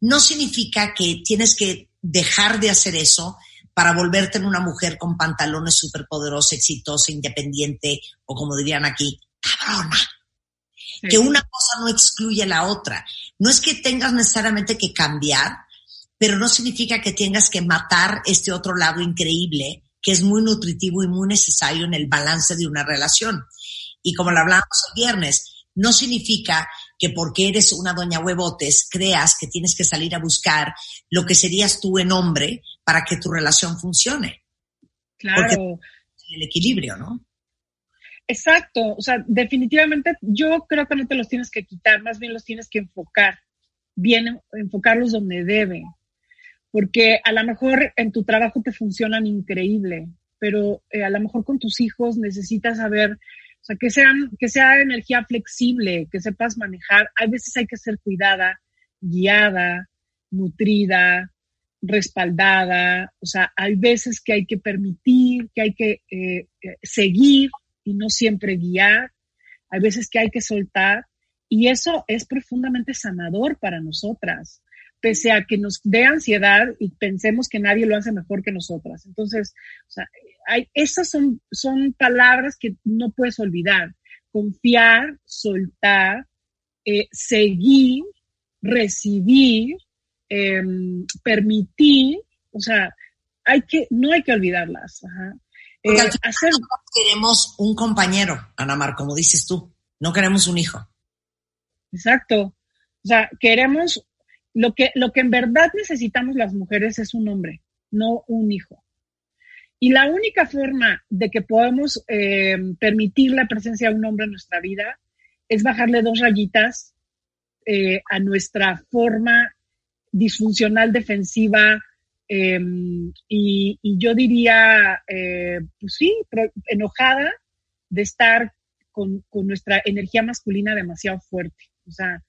no significa que tienes que dejar de hacer eso para volverte en una mujer con pantalones superpoderosa, exitosa, independiente o como dirían aquí, cabrona. Que una cosa no excluye la otra. No es que tengas necesariamente que cambiar, pero no significa que tengas que matar este otro lado increíble que es muy nutritivo y muy necesario en el balance de una relación. Y como lo hablamos el viernes, no significa que porque eres una doña huevotes creas que tienes que salir a buscar lo que serías tú en hombre para que tu relación funcione. Claro. el equilibrio, ¿no? Exacto, o sea, definitivamente yo creo que no te los tienes que quitar, más bien los tienes que enfocar, bien enfocarlos donde deben, porque a lo mejor en tu trabajo te funcionan increíble, pero eh, a lo mejor con tus hijos necesitas saber, o sea, que sean, que sea energía flexible, que sepas manejar. Hay veces hay que ser cuidada, guiada, nutrida, respaldada. O sea, hay veces que hay que permitir, que hay que eh, seguir y no siempre guiar. Hay veces que hay que soltar. Y eso es profundamente sanador para nosotras pese a que nos dé ansiedad y pensemos que nadie lo hace mejor que nosotras. Entonces, o sea, hay, esas son, son palabras que no puedes olvidar. Confiar, soltar, eh, seguir, recibir, em, permitir, o sea, hay que, no hay que olvidarlas. Eh, hacer... queremos un compañero, Ana Mar, como dices tú, no queremos un hijo. Exacto. O sea, queremos lo que, lo que en verdad necesitamos las mujeres es un hombre, no un hijo. Y la única forma de que podamos eh, permitir la presencia de un hombre en nuestra vida es bajarle dos rayitas eh, a nuestra forma disfuncional defensiva em, y, yo diría, eh, pues sí, enojada de estar con, con, nuestra energía masculina demasiado fuerte. O sea,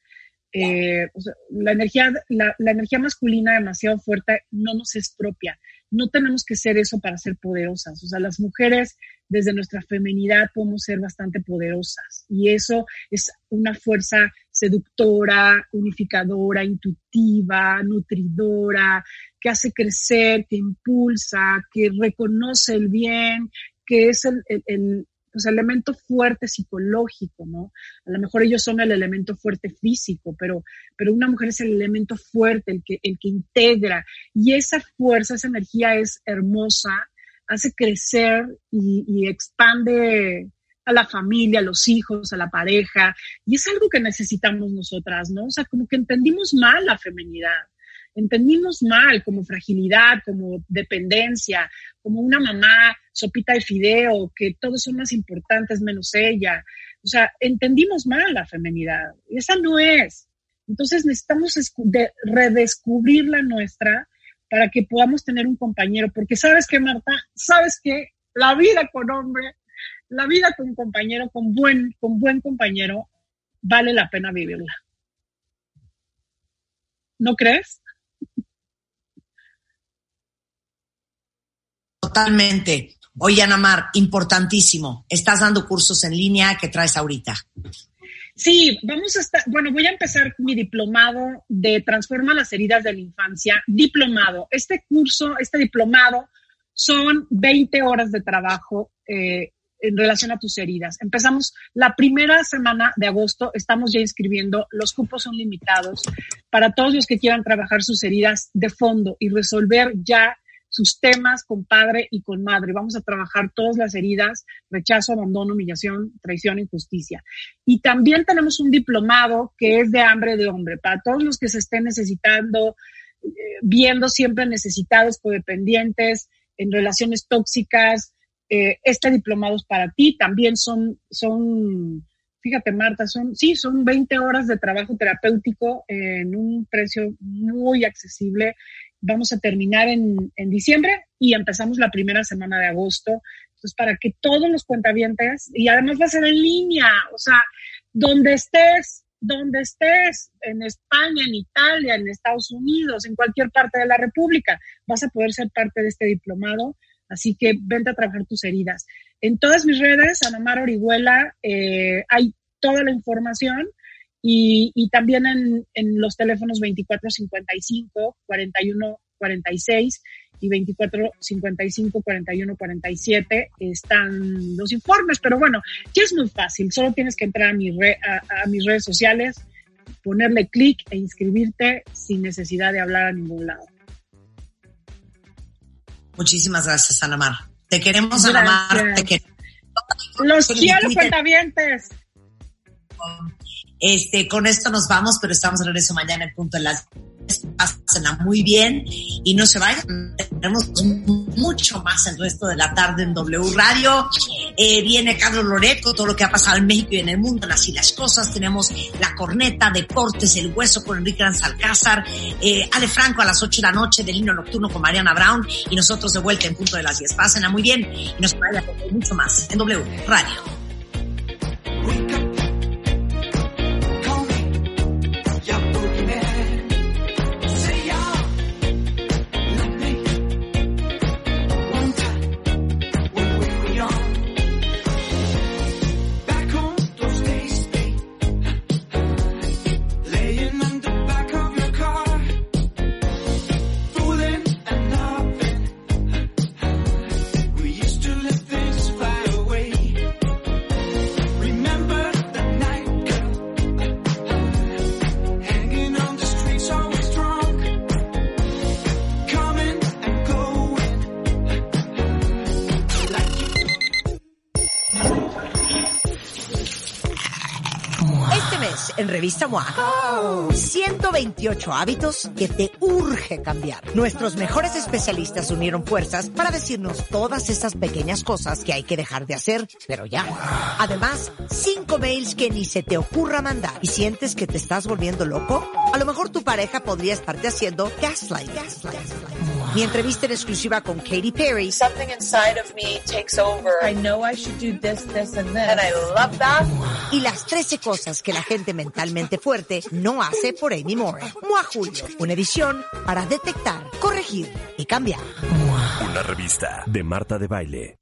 eh, la, energía, la, energía masculina demasiado fuerte no nos es propia. No tenemos que ser eso para ser poderosas. O sea, las mujeres desde nuestra feminidad podemos ser bastante poderosas y eso es una fuerza seductora, unificadora, intuitiva, nutridora, que hace crecer, que impulsa, que reconoce el bien, que es el, pues, elemento fuerte psicológico, ¿no? A lo mejor ellos son el elemento fuerte físico, pero, pero una mujer es el elemento fuerte, el que, el que integra. Y esa fuerza, esa energía es hermosa, hace crecer y, y expande a la familia, a los hijos, a la pareja. Y es algo que necesitamos nosotras, ¿no? O sea, como que entendimos mal la feminidad entendimos mal como fragilidad, como dependencia, como una mamá sopita de fideo, que todos son más importantes menos ella. O sea, entendimos mal la femenidad. Y esa no es. Entonces necesitamos redescubrir la nuestra para que podamos tener un compañero. Porque sabes que, Marta, sabes que la vida con hombre, la vida con compañero, con buen, con buen compañero, vale la pena vivirla. ¿No crees? Totalmente. Oye, Ana Mar, importantísimo. Estás dando cursos en línea que traes ahorita. Sí, vamos a estar, bueno, voy a empezar mi diplomado de Transforma las heridas de la infancia. Diplomado. Este curso, este diplomado, son 20 horas de trabajo eh, en relación a tus heridas. Empezamos la primera semana de agosto, estamos ya inscribiendo, los cupos son limitados para todos los que quieran trabajar sus heridas de fondo y resolver ya sus temas con padre y con madre. Vamos a trabajar todas las heridas, rechazo, abandono, humillación, traición, injusticia. Y también tenemos un diplomado que es de hambre de hombre, para todos los que se estén necesitando, eh, viendo siempre necesitados, codependientes, en relaciones tóxicas. Eh, este diplomado es para ti. También son, son, fíjate Marta, son, sí, son 20 horas de trabajo terapéutico en un precio muy accesible vamos a terminar en, diciembre y empezamos la primera semana de agosto. Entonces, para que todos los cuentavientes, y además va a ser en línea, o sea, donde estés, donde estés, en España, en Italia, en Estados Unidos, en cualquier parte de la República, vas a poder ser parte de este diplomado. Así que vente a trabajar tus heridas. En todas mis redes, Anamar Orihuela, eh, hay toda la información y, y también en, en los teléfonos 2455, 4146 y 24 55 41 47 están los informes. Pero bueno, ya es muy fácil. Solo tienes que entrar a, mi re, a, a mis redes sociales, ponerle clic e inscribirte sin necesidad de hablar a ningún lado. Muchísimas gracias, Ana Mar. Te queremos, Ana Mar. Te queremos. Los quiero, cuentavientes. Este, con esto nos vamos, pero estamos de regreso mañana en punto de las Pásenla muy bien y no se vayan. Tenemos mucho más el resto de la tarde en W Radio. Eh, viene Carlos Loreto, todo lo que ha pasado en México y en el mundo, así las cosas. Tenemos la corneta, deportes, el hueso con Enrique Alcázar, eh, Ale Franco a las 8 de la noche del himno nocturno con Mariana Brown y nosotros de vuelta en punto de las 10. Pásenla muy bien y nos vayan mucho más en W Radio. Revista MOA. 128 hábitos que te urge cambiar. Nuestros mejores especialistas unieron fuerzas para decirnos todas esas pequeñas cosas que hay que dejar de hacer, pero ya. Además, 5 mails que ni se te ocurra mandar. ¿Y sientes que te estás volviendo loco? A lo mejor tu pareja podría estarte haciendo gaslight. gaslight. Mi entrevista en exclusiva con Katy Perry. Something inside of me takes over. I know I should do this, this and this. And I love that. Y las 13 cosas que la gente mentalmente fuerte no hace por Amy Moore. Mua Julio, una edición para detectar, corregir y cambiar. Una revista de Marta de Baile.